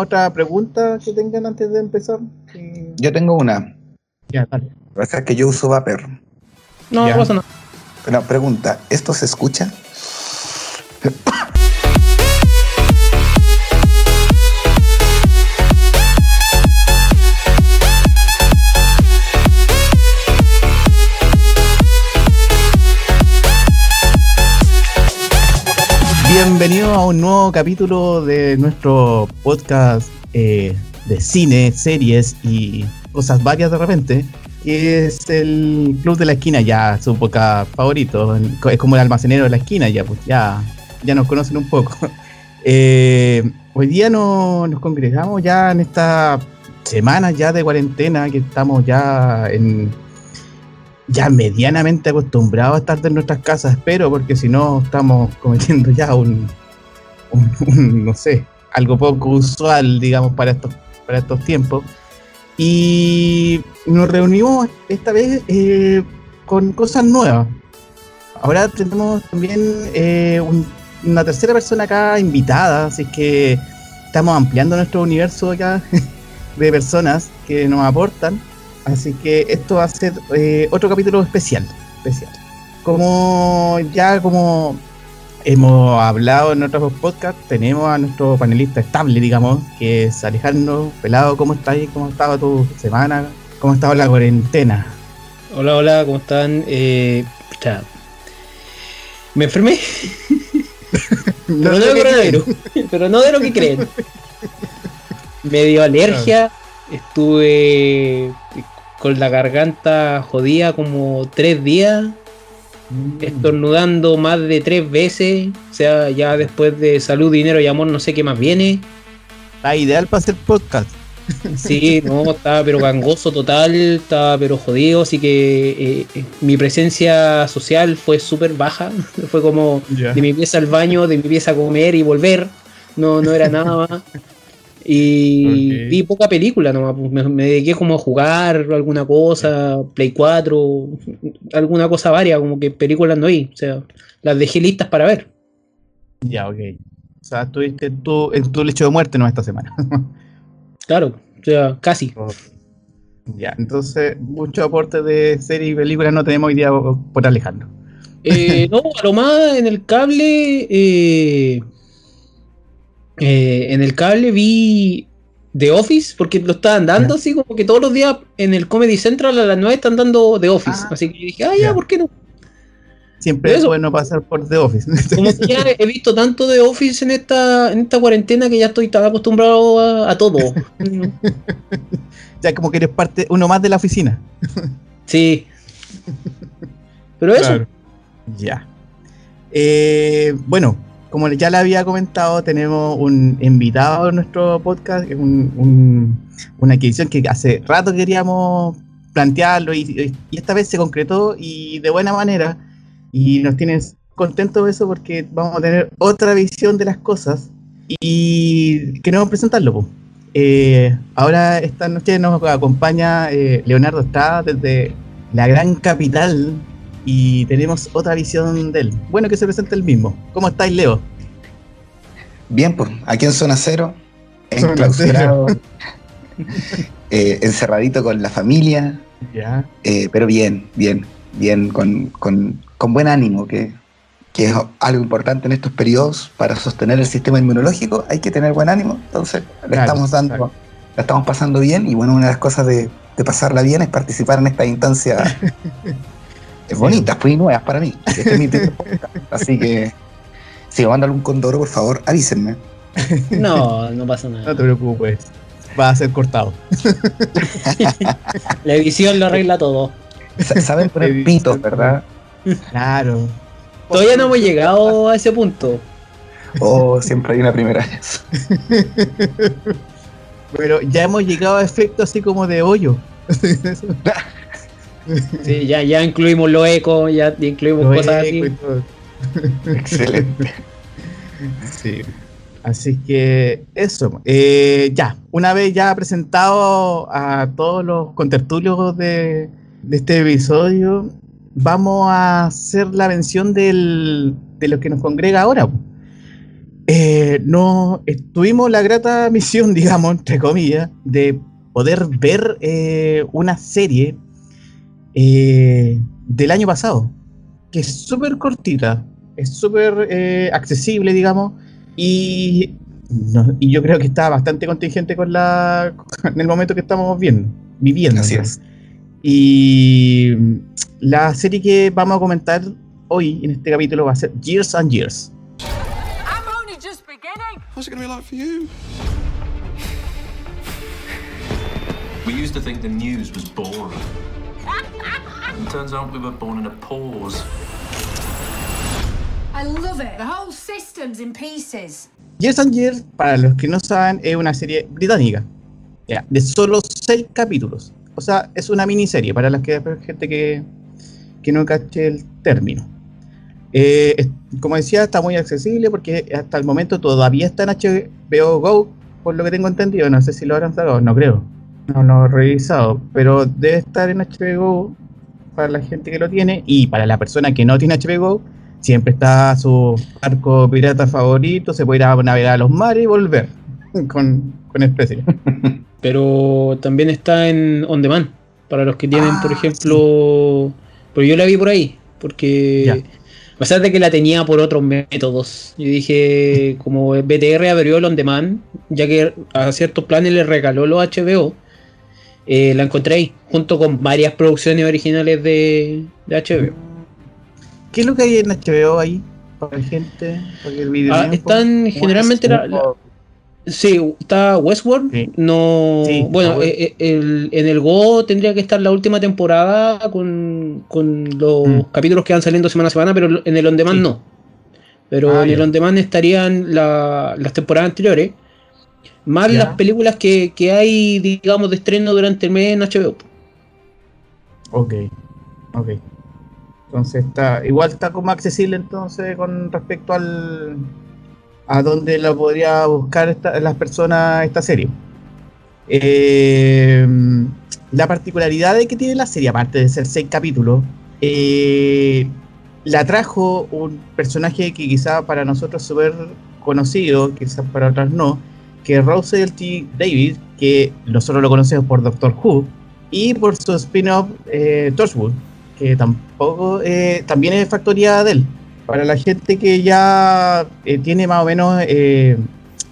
otra pregunta que tengan antes de empezar? Yo tengo una. Ya, dale. Lo que es que yo uso Vapor. No, Ya. no pasa nada. Una pregunta, ¿esto se escucha? Bienvenido a un nuevo capítulo de nuestro podcast eh, de cine, series y cosas varias de repente, que es el Club de la Esquina, ya su podcast favorito, es como el almacenero de la esquina, ya pues ya, ya nos conocen un poco. Eh, hoy día no- nos congregamos ya en esta semana ya de cuarentena, que estamos ya en ya medianamente acostumbrados a estar en nuestras casas, espero, porque si no estamos cometiendo ya un, no sé, algo poco usual, digamos, para estos, para estos tiempos. Y nos reunimos esta vez eh, con cosas nuevas. Ahora tenemos también eh, un- una tercera persona acá invitada, así que estamos ampliando nuestro universo acá de personas que nos aportan. Así que esto va a ser eh, otro capítulo especial, especial. Como ya como hemos hablado en otros podcasts, tenemos a nuestro panelista estable, digamos, que es Alejandro Pelado. ¿Cómo estás? ¿Cómo ha estado tu semana? ¿Cómo ha estado la cuarentena? Hola, hola, ¿cómo están? Eh, me enfermé, pero no de coronavirus, pero no de lo que creen. Me dio alergia, estuve con la garganta jodida como tres días, creen. estornudando más de tres veces, o sea, ya después de salud, dinero y amor no sé qué más viene. Está ideal para hacer podcast. Sí, no, estaba pero gangoso total, estaba pero jodido, así que eh, eh, mi presencia social fue súper baja, fue como de mi pieza al baño, de mi pieza a comer y volver, no, no era nada más. Y vi poca película nomás, pues, me, me dediqué como a jugar alguna cosa, Play 4, alguna cosa varia, como que películas no vi, o sea, las dejé listas para ver. Ya, ok. O sea, estuviste en tu, en tu lecho de muerte no esta semana. Claro, o sea, casi. ya, entonces, mucho aporte de serie y películas no tenemos hoy día por Alejandro. Eh, no, a lo más en el cable. eh, eh, en el cable vi The Office, porque lo estaban dando así como que todos los días en el Comedy Central a las 9 están dando The Office. Ah. así que yo dije, ah, ya. ¿por qué no? Siempre es Eso. bueno pasar por The Office. Como que ya he visto tanto The Office en esta, en esta cuarentena que ya estoy tan acostumbrado a, a todo. ya como que eres parte, uno más de la oficina. Sí. Pero eso, Ya. Eh, bueno, como ya le había comentado, tenemos un invitado en nuestro podcast, es un- un- una adquisición que hace rato queríamos plantearlo y, esta vez se concretó y de buena manera. Y nos tienen contentos de eso porque vamos a tener otra visión de las cosas y queremos presentarlo. Eh, ahora esta noche nos acompaña eh, Leonardo Estrada desde la gran capital y tenemos otra visión de él. Bueno que se presente el mismo. ¿Cómo estáis, Leo? Bien, pues, aquí en Zona Cero, Zona enclausurado, eh, encerradito con la familia, Ya. eh, pero bien, bien, bien, con, con- con buen ánimo, que, que es algo importante en estos periodos para sostener el sistema inmunológico, hay que tener buen ánimo, entonces le Claro, estamos dando, claro. la estamos pasando bien, y bueno, una de las cosas de, de pasarla bien es participar en esta instancia es bonitas, muy nuevas para mí. Este es mi primer podcast, así que si me mandan un condoro, por favor, avísenme. no, no pasa nada. No te preocupes. Va a ser cortado. La edición lo arregla todo. Sa- Saben poner pitos, ¿verdad? Claro. Todavía no hemos llegado a ese punto. O siempre hay una primera vez. Pero ya hemos llegado a efectos así como de hoyo. Sí, ya, ya incluimos los ecos, ya incluimos Lo cosas eco así. Excelente. Sí. Así que eso. eh, ya, una vez ya presentado a todos los contertulios de, de este episodio, vamos a hacer la mención del, de lo que nos congrega ahora. eh, no tuvimos la grata misión, digamos, entre comillas, de poder ver eh, una serie eh, del año pasado, que es súper cortita, es súper accesible, digamos, y, y, yo creo que está bastante contingente con, la, en el momento que estamos viendo, viviendo. Así es. Y la serie que vamos a comentar hoy en este capítulo va a ser Years and Years. What's it gonna be like for you? We used to think the news was boring. It turns out we were born in a pause. I love it. The whole system's in pieces. Years and Years, para los que no saben, es una serie británica. Ya, de solo seis capítulos. O sea, es una miniserie para las que gente que, que no cache el término. Eh, como decía, está muy accesible porque hasta el momento todavía está en HBO Go, por lo que tengo entendido. No sé si lo habrán sacado, no creo. No lo he revisado, pero debe estar en HBO Go para la gente que lo tiene y para la persona que no tiene HBO Go, siempre está su arco pirata favorito, se puede ir a navegar a los mares y volver con, con especie. Pero también está en On Demand, para los que tienen, por ah, ejemplo, pero yo la vi por ahí, porque... A pesar de que la tenía por otros métodos. Yo dije, como BTR abrió el on demand, ya que a ciertos planes le regaló los HBO, eh, la encontré ahí, junto con varias producciones originales de, HBO. ¿Qué es lo que hay en HBO ahí? Para la gente, para el video. Ah, están generalmente la, Sí, está Westworld. No, bueno, eh, eh, en el Go tendría que estar la última temporada con, los mm. capítulos que van saliendo semana a semana, pero en el On Demand no. Pero ah, en el On Demand estarían las temporadas anteriores, más las películas que, hay, digamos, de estreno durante el mes en HBO. Ok, ok. Entonces está, igual está como accesible entonces con respecto al a dónde lo podría buscar las personas esta serie. Eh, la particularidad de que tiene la serie, aparte de ser seis capítulos, eh, la trajo un personaje que quizá para nosotros es súper conocido, quizás para otras no, que Russell T. David, que nosotros lo conocemos por Doctor Who, y por su spin-off eh, Torchwood, que tampoco eh, también es factoría de él para la gente que ya eh, tiene más o menos eh,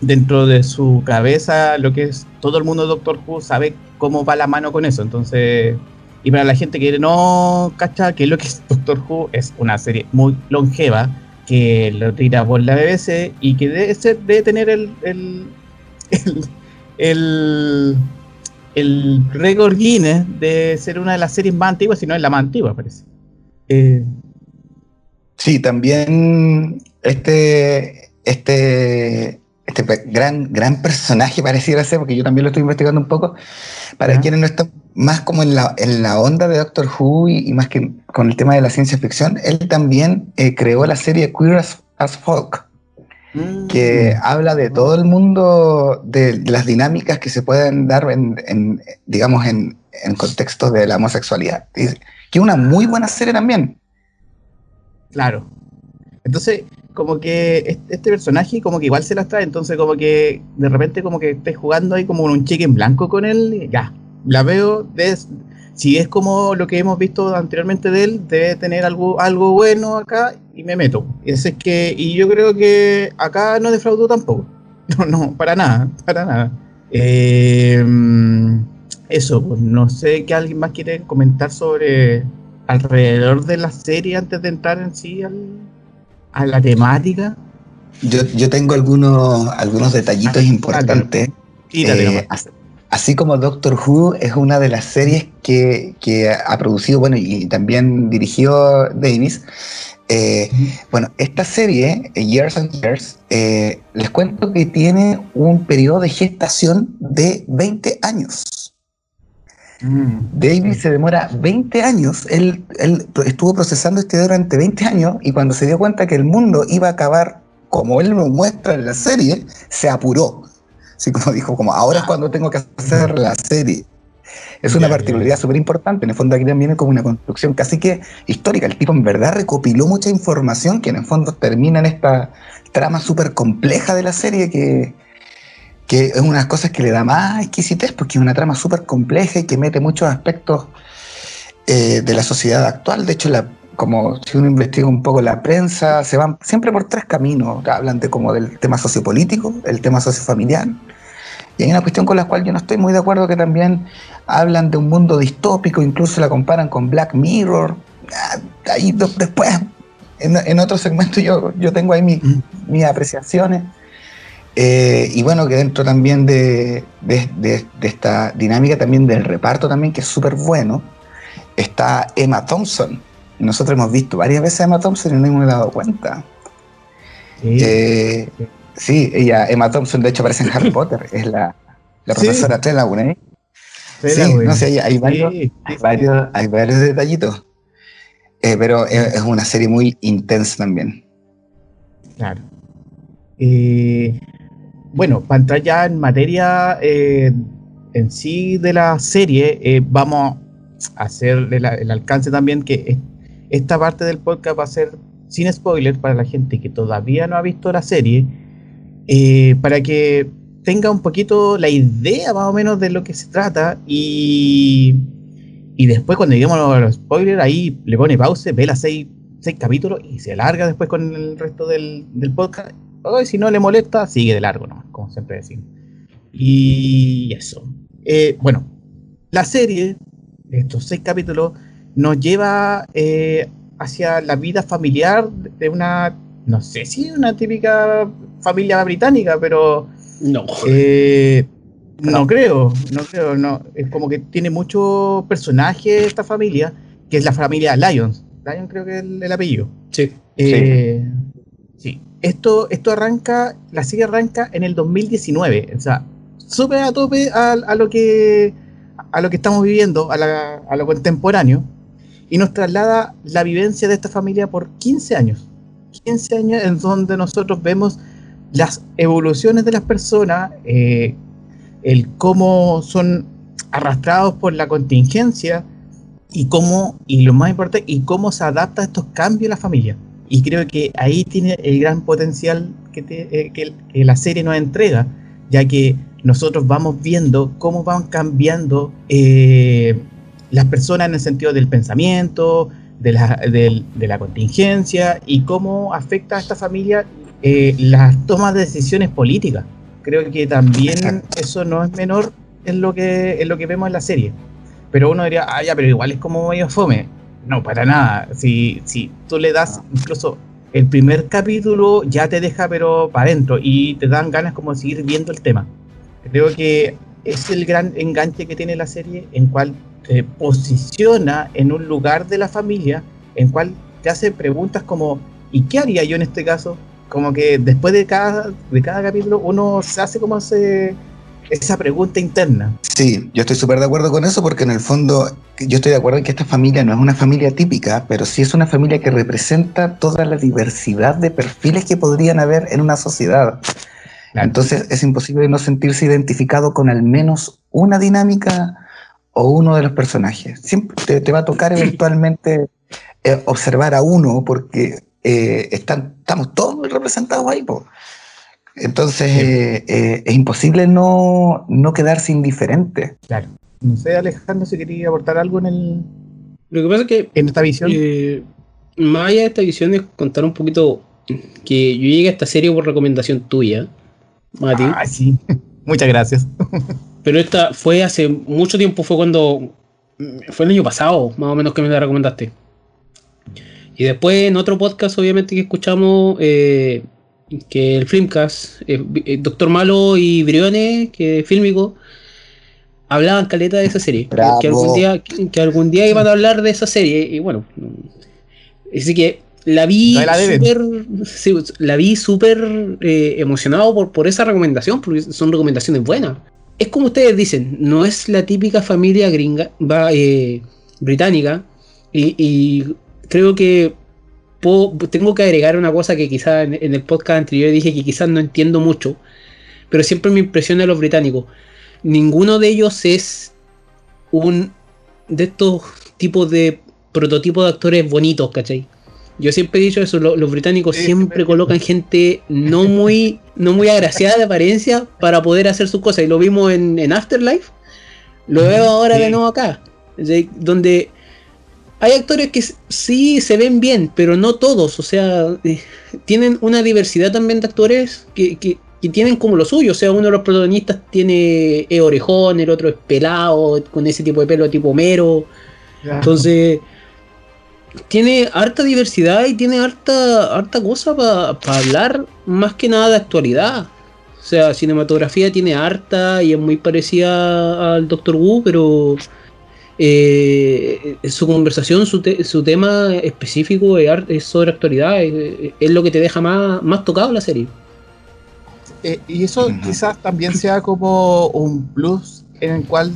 dentro de su cabeza lo que es todo el mundo de Doctor Who, sabe cómo va la mano con eso. Entonces, y para la gente que no cacha que lo que es Doctor Who es una serie muy longeva que lo tira por la BBC y que debe, ser, tener el, el, el, récord Guinness de ser una de las series más antiguas, si no es la más antigua, parece. Eh, Sí, también este, este, este gran, gran personaje pareciera ser, porque yo también lo estoy investigando un poco, para quienes no están más como en la, en la onda de Doctor Who y, más que con el tema de la ciencia ficción, él también eh, creó la serie Queer as, Folk, que habla de todo el mundo, de, las dinámicas que se pueden dar en, digamos, en, en contextos de la homosexualidad. que es una muy buena serie también. Claro. Entonces, como que este personaje como que igual se las trae, entonces como que de repente como que estés jugando ahí como un cheque en blanco con él, ya, la veo, si es como lo que hemos visto anteriormente de él, debe tener algo, algo bueno acá y me meto. Y, es que, y yo creo que acá no defraudó tampoco. No, no, para nada, para nada. Em, eso, pues no sé qué alguien más quiere comentar sobre alrededor de la serie antes de entrar en sí a la temática? Yo, tengo algunos, algunos detallitos ah, importantes. Eh, así como Doctor Who es una de las series que, ha producido, bueno, y también dirigió Davis. Eh, bueno, esta serie, Years and Years, eh, les cuento que tiene un periodo de gestación de 20 años. Mm. David se demora 20 años, él, estuvo procesando este durante 20 años y cuando se dio cuenta que el mundo iba a acabar como él lo muestra en la serie, se apuró. Así como dijo, como ahora es cuando tengo que hacer la serie. Es una particularidad súper importante. En el fondo aquí también es como una construcción casi que histórica. El tipo en verdad recopiló mucha información que en el fondo termina en esta trama súper compleja de la serie que, que es una de las cosas que le da más exquisitez porque es una trama súper compleja y que mete muchos aspectos eh, de la sociedad actual. De hecho, la, como si uno investiga un poco la prensa, se van siempre por tres caminos. Hablan de como del tema sociopolítico, el tema sociofamiliar. Y hay una cuestión con la cual yo no estoy muy de acuerdo que también hablan de un mundo distópico, incluso la comparan con Black Mirror. Ah, ahí después, en, otro segmento yo, yo tengo ahí mm. mis apreciaciones. Eh, y bueno, que dentro también de, de, esta dinámica también del reparto también, que es súper bueno, está Emma Thompson. Nosotros hemos visto varias veces a Emma Thompson y no hemos dado cuenta. Sí, eh, sí. ella, Emma Thompson, de hecho aparece en Harry Potter, es la, la profesora Trelawney. Sí, no sé, hay, varios, hay, varios, hay varios detallitos. Eh, pero es, una serie muy intensa también. Claro. Eh, bueno, para entrar ya en materia eh, en sí de la serie, vamos a hacer el, alcance también que esta parte del podcast va a ser sin spoiler para la gente que todavía no ha visto la serie, eh, para que tenga un poquito la idea más o menos de lo que se trata y, y después cuando lleguemos a los spoilers ahí le pone pausa, ve las seis, seis capítulos y se alarga después con el resto del, del podcast si no le molesta, sigue de largo, ¿no? Como siempre decimos. Y eso. Eh, bueno, la serie, estos seis capítulos, nos lleva eh, hacia la vida familiar de una, no sé si una típica familia británica, pero... No. Eh, no creo, no creo, no. Es como que tiene muchos personajes esta familia, que es la familia Lyons. Lyons creo que es el, apellido. Sí. sí. sí esto, esto arranca, la serie arranca en el 2019, o sea, sube a tope a, lo, que, a lo que estamos viviendo, a, lo contemporáneo, y nos traslada la vivencia de esta familia por 15 años. 15 años en donde nosotros vemos las evoluciones de las personas, eh, el cómo son arrastrados por la contingencia y cómo, y lo más importante, y cómo se adapta a estos cambios la familia. Y creo que ahí tiene el gran potencial que, eh, la serie nos entrega, ya que nosotros vamos viendo cómo van cambiando eh, las personas en el sentido del pensamiento, de la, de, la contingencia y cómo afecta a esta familia eh, las tomas de decisiones políticas. Creo que también eso no es menor en lo que, en lo que vemos en la serie. Pero uno diría, ah, ya, pero igual es como medio fome. No, para nada. Si, si tú le das incluso el primer capítulo ya te deja pero para adentro y te dan ganas como de seguir viendo el tema. Creo que es el gran enganche que tiene la serie en cual te posiciona en un lugar de la familia en cual te hace preguntas como ¿y qué haría yo en este caso? Como que después de cada, de cada capítulo uno se hace como se esa pregunta interna. Sí, yo estoy súper de acuerdo con eso porque en el fondo yo estoy de acuerdo en que esta familia no es una familia típica, pero sí es una familia que representa toda la diversidad de perfiles que podrían haber en una sociedad. Entonces es imposible no sentirse identificado con al menos una dinámica o uno de los personajes. Siempre te, va a tocar eventualmente eh, observar a uno porque eh, están, estamos todos representados ahí. Po. Entonces eh, eh, es imposible no, quedarse indiferente. Claro. No sé, Alejandro, si quería aportar algo en el. Lo que pasa es que. En esta visión. Eh, más allá de esta visión es contar un poquito que yo llegué a esta serie por recomendación tuya, Mati. Ah, sí. Muchas gracias. Pero esta fue hace mucho tiempo, fue cuando. Fue el año pasado, más o menos, que me la recomendaste. Y después en otro podcast, obviamente, que escuchamos, que el Filmcast, eh, eh, Doctor Malo y Brione, que es fílmico, hablaban caleta de esa serie. Que algún, día, que, algún día iban a hablar de esa serie. Y bueno, así que la vi la vi súper eh, emocionado por, por esa recomendación, porque son recomendaciones buenas. Es como ustedes dicen, no es la típica familia gringa, va, británica, y creo que tengo que agregar una cosa que quizá en, el podcast anterior dije que quizás no entiendo mucho, pero siempre me impresiona a los británicos. Ninguno de ellos es un de estos tipos de prototipos de actores bonitos, ¿cachai? Yo siempre he dicho eso, los británicos siempre colocan gente no muy, no muy agraciada de apariencia para poder hacer sus cosas. Y lo vimos en, Afterlife, lo veo ahora de nuevo acá, donde hay actores que sí se ven bien, pero no todos. O sea, eh, tienen una diversidad también de actores que, que, tienen como lo suyo. O sea, uno de los protagonistas tiene orejón, el otro es pelado, con ese tipo de pelo tipo mero. Entonces tiene harta diversidad y tiene harta, harta cosa para hablar más que nada de actualidad. O sea, cinematografía tiene harta y es muy parecida al Doctor Who, pero eh, su conversación, su, su, tema específico es, sobre actualidad, es, lo que te deja más, más tocado la serie. Eh, y eso quizás también sea como un plus en el cual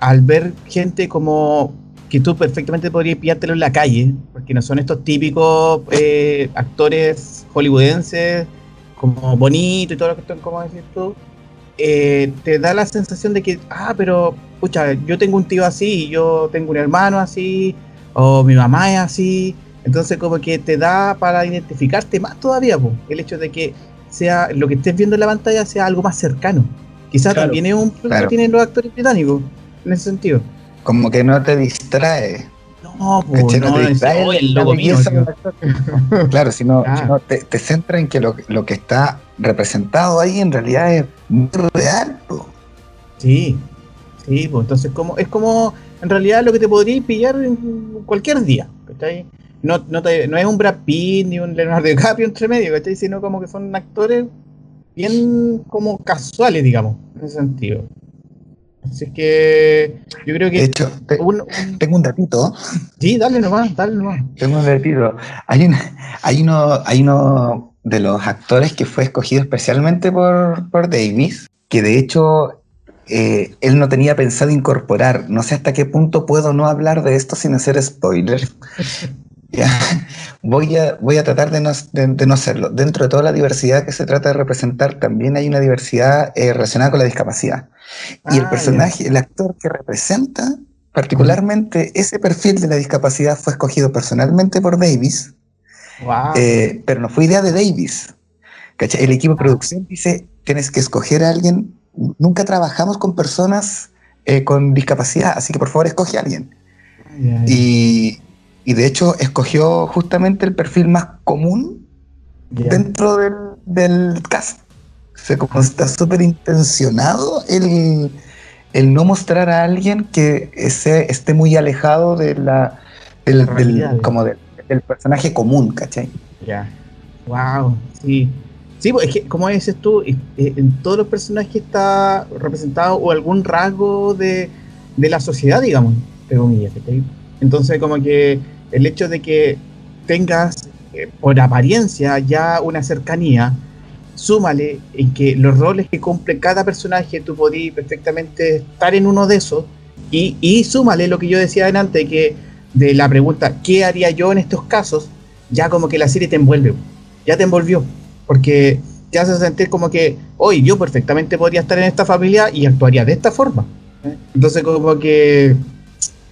al ver gente como que tú perfectamente podrías pillártelo en la calle, porque no son estos típicos eh, actores hollywoodenses como bonito y todo lo que están, como decir tú, eh, te da la sensación de que, ah, pero, pucha, yo tengo un tío así, yo tengo un hermano así, o mi mamá es así, entonces como que te da para identificarte más todavía, el hecho de que sea lo que estés viendo en la pantalla sea algo más cercano. Quizás también es un problema que tienen los actores británicos, en ese sentido como que no te distrae. No, pues, no, te distrae el logo mío, Claro, sino, ah. te, centra en que lo, que está representado ahí en realidad es muy real. Sí, sí, pues entonces como, es como en realidad lo que te podría pillar en cualquier día. No, no, no es un Brad Pitt ni un Leonardo DiCaprio entre medio, ¿cachai? sino como que son actores bien como casuales, digamos, en ese sentido. Así que yo creo que. De hecho, tengo un datito. Sí, dale nomás, dale nomás. Tengo un datito. Hay, hay, uno, hay uno de los actores que fue escogido especialmente por, por Davis, que de hecho eh, él no tenía pensado incorporar. No sé hasta qué punto puedo no hablar de esto sin hacer spoiler. voy, a, voy a tratar de no, de, no, hacerlo. Dentro de toda la diversidad que se trata de representar, también hay una diversidad eh, relacionada con la discapacidad. y el ah, personaje, el actor que representa, particularmente ese perfil de la discapacidad, fue escogido personalmente por Davis, eh, pero no fue idea de Davis. El equipo de producción dice, tienes que escoger a alguien. Nunca trabajamos con personas eh, con discapacidad, así que por favor escoge a alguien. Y, y de hecho escogió justamente el perfil más común dentro del, del cast. O está súper intencionado el, no mostrar a alguien que esté muy alejado de la, del, como del personaje común, ¿cachai? Ya. Wow, sí. Sí, pues, es que, como dices tú, eh, en todos los personajes está representado o algún rasgo de, de la sociedad, digamos, Entonces, como que el hecho de que tengas eh, por apariencia ya una cercanía, súmale en que los roles que cumple cada personaje, tú podías perfectamente estar en uno de esos, y, y súmale lo que yo decía adelante, que de la pregunta, ¿qué haría yo en estos casos? Ya como que la serie te envuelve, ya te envolvió, porque te hace sentir como que, hoy yo perfectamente podría estar en esta familia y actuaría de esta forma. Entonces como que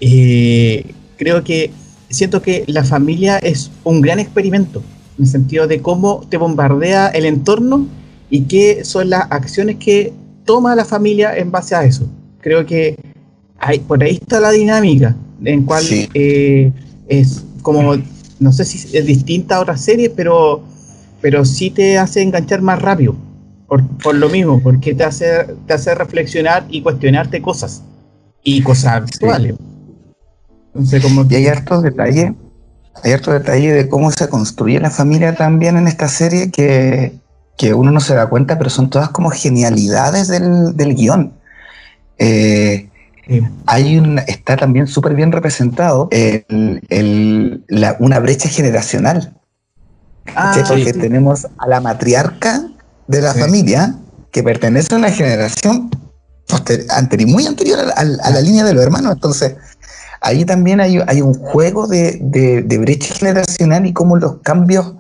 eh, creo que siento que la familia es un gran experimento, en el sentido de cómo te bombardea el entorno y qué son las acciones que toma la familia en base a eso. Creo que hay, por ahí está la dinámica, en cual eh, es como, no sé si es distinta a otras series, pero, pero sí te hace enganchar más rápido, por, por lo mismo, porque te hace, te hace reflexionar y cuestionarte cosas, y cosas actuales. Y hay hartos detalles, hay hartos detalles de cómo se construye la familia también en esta serie que, uno no se da cuenta, pero son todas como genialidades del, guion. Eh, hay un, está también súper bien representado una brecha generacional. Ah, Porque tenemos a la matriarca de la familia que pertenece a una generación muy anterior a, la línea de los hermanos. Entonces, ahí también hay, un juego de, brecha generacional y cómo los cambios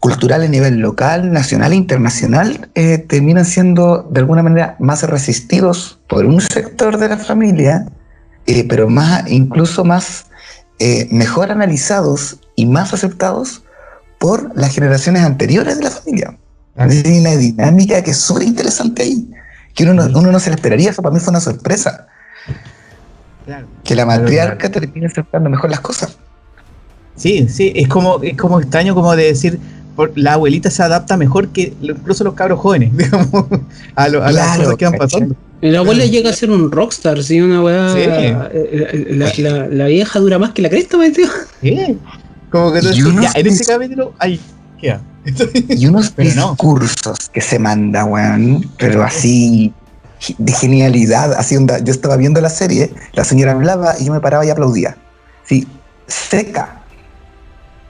culturales a nivel local, nacional e internacional eh, terminan siendo de alguna manera más resistidos por un sector de la familia eh, pero más, incluso más, eh, mejor analizados y más aceptados por las generaciones anteriores de la familia. Hay una dinámica que es súper interesante ahí, que uno no, uno no se le esperaría, eso para mí fue una sorpresa. Que la matriarca termine aceptando mejor las cosas. Sí, sí, es como, es como extraño como de decir, la abuelita se adapta mejor que incluso los cabros jóvenes, digamos, a, las cosas que van pasando. La abuela llega a ser un rockstar, ¿sí? Una weá. Eh, eh, la, vieja dura más que la cresta, me tío. Sí. Como que ya, en ese capítulo, ay, ¿qué? y unos discursos que se manda, weón, pero así de genialidad. Así onda, yo estaba viendo la serie, la señora hablaba y yo me paraba y aplaudía. Sí, seca,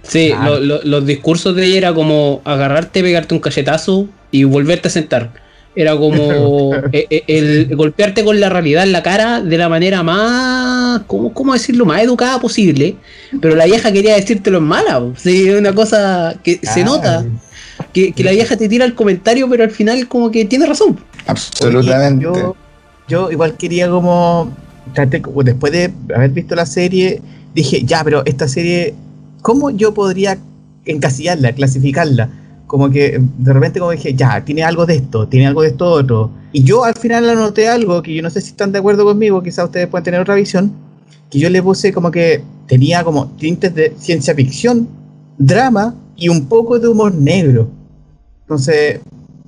Sí, los discursos de ella era como agarrarte, pegarte un cachetazo y volverte a sentar. Era como e, e, el, golpearte con la realidad en la cara de la manera más, ¿cómo, cómo decirlo? Más educada posible. Pero la vieja quería decírtelo en mala. Sí, una cosa que se nota. Que, la vieja te tira el comentario, pero al final como que tiene razón. Absolutamente. yo, yo igual quería como, después de haber visto la serie, dije, ya, pero esta serie ¿cómo yo podría encasillarla, clasificarla? Como que de repente como dije, ya, tiene algo de esto, tiene algo de esto otro. Y yo al final anoté algo que yo no sé si están de acuerdo conmigo, quizás ustedes pueden tener otra visión, que yo le puse como que tenía como tintes de ciencia ficción, drama y un poco de humor negro. Entonces,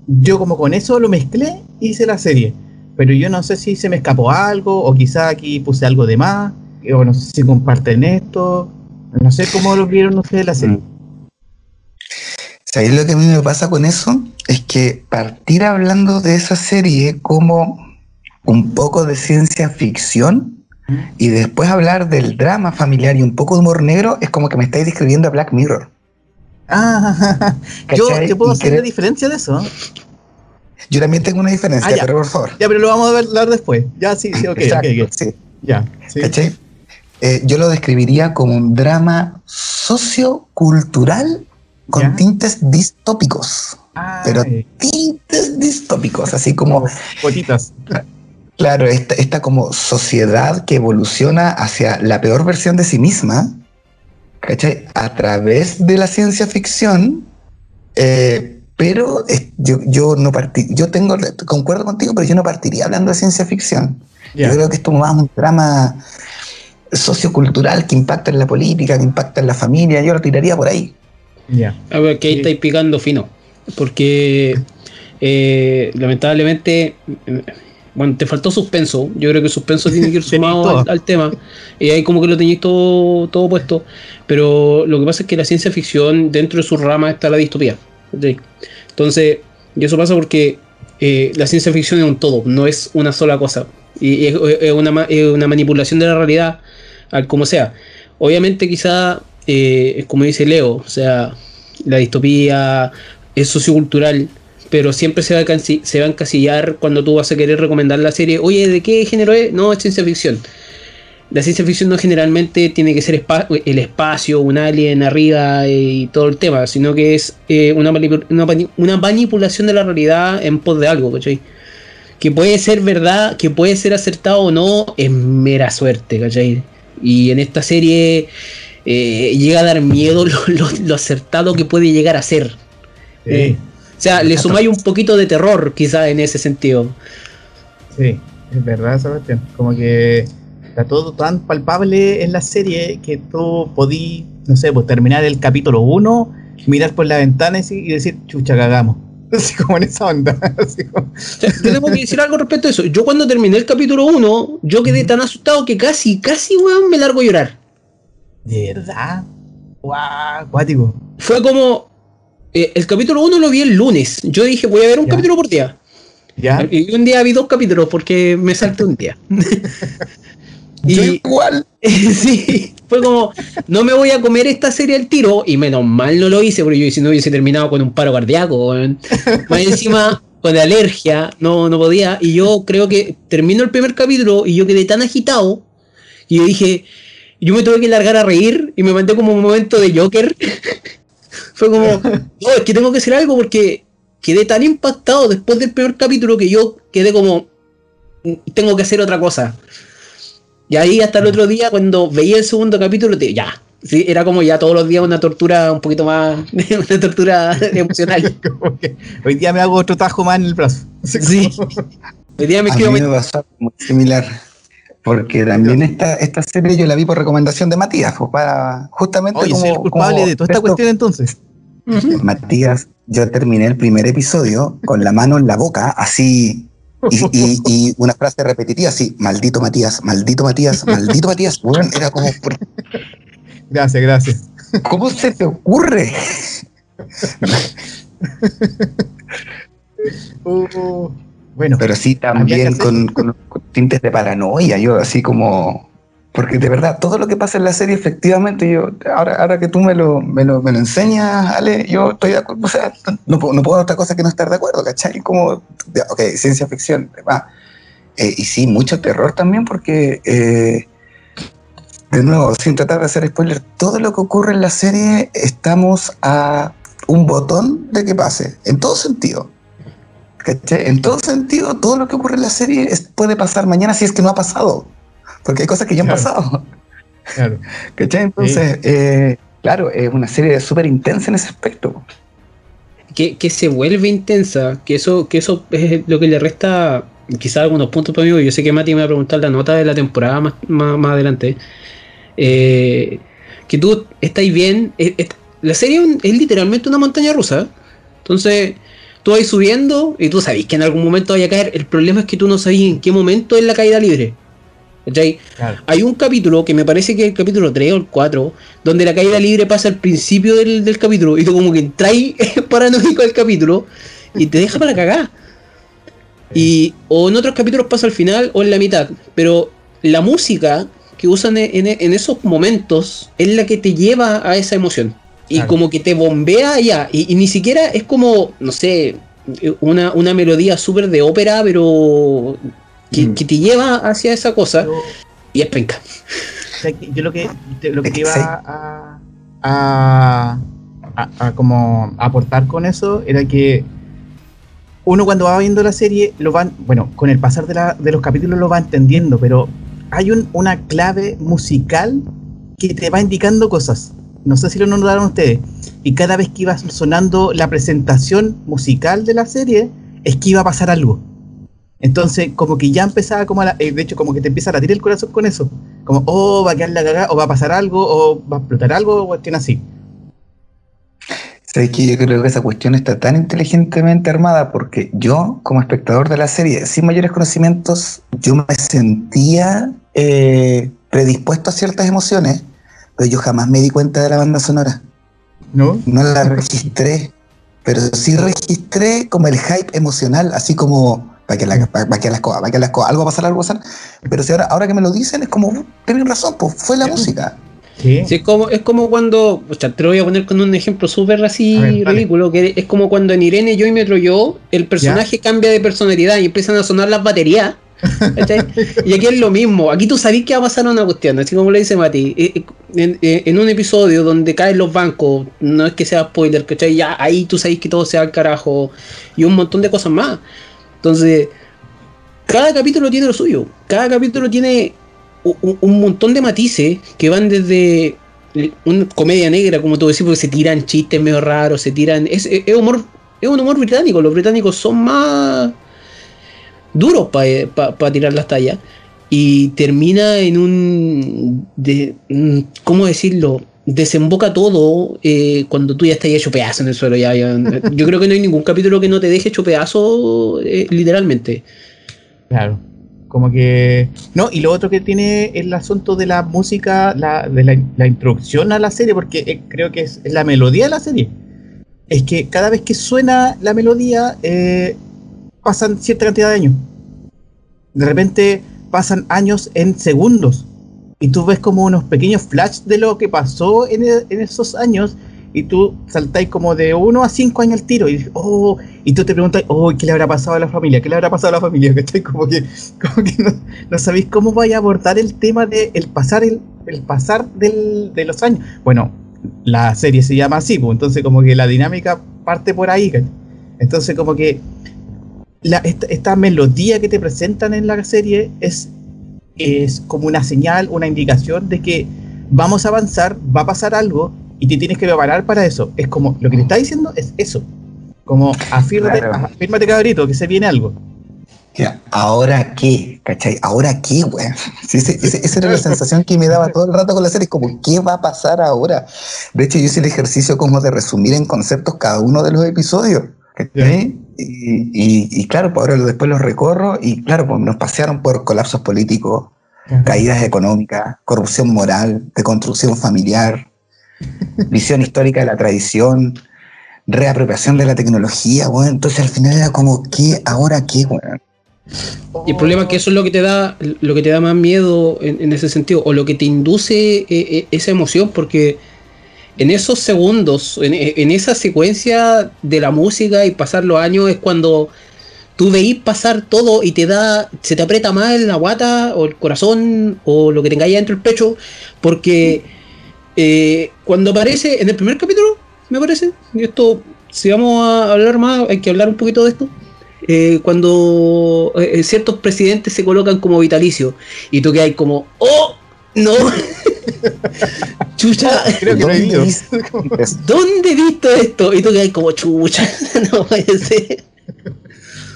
yo como con eso lo mezclé y hice la serie. Pero yo no sé si se me escapó algo, o quizás aquí puse algo de más, o no sé si comparten esto, no sé cómo lo vieron ustedes la serie. ¿Sabéis lo que a mí me pasa con eso? Es que partir hablando de esa serie como un poco de ciencia ficción y después hablar del drama familiar y un poco de humor negro es como que me estáis describiendo a Black Mirror. Ah, yo, te puedo hacer la diferencia de eso. Yo también tengo una diferencia, ah, pero por favor. Ya, pero lo vamos a hablar después. Ya, sí, sí, ok, Sí. Ya. Sí. ¿Cachai? Eh, yo lo describiría como un drama sociocultural con tintes distópicos. Pero tintes distópicos, así como... Gotitas. Claro, esta, esta, como sociedad que evoluciona hacia la peor versión de sí misma, ¿cachai? A través de la ciencia ficción, eh, pero yo, yo, no partí, yo tengo, concuerdo contigo, pero yo no partiría hablando de ciencia ficción. Yo creo que esto es más un drama sociocultural que impacta en la política, que impacta en la familia, yo lo tiraría por ahí. Ya. A ver, que ahí estáis picando fino, porque eh, lamentablemente, bueno, te faltó suspenso, yo creo que suspenso tiene que ir sumado al, tema, y ahí como que lo tenéis todo, todo puesto, pero lo que pasa es que la ciencia ficción, dentro de su rama está la distopía. Entonces, y eso pasa porque eh, la ciencia ficción es un todo, no es una sola cosa. Y es, una, es una manipulación de la realidad al como sea. Obviamente quizá, eh, como dice Leo, o sea, la distopía es sociocultural, pero siempre se va, a se va a encasillar cuando tú vas a querer recomendar la serie, oye, ¿de qué género es? No, es ciencia ficción. La ciencia ficción no generalmente tiene que ser el espacio, un alien arriba y todo el tema, sino que es eh, una, manipulación de la realidad en pos de algo, ¿cachai? Que puede ser verdad, que puede ser acertado o no, es mera suerte, ¿cachai? Y en esta serie eh, llega a dar miedo lo, acertado que puede llegar a ser. Eh, sea, le sumáis un poquito de terror, quizás en ese sentido. Sí, es verdad, Sebastián. Como que está todo tan palpable en la serie que tú podí, no sé, pues terminar el capítulo 1, mirar por la ventana y decir, chucha, cagamos. Así como en esa onda. tengo que decir algo respecto a eso. Yo cuando terminé el capítulo 1, yo quedé tan asustado que casi, casi, weón, me largo a llorar. ¿De verdad? ¡Guau! Cuático. Fue como. Eh, el capítulo 1 lo vi el lunes. Yo dije, voy a ver un capítulo por día. ¿Ya? Y un día vi dos capítulos porque me salté un día. y, igual. sí, fue como, no me voy a comer esta serie al tiro, y menos mal no lo hice, porque yo si no hubiese terminado con un paro cardíaco, más encima con alergia, no, no podía, y yo creo que termino el primer capítulo y yo quedé tan agitado, y yo dije, yo me tuve que largar a reír, y me mandé como un momento de Joker, fue como, no, es que tengo que hacer algo porque quedé tan impactado después del primer capítulo que yo quedé como, tengo que hacer otra cosa. Y ahí hasta el otro día, cuando veía el segundo capítulo, te, ya, Sí, era como ya todos los días una tortura un poquito más, una tortura emocional. hoy día me hago otro tajo más en el brazo. Sí. Hoy día me A mí me pasó muy similar. Porque también esta, esta serie yo la vi por recomendación de Matías, pues para justamente Oye, como, el culpable de toda esta cuestión entonces. Matías, yo terminé el primer episodio con la mano en la boca, así, y, una frase repetitiva así, maldito Matías, maldito Matías, maldito Matías. Bueno, era como... Gracias, gracias. ¿Cómo se te ocurre? Uh, bueno, pero sí también con, tintes de paranoia, yo así como... Porque de verdad, todo lo que pasa en la serie, efectivamente, yo, ahora, ahora que tú me lo, me lo, enseñas, Ale, yo estoy de acuerdo, o sea, no, no puedo otra cosa que no estar de acuerdo, ¿cachai? Como, ok, ciencia ficción, va. Eh, y sí, mucho terror también, porque eh, de nuevo, sin tratar de hacer spoiler, todo lo que ocurre en la serie estamos a un botón de que pase, en todo sentido. ¿Cachai? En todo sentido, todo lo que ocurre en la serie puede pasar mañana si es que no ha pasado. Porque hay cosas que ya han pasado. Claro. ¿Cachai? Entonces, eh, claro, es una serie súper intensa en ese aspecto. Que, se vuelve intensa, que eso, que eso es lo que le resta quizás algunos puntos para mí. Yo sé que Mati me va a preguntar la nota de la temporada más, más adelante. Eh, que tú estáis bien. La serie es literalmente una montaña rusa. Entonces, tú vas subiendo y tú sabes que en algún momento vaya a caer. El problema es que tú no sabes en qué momento es la caída libre. Hay un capítulo que me parece que es el capítulo 3 o el 4, donde la caída libre pasa al principio del, capítulo y tú como que entras paranoico al capítulo y te deja para cagar. Y o en otros capítulos pasa al final o en la mitad. Pero la música que usan en, esos momentos es la que te lleva a esa emoción. Y como que te bombea allá. Y, ni siquiera es como, no sé, una, melodía súper de ópera, pero mm. que, te lleva hacia esa cosa. y es penca. Yo lo que, lo que iba a, a, como aportar con eso era que uno cuando va viendo la serie lo van, bueno, con el pasar de, la, de los capítulos lo va entendiendo, pero hay una clave musical que te va indicando cosas. No sé si lo notaron ustedes. Y cada vez que iba sonando la presentación musical de la serie, es que iba a pasar algo. Entonces, como que ya empezaba como a eh, de hecho, como que te empieza a latir el corazón con eso. Como, oh, va a quedar la cagada, o va a pasar algo, o va a explotar algo, o cuestión así. Sabes que yo creo que esa cuestión está tan inteligentemente armada porque yo, como espectador de la serie, sin mayores conocimientos, yo me sentía eh, predispuesto a ciertas emociones, pero yo jamás me di cuenta de la banda sonora. ¿No? No la registré, pero sí registré como el hype emocional, así como para que, la, para, que las cosas, para que las cosas, algo va a pasar, algo va a pasar. Pero si ahora, ahora que me lo dicen, es como, tienen razón, pues fue la música. Sí. es, como, es como cuando, o sea, te lo voy a poner con un ejemplo súper así ridículo, que es como cuando en Irene, yo y Metro Yo, el personaje cambia de personalidad y empiezan a sonar las baterías. Y aquí es lo mismo, aquí tú sabes que va a pasar una cuestión, así como le dice Mati, eh, eh, eh, en, un episodio donde caen los bancos, no es que sea spoiler, ¿cachai? Ya ahí tú sabes que todo se va al carajo y un montón de cosas más. Entonces, cada capítulo tiene lo suyo, cada capítulo tiene un, montón de matices que van desde una comedia negra, como tú decís, porque se tiran chistes medio raros, se tiran. Es, humor, es un humor británico. Los británicos son más duros para tirar las tallas. Y termina en un. De, ¿Cómo decirlo? Desemboca todo eh, cuando tú ya estás hecho pedazo en el suelo. Ya, yo creo que no hay ningún capítulo que no te deje hecho pedazo, eh, literalmente. Claro. Como que. No, y lo otro que tiene el asunto de la música, la, de la, introducción a la serie, porque eh, creo que es, la melodía de la serie. Es que cada vez que suena la melodía, eh, pasan cierta cantidad de años. De repente pasan años en segundos. Y tú ves como unos pequeños flashes de lo que pasó en, en esos años y tú saltáis como de 1 a 5 años al tiro y, oh, y tú te preguntas, oh, ¿qué le habrá pasado a la familia? ¿Qué le habrá pasado a la familia? Como que, como que no, sabéis cómo vaya a abordar el tema de el pasar, el, pasar de los años. Bueno, la serie se llama así, pues, entonces como que la dinámica parte por ahí. Entonces como que esta, esta melodía que te presentan en la serie es es como una señal, una indicación de que vamos a avanzar, va a pasar algo y te tienes que preparar para eso. Es como, lo que te está diciendo es eso. Como, afírmate, afírmate cabrito, que se viene algo. ¿Ahora qué? ¿Cachai? ¿Ahora qué, güey? esa era la sensación que me daba todo el rato con la serie, como, ¿qué va a pasar ahora? De hecho, yo hice el ejercicio como de resumir en conceptos cada uno de los episodios. ¿Cachai? Y, claro, pues ahora después los recorro y claro, pues nos pasearon por colapsos políticos, caídas económicas, corrupción moral, deconstrucción familiar, visión histórica de la tradición, reapropiación de la tecnología, bueno, entonces al final era como, ¿qué? ¿Ahora qué, bueno? Y el problema es que eso es lo que te da, lo que te da más miedo en, ese sentido, o lo que te induce eh, eh, esa emoción, porque en esos segundos, en, esa secuencia de la música y pasar los años es cuando tú veís pasar todo y te da, se te aprieta más la guata o el corazón o lo que tengáis dentro del pecho, porque eh, cuando aparece en el primer capítulo, me parece, y esto, si vamos a hablar más, hay que hablar un poquito de esto. Eh, cuando eh, ciertos presidentes se colocan como vitalicio y tú que hay como, ¡oh! No, chucha, creo que ¿dónde, he visto? ¿dónde he visto esto? Y tú que hay como, chucha, no puede ser.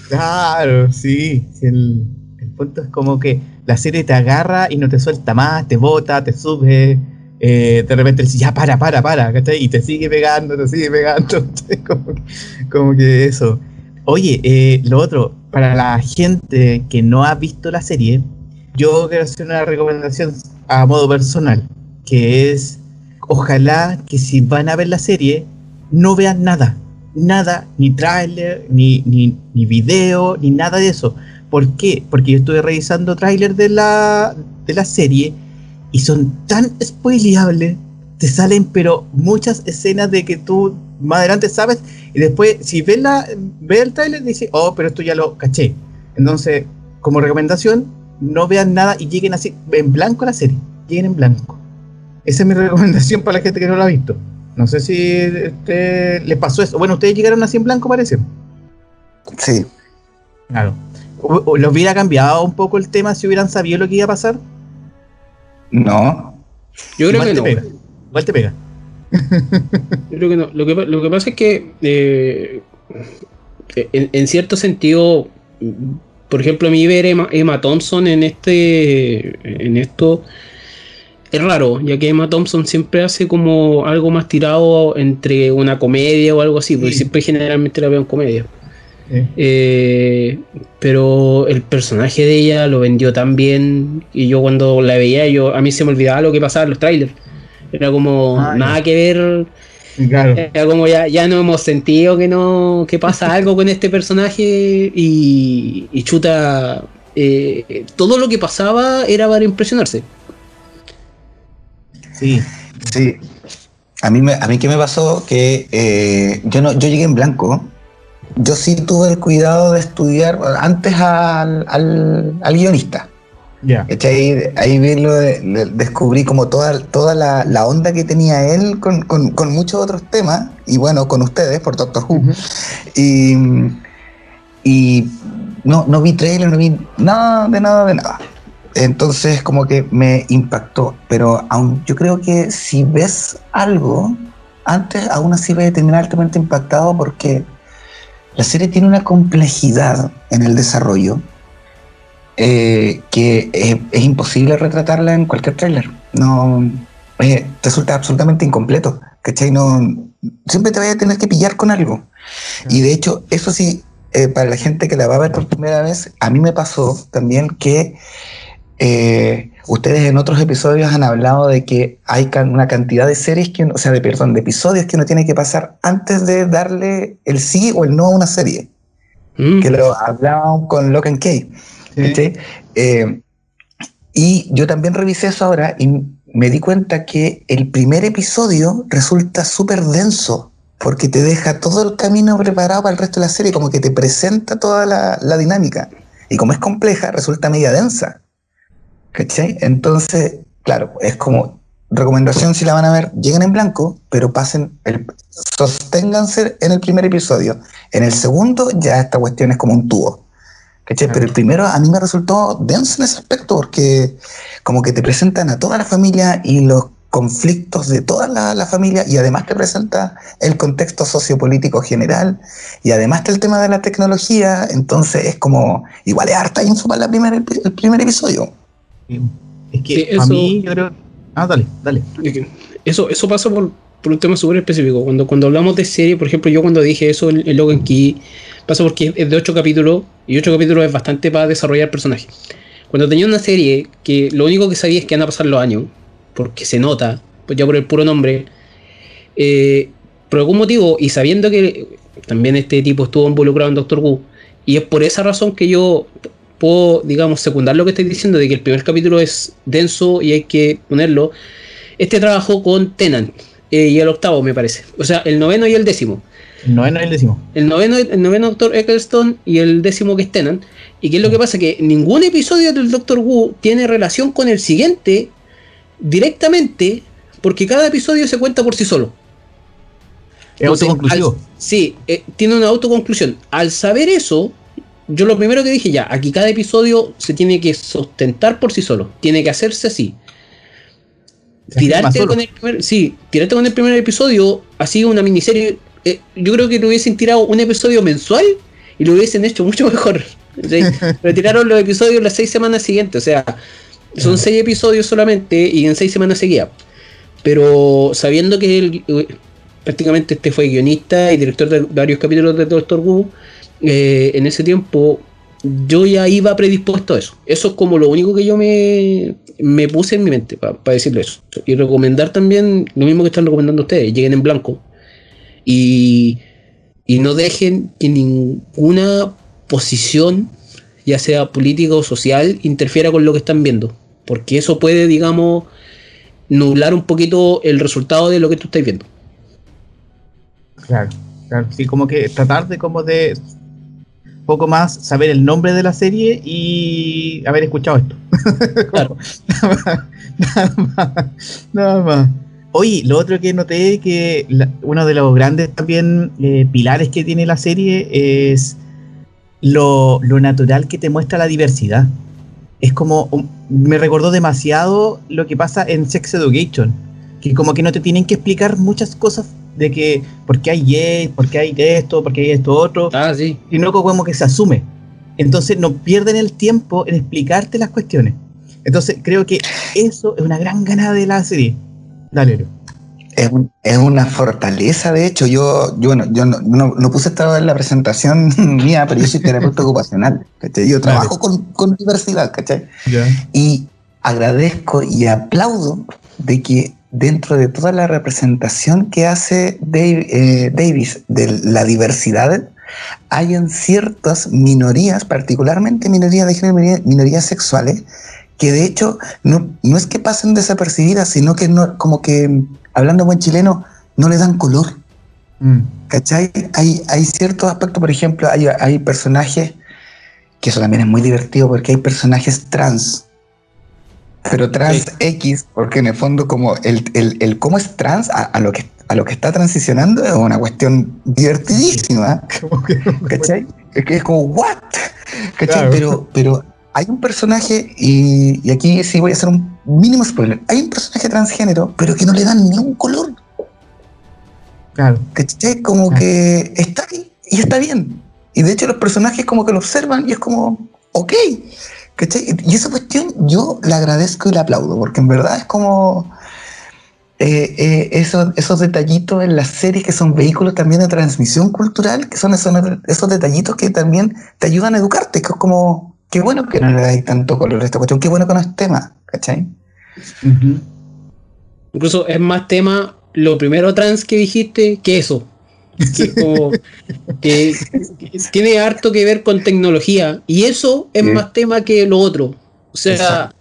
Claro, sí, el, el punto es como que la serie te agarra y no te suelta más, te bota, te sube eh, de repente dice, ya para, para, para, Y te sigue pegando, te sigue pegando, como, que, eso. Oye, eh, lo otro, para la gente que no ha visto la serie, yo quiero hacer una recomendación a modo personal, que es, ojalá que si van a ver la serie, no vean nada, nada, ni tráiler, ni, ni, ni video, ni nada de eso. ¿Por qué? Porque yo estuve revisando tráiler de la, de la serie y son tan spoileables, te salen pero muchas escenas de que tú más adelante sabes y después si ves, la, ves el trailer dices, oh, pero esto ya lo caché. Entonces, como recomendación, no vean nada y lleguen así en blanco a la serie, lleguen en blanco. Esa es mi recomendación para la gente que no lo ha visto. No sé si este, les pasó eso. Bueno, ustedes llegaron así en blanco, parece. Sí. Claro. ¿Los hubiera cambiado un poco el tema si hubieran sabido lo que iba a pasar? No. Yo creo que no. Pega. Igual te pega. Yo creo que no. Lo que, lo que pasa es que eh, en, cierto sentido, por ejemplo, a mí ver Emma, Emma, Thompson en este en esto es raro, ya que Emma Thompson siempre hace como algo más tirado entre una comedia o algo así, porque siempre generalmente la veo en comedia. Eh, pero el personaje de ella lo vendió tan bien y yo cuando la veía, yo a mí se me olvidaba lo que pasaba en los trailers. Era como ah, nada que ver. Era como ya, ya no hemos sentido que no que pasa algo con este personaje y, chuta. Eh, todo lo que pasaba era para impresionarse. Sí, sí. A mí, me, a mí qué me pasó que eh, yo no yo llegué en blanco yo sí tuve el cuidado de estudiar antes al, al, guionista. Ya. Ahí, ahí descubrí como toda, toda la, onda que tenía él con, muchos otros temas, y bueno, con ustedes por Doctor Who. Y, y no, no vi trailer, no vi nada, de nada, de nada. Entonces como que me impactó, pero aún yo creo que si ves algo, antes aún así vas a terminar altamente impactado porque la serie tiene una complejidad en el desarrollo eh, que es, imposible retratarla en cualquier tráiler. No, eh, resulta absolutamente incompleto. ¿Cachai? No, siempre te vaya a tener que pillar con algo. Y de hecho, eso sí, eh, para la gente que la va a ver por primera vez, a mí me pasó también que ustedes en otros episodios han hablado de que hay una cantidad de series que, o sea, de perdón, de episodios que uno tiene que pasar antes de darle el sí o el no a una serie. Mm. Que lo hablábamos con Locke and Eh, y yo también revisé eso ahora y me di cuenta que el primer episodio resulta súper denso porque te deja todo el camino preparado para el resto de la serie, como que te presenta toda la, dinámica. Y como es compleja, resulta media densa. Entonces, claro, es como recomendación si la van a ver, lleguen en blanco, pero pasen, el, sosténganse en el primer episodio. En el segundo ya esta cuestión es como un tubo. Pero el primero a mí me resultó denso en ese aspecto porque como que te presentan a toda la familia y los conflictos de toda la, familia y además te presenta el contexto sociopolítico general y además está el tema de la tecnología, entonces es como, igual es harta y la el primer episodio. Es que a mí yo creo... Ah, dale, dale. Eso, eso pasa por, por un tema súper específico. Cuando, cuando hablamos de serie, por ejemplo, yo cuando dije eso en, Logan Key, pasa porque es de ocho capítulos y ocho capítulos es bastante para desarrollar personajes. Cuando tenía una serie que lo único que sabía es que van a pasar los años, porque se nota, pues ya por el puro nombre, eh, por algún motivo, y sabiendo que también este tipo estuvo involucrado en Doctor Who, y es por esa razón que yo puedo, digamos, secundar lo que estoy diciendo, de que el primer capítulo es denso y hay que ponerlo. Este trabajo con Tenant, eh, y el octavo, me parece. O sea, el noveno y el décimo. El noveno y el décimo. El noveno, el noveno Doctor Eccleston y el décimo que es. ¿Y qué es lo que pasa? Que ningún episodio del Doctor Who tiene relación con el siguiente directamente, porque cada episodio se cuenta por sí solo. Es autoconclusivo. sí, eh, tiene una autoconclusión. Al saber eso, yo lo primero que dije ya, aquí cada episodio se tiene que sustentar por sí solo, tiene que hacerse así tirarte con el primer, sí, tirarte con el primer episodio, así una miniserie, eh, yo creo que lo hubiesen tirado un episodio mensual y lo hubiesen hecho mucho mejor. Pero tiraron los episodios las seis semanas siguientes, o sea, son seis episodios solamente y en seis semanas seguía. Pero sabiendo que él, eh, prácticamente este fue guionista y director de varios capítulos de Doctor Who, eh, en ese tiempo yo ya iba predispuesto a eso. Eso es como lo único que yo me, me puse en mi mente para decirle eso. Y recomendar también lo mismo que están recomendando ustedes, lleguen en blanco. Y, y no dejen que ninguna posición, ya sea política o social, interfiera con lo que están viendo. Porque eso puede, digamos, nublar un poquito el resultado de lo que tú estás viendo. Claro, claro. Sí, como que tratar de como de poco más saber el nombre de la serie y haber escuchado esto. Claro. nada, más, nada, más, Oye, lo otro que noté que uno de los grandes también eh, pilares que tiene la serie es lo, natural que te muestra la diversidad. Es como, me recordó demasiado lo que pasa en Sex Education, que como que no te tienen que explicar muchas cosas de que porque hay y, porque hay esto, porque hay esto otro, ah, sí. sino como que se asume. Entonces no pierden el tiempo en explicarte las cuestiones. Entonces creo que eso es una gran ganada de la serie. Dale, es, es, una fortaleza, de hecho. Yo, yo, bueno, yo no, no, puse esto en la presentación mía, pero yo soy terapeuta ocupacional. Yo trabajo con, con, diversidad, ¿cachai? Y agradezco y aplaudo de que dentro de toda la representación que hace eh, Davis de la diversidad, hay en ciertas minorías, particularmente minorías de género, minorías sexuales, que de hecho no, no es que pasen desapercibidas, sino que no, como que, hablando buen chileno, no le dan color. Mm. ¿Cachai? Hay, hay ciertos aspectos, por ejemplo, hay, hay personajes, que eso también es muy divertido porque hay personajes trans pero trans X, porque en el fondo como el, el, cómo es trans a, lo que, a lo que está transicionando es una cuestión divertidísima. ¿Cachai? Es que es como, ¿what? ¿Cachai? Pero, pero hay un personaje, y, aquí sí voy a hacer un mínimo spoiler, hay un personaje transgénero, pero que no le dan ningún color. Claro. ¿Cachai? Como que está ahí y está bien. Y de hecho los personajes como que lo observan y es como, ok. Y esa cuestión yo la agradezco y la aplaudo, porque en verdad es como eh, eh, esos, esos detallitos en las series que son vehículos también de transmisión cultural, que son esos, esos detallitos que también te ayudan a educarte, que es como, qué bueno que no le dais tanto color a esta cuestión, qué bueno que no es tema, ¿cachai? Incluso es más tema lo primero trans que dijiste que eso que, tiene harto que ver con tecnología y eso es más tema que lo otro. O sea,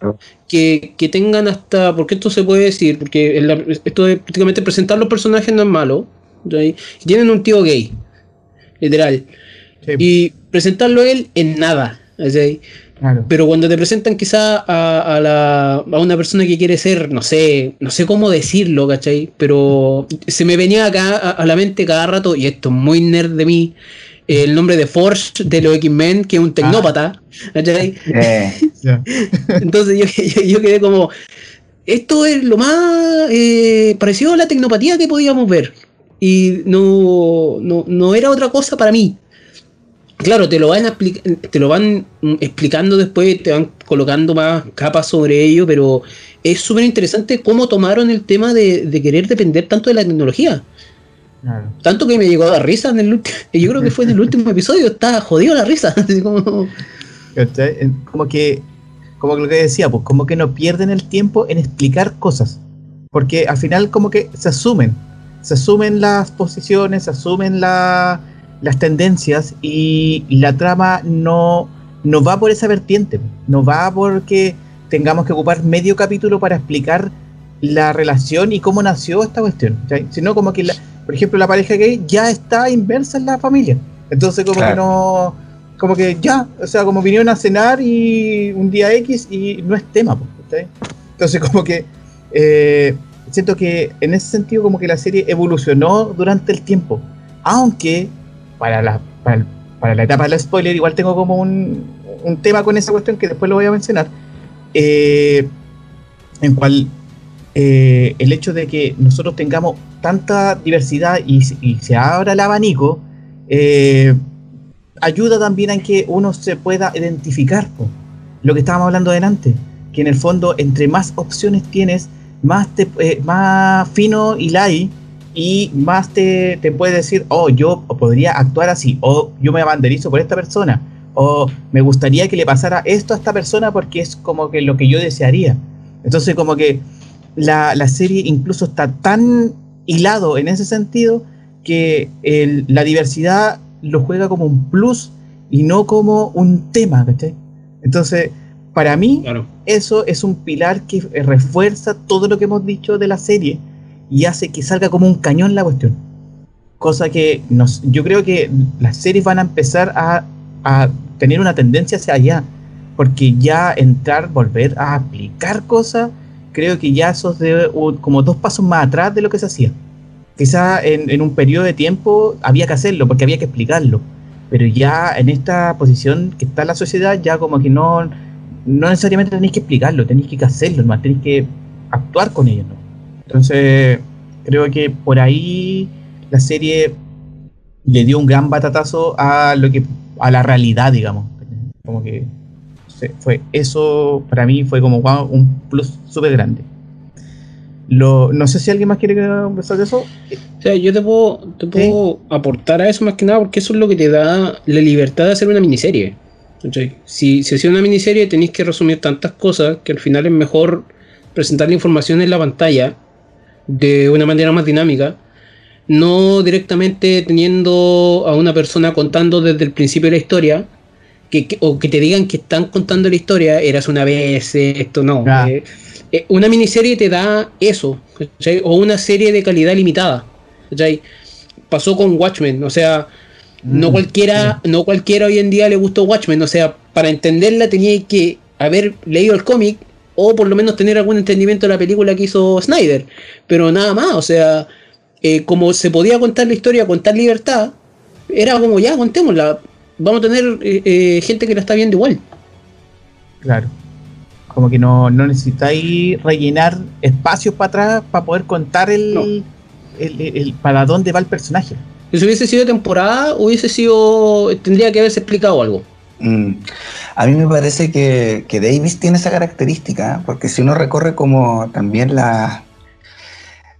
que, tengan hasta, porque esto se puede decir, porque esto de prácticamente presentar los personajes no es malo. Tienen un tío gay, literal. Y presentarlo él en nada. Pero cuando te presentan quizá a, la, a, una persona que quiere ser, no sé, no sé cómo decirlo, ¿cachai? Pero se me venía acá a, la mente cada rato, y esto es muy nerd de mí, el nombre de Forge de los X-Men, que es un tecnópata. Eh. Entonces yo, yo, quedé como, esto es lo más eh, parecido a la tecnopatía que podíamos ver. Y no, no, era otra cosa para mí. Claro, te lo van te lo van explicando después, te van colocando más capas sobre ello, pero es súper interesante cómo tomaron el tema de, querer depender tanto de la tecnología. Tanto que me llegó a dar risa en el último. Yo creo que fue en el último episodio, estaba jodido la risa. como... como que como lo que decía, pues como que no pierden el tiempo en explicar cosas. Porque al final como que se asumen, se asumen las posiciones, se asumen las tendencias y, la trama no, no va por esa vertiente, no va porque tengamos que ocupar medio capítulo para explicar la relación y cómo nació esta cuestión, sino como que, por ejemplo, la pareja gay ya está inversa en la familia. Entonces como que no como que ya, o sea, como vinieron a cenar y un día X y no es tema, Entonces como que eh, siento que en ese sentido como que la serie evolucionó durante el tiempo, aunque para la, para, la etapa del spoiler igual tengo como un, un, tema con esa cuestión que después lo voy a mencionar, eh, en cual eh, el hecho de que nosotros tengamos tanta diversidad y, y se abra el abanico, eh, ayuda también a que uno se pueda identificar lo que estábamos hablando delante, que en el fondo entre más opciones tienes, más, te, eh, más fino y light y más te, te puede decir, oh, yo podría actuar así, o yo me abanderizo por esta persona, o me gustaría que le pasara esto a esta persona porque es como que lo que yo desearía. Entonces como que la, la serie incluso está tan hilado en ese sentido que el, la diversidad lo juega como un plus y no como un tema, ¿cachai? Entonces, para mí, eso es un pilar que refuerza todo lo que hemos dicho de la serie y hace que salga como un cañón la cuestión. Cosa que yo creo que las series van a empezar a, a tener una tendencia hacia allá, porque ya entrar, volver a aplicar cosas, creo que ya eso es de, como dos pasos más atrás de lo que se hacía quizá en, un periodo de tiempo había que hacerlo porque había que explicarlo, pero ya en esta posición que está la sociedad, ya como que no, no necesariamente tenéis que explicarlo, tenéis que hacerlo, más tenéis que actuar con ello. ¿no? Entonces, creo que por ahí la serie le dio un gran batatazo a lo que a la realidad, digamos. Como que fue eso para mí fue como un plus súper grande no sé si alguien más quiere conversar de eso. O sea, yo te puedo, te puedo aportar a eso más que nada porque eso es lo que te da la libertad de hacer una miniserie. Si, si haces una miniserie tenéis que resumir tantas cosas que al final es mejor presentar la información en la pantalla de una manera más dinámica, no directamente teniendo a una persona contando desde el principio de la historia, que, o que te digan que están contando la historia, eras una vez, esto no. Eh, eh, una miniserie te da eso, o una serie de calidad limitada. Pasó con Watchmen, o sea, no mm, cualquiera, no cualquiera hoy en día le gustó Watchmen, o sea, para entenderla tenía que haber leído el cómic o por lo menos tener algún entendimiento de la película que hizo Snyder, pero nada más, o sea, eh, como se podía contar la historia con tal libertad, era como ya, contémosla, vamos a tener eh, gente que la está viendo igual. Claro. Como que no, no necesitáis rellenar espacios para atrás para poder contar el, el, para dónde va el personaje. Si hubiese sido temporada, hubiese sido. tendría que haberse explicado algo. Mm. A mí me parece que, que, Davis tiene esa característica, porque si uno recorre como también la,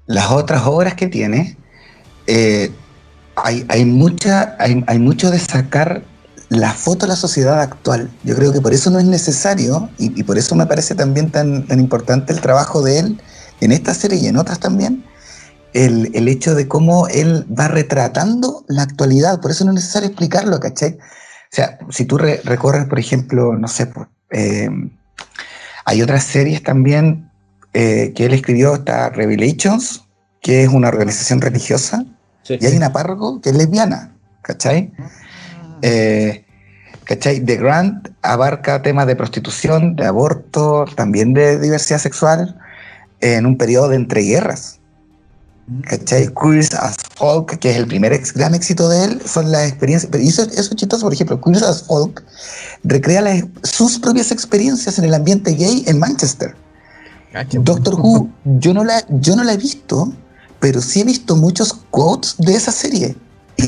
las otras obras que tiene, eh, hay, hay, mucha, hay, hay mucho de sacar la foto de la sociedad actual. Yo creo que por eso no es necesario y, por eso me parece también tan, tan, importante el trabajo de él en esta serie y en otras también, el, el hecho de cómo él va retratando la actualidad. Por eso no es necesario explicarlo, ¿cachai? O sea, si tú recorres, por ejemplo, no sé, pues, eh, hay otras series también eh, que él escribió, está Revelations, que es una organización religiosa, y hay una párroco que es lesbiana, ¿cachai? Eh, ¿Cachai? The Grant abarca temas de prostitución, de aborto, también de diversidad sexual, en un periodo de entreguerras. ¿Cachai? Queers as Folk, que es el primer gran éxito de él, son las experiencias. Pero eso, eso es chistoso, por ejemplo, Queers as Folk recrea sus propias experiencias en el ambiente gay en Manchester. Doctor Who, yo no, la, yo no la he visto, pero sí he visto muchos quotes de esa serie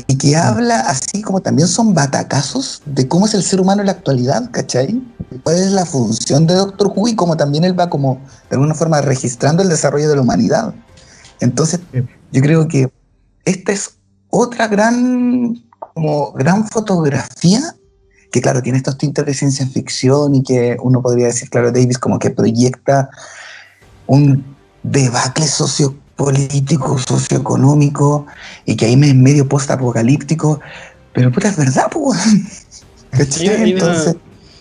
y que habla así como también son batacazos de cómo es el ser humano en la actualidad, ¿cachai? ¿Cuál es la función de Doctor Who y cómo también él va como de alguna forma registrando el desarrollo de la humanidad? Entonces, yo creo que esta es otra gran, como gran fotografía que claro, tiene estos tintes de ciencia ficción y que uno podría decir, claro, Davis como que proyecta un debacle sociopolítico, socioeconómico, y que ahí me es medio post-apocalíptico, pero puta, es verdad, pues. Hay,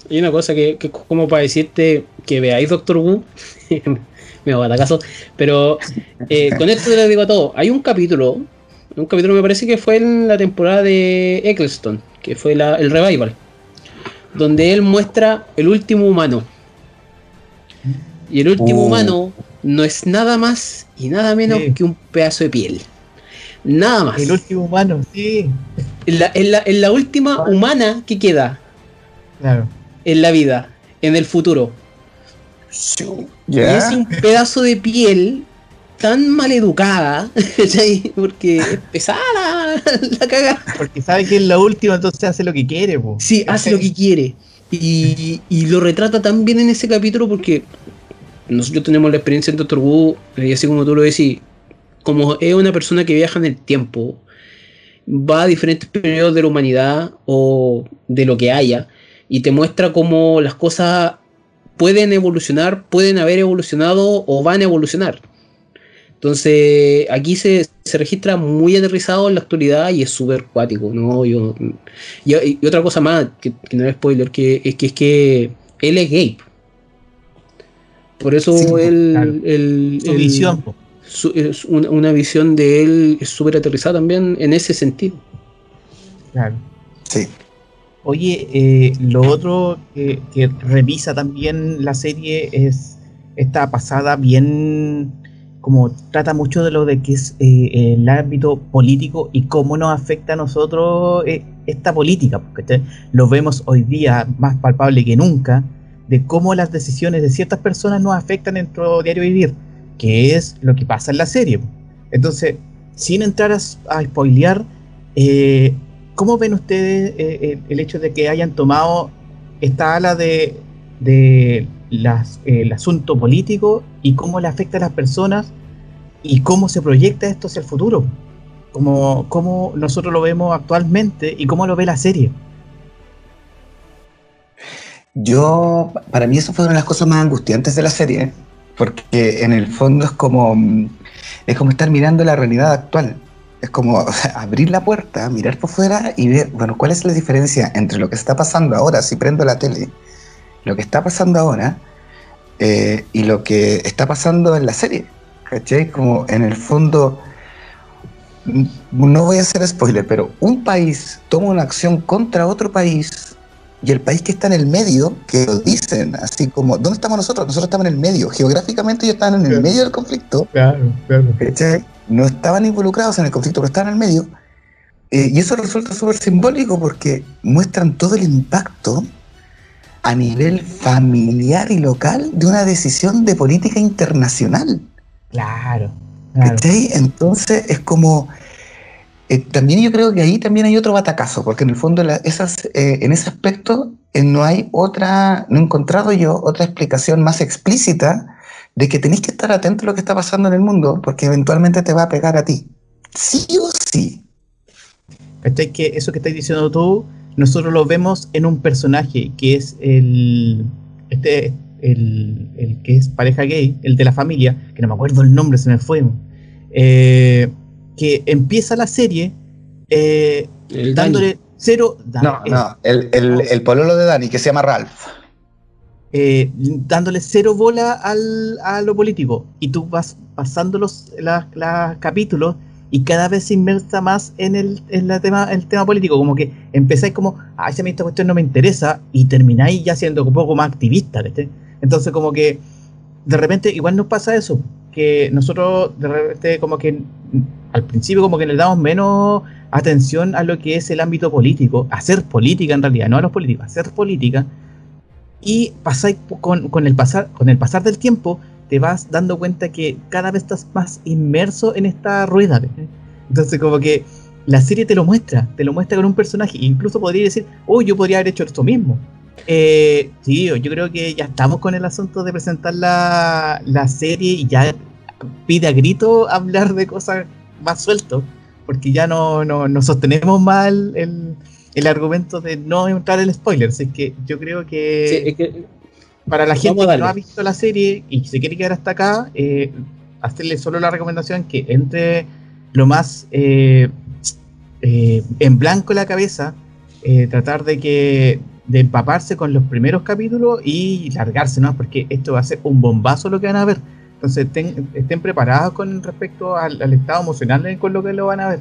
hay, una cosa que, que, como para decirte que veáis Doctor Who, me va a caso, pero eh, con esto te lo digo todo. Hay un capítulo, un capítulo me parece que fue en la temporada de Eccleston, que fue la, el revival, donde él muestra el último humano y el último oh. humano no es nada más y nada menos que un pedazo de piel. Nada más. El último humano, sí. En la, en la, última humana que queda. Claro. En la vida, en el futuro. Y es un pedazo de piel tan mal educada, porque es pesada la, caga. Porque sabe que es la última, entonces hace lo que quiere. Po. Sí, hace lo que quiere. Y, y, lo retrata tan bien en ese capítulo porque nosotros tenemos la experiencia en Doctor Who, y así como tú lo decís, como es una persona que viaja en el tiempo, va a diferentes periodos de la humanidad o de lo que haya, y te muestra cómo las cosas pueden evolucionar, pueden haber evolucionado o van a evolucionar. Entonces, aquí se, registra muy aterrizado en la actualidad y es súper cuático, ¿no? Yo, y, otra cosa más, que, no es spoiler, que es que es que él es gay. Por eso él, su visión. es una, visión de él es súper aterrizada también en ese sentido. Claro. Sí. Oye, eh, lo otro que, revisa también la serie es esta pasada bien como trata mucho de lo de que es eh, el ámbito político y cómo nos afecta a nosotros eh, esta política, porque lo vemos hoy día más palpable que nunca, de cómo las decisiones de ciertas personas nos afectan en nuestro diario vivir, que es lo que pasa en la serie. Entonces, sin entrar a, spoilear, eh, ¿cómo ven ustedes eh, el, hecho de que hayan tomado esta ala de, las, el asunto político y cómo le afecta a las personas y cómo se proyecta esto hacia el futuro? Como, cómo nosotros lo vemos actualmente y cómo lo ve la serie. Yo, para mí eso fue una de las cosas más angustiantes de la serie, porque en el fondo es como, es como estar mirando la realidad actual. Es como abrir la puerta, mirar por fuera y ver, bueno, cuál es la diferencia entre lo que está pasando ahora, si prendo la tele, lo que está pasando ahora eh, y lo que está pasando en la serie. ¿Cachai? Como en el fondo, no voy a hacer spoiler, pero un país toma una acción contra otro país y el país que está en el medio, que lo dicen, así como, ¿dónde estamos nosotros? Nosotros estamos en el medio. Geográficamente ellos estaban en el medio del conflicto. Claro, claro. No estaban involucrados en el conflicto, pero estaban en el medio. Eh, y eso resulta súper simbólico porque muestran todo el impacto a nivel familiar y local de una decisión de política internacional. Claro. claro. Entonces es como eh, también yo creo que ahí también hay otro batacazo, porque en el fondo esas, eh, en ese aspecto eh, no hay otra, no he encontrado yo otra explicación más explícita de que tenéis que estar atento a lo que está pasando en el mundo, porque eventualmente te va a pegar a ti. Sí o sí. Que eso que estás diciendo tú, nosotros lo vemos en un personaje que es el, este, el, el que es pareja gay, el de la familia, que no me acuerdo el nombre, se me fue. Eh, que empieza la serie eh, dándole cero. no, no, el, el, pololo de Dani, que se llama Ralph. Eh, dándole cero bola al, a lo político. Y tú vas pasando los, capítulos y cada vez se inmersa más en el, tema, el tema político. Como que empezáis como, a mí esta cuestión no me interesa, y termináis ya siendo un poco más activista. Entonces, como que de repente igual nos pasa eso que nosotros de repente como que al principio como que le damos menos atención a lo que es el ámbito político, hacer política en realidad, no a los políticos, hacer política. Y pasáis con, con, el pasar, con el pasar del tiempo, te vas dando cuenta que cada vez estás más inmerso en esta rueda. Entonces como que la serie te lo muestra, te lo muestra con un personaje. Incluso podría decir, oh, yo podría haber hecho esto mismo. Eh, yo creo que ya estamos con el asunto de presentar la, la serie y ya pide a grito hablar de cosas más sueltos, porque ya no, no, sostenemos mal el, el, argumento de no entrar en spoilers. Es que yo creo que, para la gente que no ha visto la serie y se quiere quedar hasta acá, eh, hacerle solo la recomendación que entre lo más eh, eh, en blanco la cabeza, tratar de que de empaparse con los primeros capítulos y largarse, ¿no? Porque esto va a ser un bombazo lo que van a ver. Entonces estén, preparados con respecto al, estado emocional con lo que lo van a ver.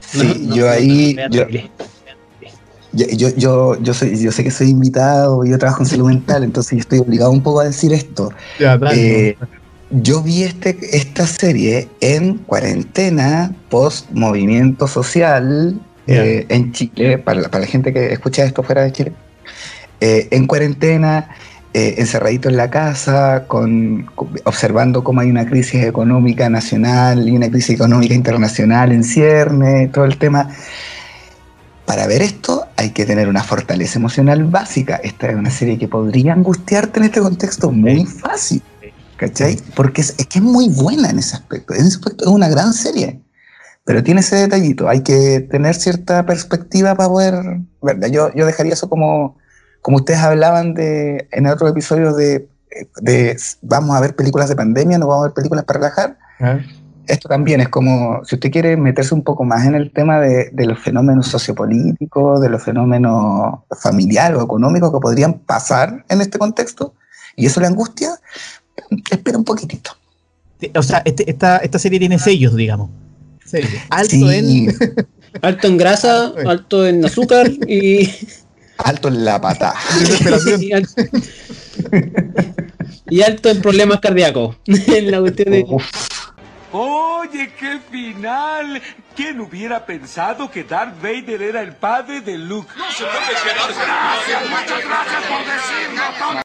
Sí, yo ahí. Yo, yo, yo, soy, yo sé que soy invitado, yo trabajo en salud mental, entonces yo estoy obligado un poco a decir esto. Eh, yo vi este, esta serie en cuarentena, post movimiento social, eh, en Chile, para, para, la gente que escucha esto fuera de Chile, eh, en cuarentena, eh, encerradito en la casa, con, observando cómo hay una crisis económica nacional y una crisis económica internacional en cierne, todo el tema. Para ver esto hay que tener una fortaleza emocional básica. Esta es una serie que podría angustiarte en este contexto muy fácil, ¿cachai? Porque es, es que es muy buena en ese aspecto. En ese aspecto es una gran serie. Pero tiene ese detallito, hay que tener cierta perspectiva para poder verla. Yo, yo dejaría eso como, como ustedes hablaban de, en otro episodio de, de vamos a ver películas de pandemia, no vamos a ver películas para relajar. Esto también es como, si usted quiere meterse un poco más en el tema de, de los fenómenos sociopolíticos, de los fenómenos familiares o económicos que podrían pasar en este contexto, y eso le angustia, espera un poquitito. O sea, este, esta, esta serie tiene sellos, digamos. Alto en. Alto en grasa, alto en azúcar y. Alto en la pata. y, alto, en problemas cardíacos. en la cuestión de. Oye, qué final. ¿Quién hubiera pensado que Darth Vader era el padre de Luke? No se puede Gracias, muchas gracias por decirlo.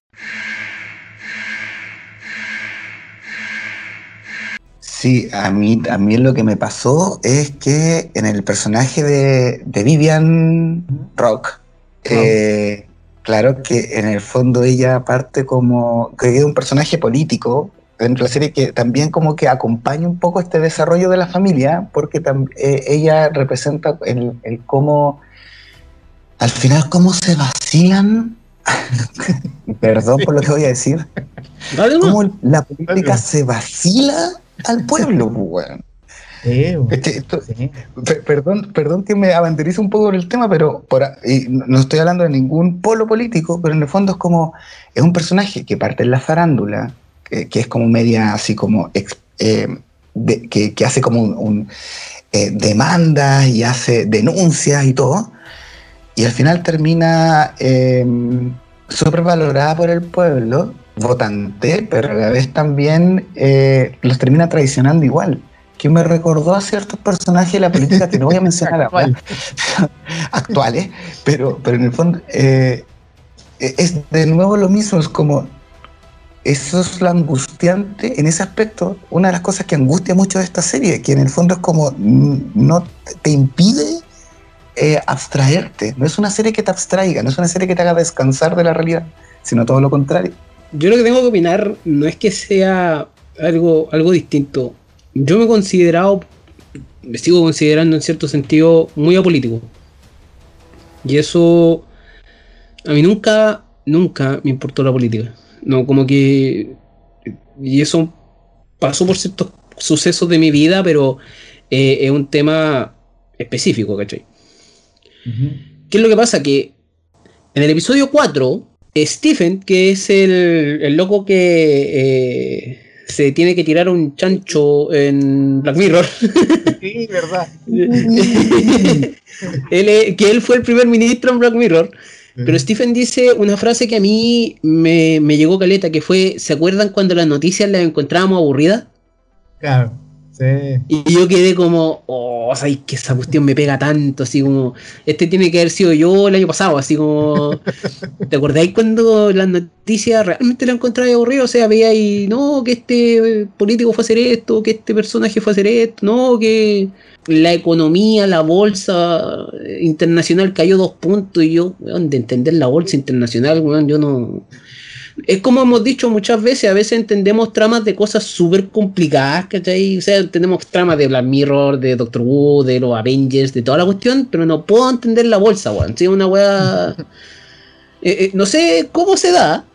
Sí, a mí también lo que me pasó es que en el personaje de, Vivian Rock, eh, claro que en el fondo ella parte como que es un personaje político dentro de la serie que también como que acompaña un poco este desarrollo de la familia, porque eh, ella representa el, el cómo, al final, cómo se vacían Perdón por lo que voy a decir. Cómo la política se vacila al pueblo, pues, este, perdón, perdón que me abanderice un poco por el tema, pero por, no estoy hablando de ningún polo político, pero en el fondo es como, es un personaje que parte en la farándula, que, es como media así como, eh, que, hace como un, eh, demandas y hace denuncias y todo, y al final termina eh, súper valorada por el pueblo, votante, pero a la vez también eh, los termina traicionando igual. Que me recordó a ciertos personajes de la política que no voy a mencionar Actual. actuales, pero, pero en el fondo es de nuevo lo mismo, es como eso es lo angustiante en ese aspecto. Una de las cosas que angustia mucho de esta serie, que en el fondo es como no te impide eh, abstraerte. No es una serie que te abstraiga, no es una serie que te haga descansar de la realidad, sino todo lo contrario yo lo que tengo que opinar no es que sea algo, algo distinto. Yo me he considerado, me sigo considerando en cierto sentido muy apolítico. Y eso a mí nunca, nunca me importó la política. No, como que... Y eso pasó por ciertos sucesos de mi vida, pero eh, es un tema específico, ¿cachai? ¿Qué es lo que pasa? Que en el episodio 4 Stephen, que es el, loco que eh, se tiene que tirar un chancho en Black Mirror. Sí, verdad. que él fue el primer ministro en Black Mirror. Pero Stephen dice una frase que a mí me, llegó caleta, que fue, ¿se acuerdan cuando las noticias las encontrábamos aburridas? Claro. Y yo quedé como, oh, ¿sabes que esa cuestión me pega tanto? Así como, este tiene que haber sido yo el año pasado, así como, ¿te acordáis cuando las noticias realmente la encontré aburrido? O sea, veía ahí, no, que este político fue a hacer esto, que este personaje fue a hacer esto, no, que la economía, la bolsa internacional cayó dos puntos y yo, de entender la bolsa internacional, yo no es como hemos dicho muchas veces, a veces entendemos tramas de cosas súper complicadas, ¿cachai? O sea, entendemos tramas de Black Mirror, de Doctor Who, de los Avengers, de toda la cuestión, pero no puedo entender la bolsa, weón. ¿sí? Una weá. Eh, eh, no sé cómo se da.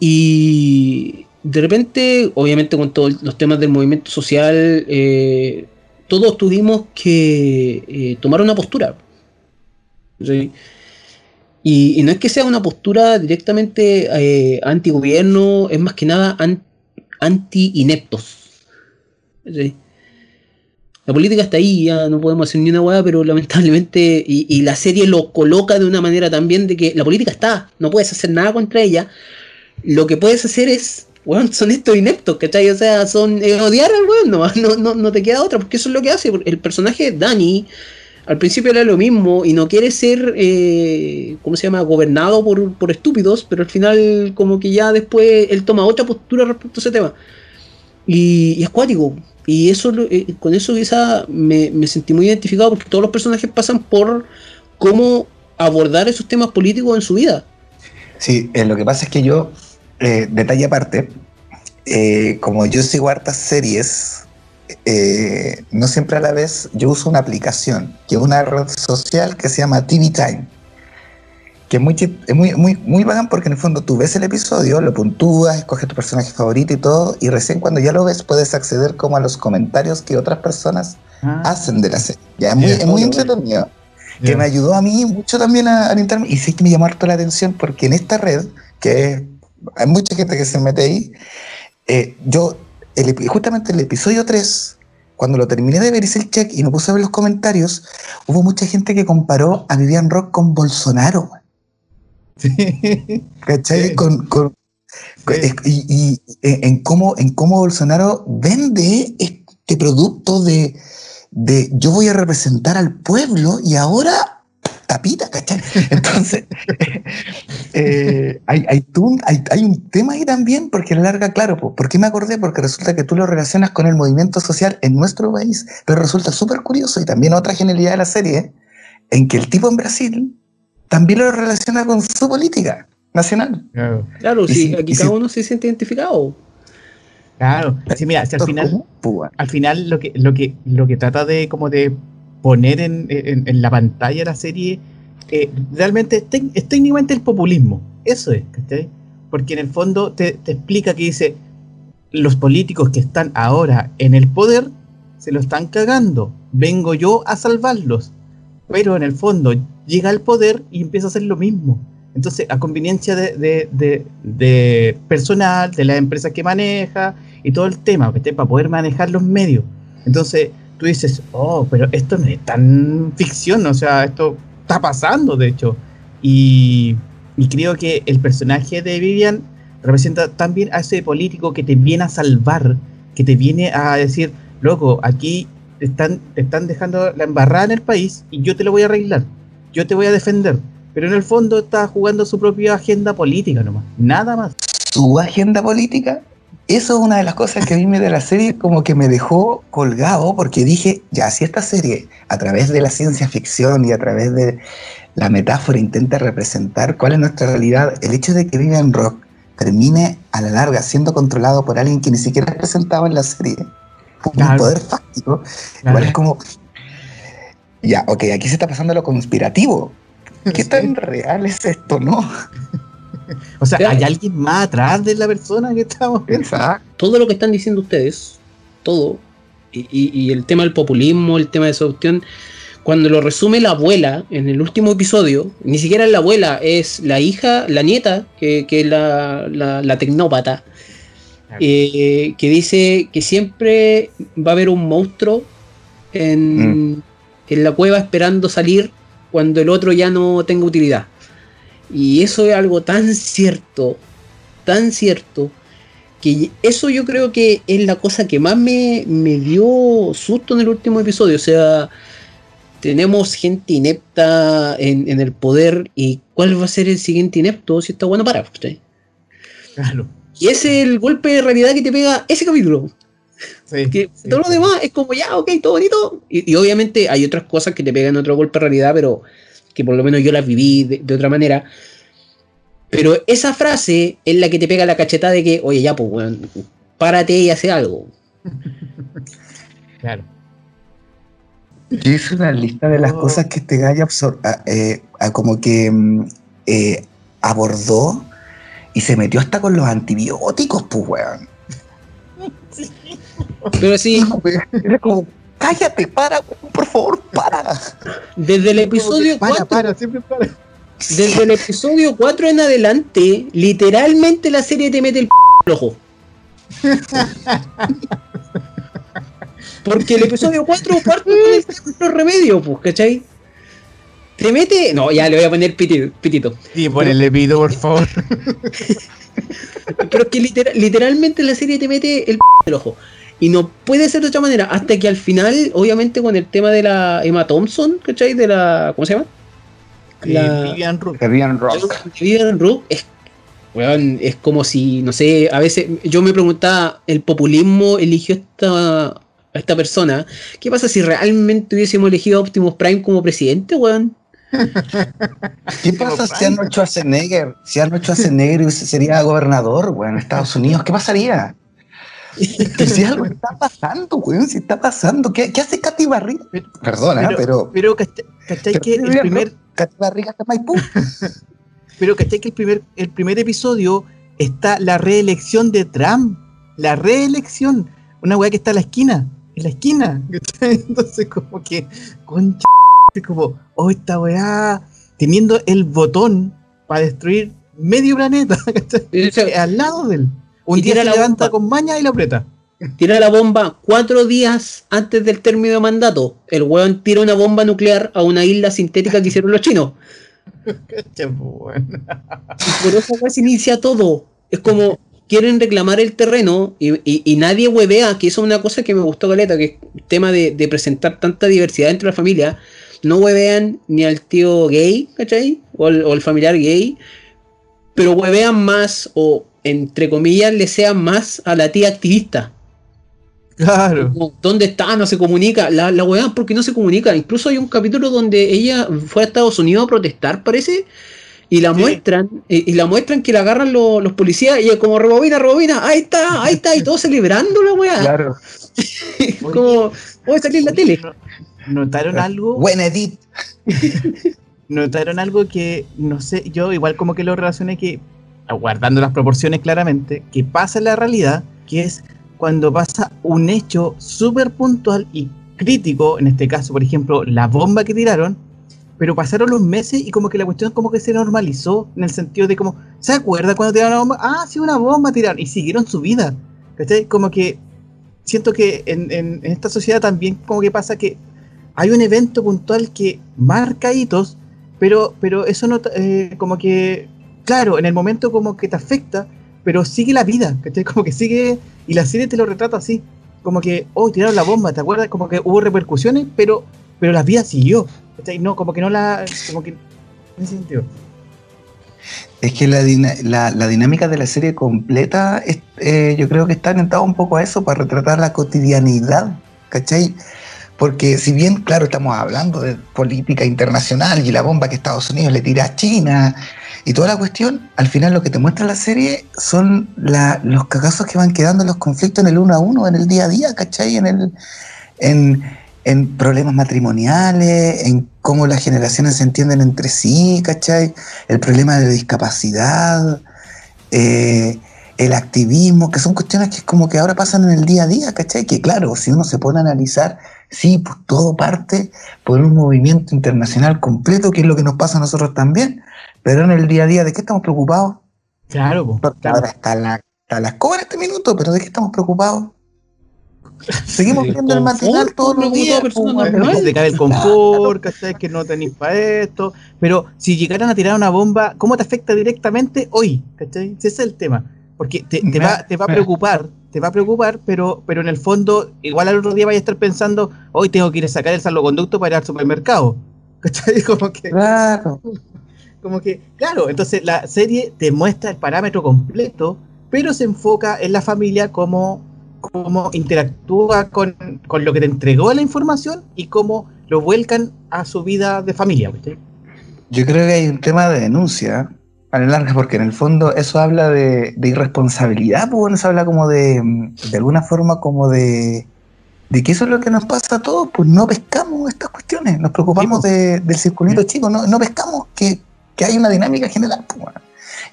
Y de repente, obviamente con todos los temas del movimiento social, eh, todos tuvimos que tomar una postura. ¿sí? Y, no es que sea una postura directamente eh, anti-gobierno, es más que nada anti-ineptos. La política está ahí, ya no podemos hacer ni una hueá, pero lamentablemente, y, la serie lo coloca de una manera también de que la política está, no puedes hacer nada contra ella. Lo que puedes hacer es, bueno, son estos ineptos, ¿cachai? O sea, son odiar al weón, no, no, no, te queda otra, porque eso es lo que hace. El personaje Dani al principio era lo mismo y no quiere ser, eh, ¿cómo se llama?, gobernado por, estúpidos, pero al final como que ya después él toma otra postura respecto a ese tema. Y, es cuático. Y eso, eh, con eso quizá me, sentí muy identificado porque todos los personajes pasan por cómo abordar esos temas políticos en su vida. Sí, eh, lo que pasa es que yo, detalle aparte, como yo sigo hartas series eh, no siempre a la vez, yo uso una aplicación, que es una red social que se llama TV Time, que es muy, muy, muy, muy bacán porque en el fondo tú ves el episodio, lo puntúas, escoges tu personaje favorito y todo, y recién cuando ya lo ves puedes acceder como a los comentarios que otras personas ah. hacen de la serie. Ya, es muy, entretenido. Que me ayudó a mí mucho también a, orientarme, y sí que me llamó harto la atención porque en esta red, que hay mucha gente que se mete ahí, eh, yo justamente el episodio 3, cuando lo terminé de ver hice el check y me puse a ver los comentarios, hubo mucha gente que comparó a Vivian Rock con Bolsonaro. ¿Cachai? Con, y, en, cómo, en cómo Bolsonaro vende este producto de, de yo voy a representar al pueblo y ahora tapita, ¿cachai? Entonces, eh, hay, hay, hay, un tema ahí también, porque a la larga, claro, ¿por qué me acordé? Porque resulta que tú lo relacionas con el movimiento social en nuestro país, pero resulta súper curioso y también otra genialidad de la serie, en que el tipo en Brasil también lo relaciona con su política nacional. Claro, sí, aquí cada uno se siente identificado. Claro, sí, mira, al final, pues, al final lo que, lo que, lo que trata de como de poner en, en, la pantalla la serie eh, realmente es, técnicamente el populismo. Eso es. Porque en el fondo te, te, explica que dice, los políticos que están ahora en el poder se lo están cagando. Vengo yo a salvarlos. Pero en el fondo llega al poder y empieza a hacer lo mismo. Entonces, a conveniencia de, de, de, personal, de las empresas que maneja y todo el tema, para poder manejar los medios. Entonces, tú dices, oh, pero esto no es tan ficción, o sea, esto está pasando, de hecho. Y, creo que el personaje de Vivian representa también a ese político que te viene a salvar, que te viene a decir, loco, aquí te están, te están dejando la embarrada en el país y yo te lo voy a arreglar, yo te voy a defender. Pero en el fondo está jugando su propia agenda política nomás, nada más. ¿Su agenda política? Eso es una de las cosas que a mí me de la serie como que me dejó colgado porque dije, ya, si esta serie a través de la ciencia ficción y a través de la metáfora intenta representar cuál es nuestra realidad, el hecho de que Vivian Rock termine a la larga siendo controlado por alguien que ni siquiera es presentado en la serie, un poder fáctico, igual es como, ya, ok, aquí se está pasando lo conspirativo. ¿Qué tan real es esto, no? O sea, hay alguien más atrás de la persona que estamos viendo. Todo lo que están diciendo ustedes, todo, y, el tema del populismo, el tema de esa cuestión, cuando lo resume la abuela en el último episodio, ni siquiera es la abuela, es la hija, la nieta, que, es la, tecnópata, eh, que dice que siempre va a haber un monstruo en, mm. en la cueva esperando salir cuando el otro ya no tenga utilidad. Y eso es algo tan cierto, tan cierto, que eso yo creo que es la cosa que más me, me dio susto en el último episodio. O sea, tenemos gente inepta en, el poder y cuál va a ser el siguiente inepto si está bueno para usted. Claro. Y ese es el golpe de realidad que te pega ese capítulo. que todo lo demás es como ya, ok, todo bonito. Y, obviamente hay otras cosas que te pegan otro golpe de realidad, pero que por lo menos yo las viví de, otra manera. Pero esa frase es la que te pega la cacheta de que, oye, ya, pues, bueno, párate y hace algo. claro. Yo hice una lista de las oh. cosas que este gallo eh, como que mm, eh, abordó y se metió hasta con los antibióticos, pues, weón. Pero sí. Era como, cállate, para, por favor, para. Desde el episodio 4. Para, siempre para. Desde el episodio 4 en adelante, literalmente la serie te mete el p ojo. Porque el episodio 4 parte con el remedio, pues, ¿cachai? Te mete. No, ya le voy a poner pitito. pitito. Sí, ponele pito, por favor. Pero es que literalmente la serie te mete el p ojo. Y no puede ser de otra manera. Hasta que al final, obviamente, con el tema de la Emma Thompson, ¿cachai? De la. ¿Cómo se llama? La, Vivian Rook. Vivian Rook. Vivian Rook es, es como si, no sé, a veces yo me preguntaba, ¿el populismo eligió esta esta persona, ¿qué pasa si realmente hubiésemos elegido a Optimus Prime como presidente, weón? ¿Qué pasa si Arnold Schwarzenegger, si Arnold Schwarzenegger sería gobernador, weón, en Estados Unidos? ¿Qué pasaría? Si algo está pasando, weón, si está pasando. ¿Qué, qué hace Katy Barriga? Perdona, pero. Pero, ¿cachai que el primer. Katy Barriga está Maipú. pero, ¿cachai que el primer, el primer episodio está la reelección de Trump? La reelección. Una weá que está en la esquina en la esquina. Entonces, como que, concha, como, oh, esta weá, teniendo el botón para destruir medio planeta, al lado de él. Un día se la levanta con maña y la aprieta. Tira la bomba cuatro días antes del término de mandato. El weón tira una bomba nuclear a una isla sintética que hicieron los chinos. Qué bueno. Y por eso se inicia todo. Es como, quieren reclamar el terreno y, nadie huevea, que eso es una cosa que me gustó Caleta, que es el tema de, presentar tanta diversidad dentro de la familia. No huevean ni al tío gay, ¿cachai? O el, familiar gay, pero huevean más, o entre comillas, le sean más a la tía activista. Claro. ¿Dónde está? No se comunica. La, la huevean porque no se comunica. Incluso hay un capítulo donde ella fue a Estados Unidos a protestar, parece y la muestran, y, la muestran que la agarran los policías y es como rebobina, rebobina, ahí está, ahí está, y todos celebrando la weá. Claro. como, puede salir en la tele. ¿Notaron algo? Buen edit. ¿Notaron algo que, no sé, yo igual como que lo relacioné que, guardando las proporciones claramente, que pasa en la realidad, que es cuando pasa un hecho súper puntual y crítico, en este caso, por ejemplo, la bomba que tiraron, pero pasaron los meses y como que la cuestión como que se normalizó en el sentido de como, ¿se acuerda cuando tiraron una bomba? Ah, sí, una bomba tiraron y siguieron su vida. ¿Cachai? Como que siento que en, esta sociedad también como que pasa que hay un evento puntual que marca hitos, pero, pero eso no, eh, como que, claro, en el momento como que te afecta, pero sigue la vida, ¿cachai? Como que sigue, y la serie te lo retrata así, como que, oh, tiraron la bomba, ¿te acuerdas? Como que hubo repercusiones, pero, pero la vida siguió. No, como que no la. Como que. En ese sentido. Es que la, dinámica de la serie completa, eh, yo creo que está orientada un poco a eso, para retratar la cotidianidad, ¿cachai? Porque si bien, claro, estamos hablando de política internacional y la bomba que Estados Unidos le tira a China y toda la cuestión, al final lo que te muestra la serie son los cagazos que van quedando los conflictos en el uno a uno, en el día a día, ¿cachai? En el, en, en problemas matrimoniales, en cómo las generaciones se entienden entre sí, ¿cachai? El problema de la discapacidad, eh, el activismo, que son cuestiones que como que ahora pasan en el día a día, ¿cachai? Que claro, si uno se pone a analizar, sí, pues todo parte por un movimiento internacional completo, que es lo que nos pasa a nosotros también, pero en el día a día, ¿de qué estamos preocupados? Claro, pues. Ahora está la, está la escoba en este minuto, pero ¿de qué estamos preocupados? Seguimos viendo el material todos los días. Se cae el confort, ¿cachai? Que no tenéis para esto. Pero si llegaran a tirar una bomba, ¿cómo te afecta directamente hoy? ¿Cachai? Ese es el tema. Porque te, va, te va a preocupar, te va a preocupar, pero, pero en el fondo, igual al otro día vaya a estar pensando, hoy tengo que ir a sacar el salvoconducto para ir al supermercado. ¿Cachai? Como que. Claro. Como que, claro, entonces la serie te muestra el parámetro completo, pero se enfoca en la familia como cómo interactúa con, lo que te entregó la información y cómo lo vuelcan a su vida de familia. Yo creo que hay un tema de denuncia a la larga, porque en el fondo eso habla de, irresponsabilidad, pues eso habla como de, de alguna forma como de, de que eso es lo que nos pasa a todos, pues no pescamos estas cuestiones, nos preocupamos pues. del circulito chico, no, no pescamos que, hay una dinámica general. Pues,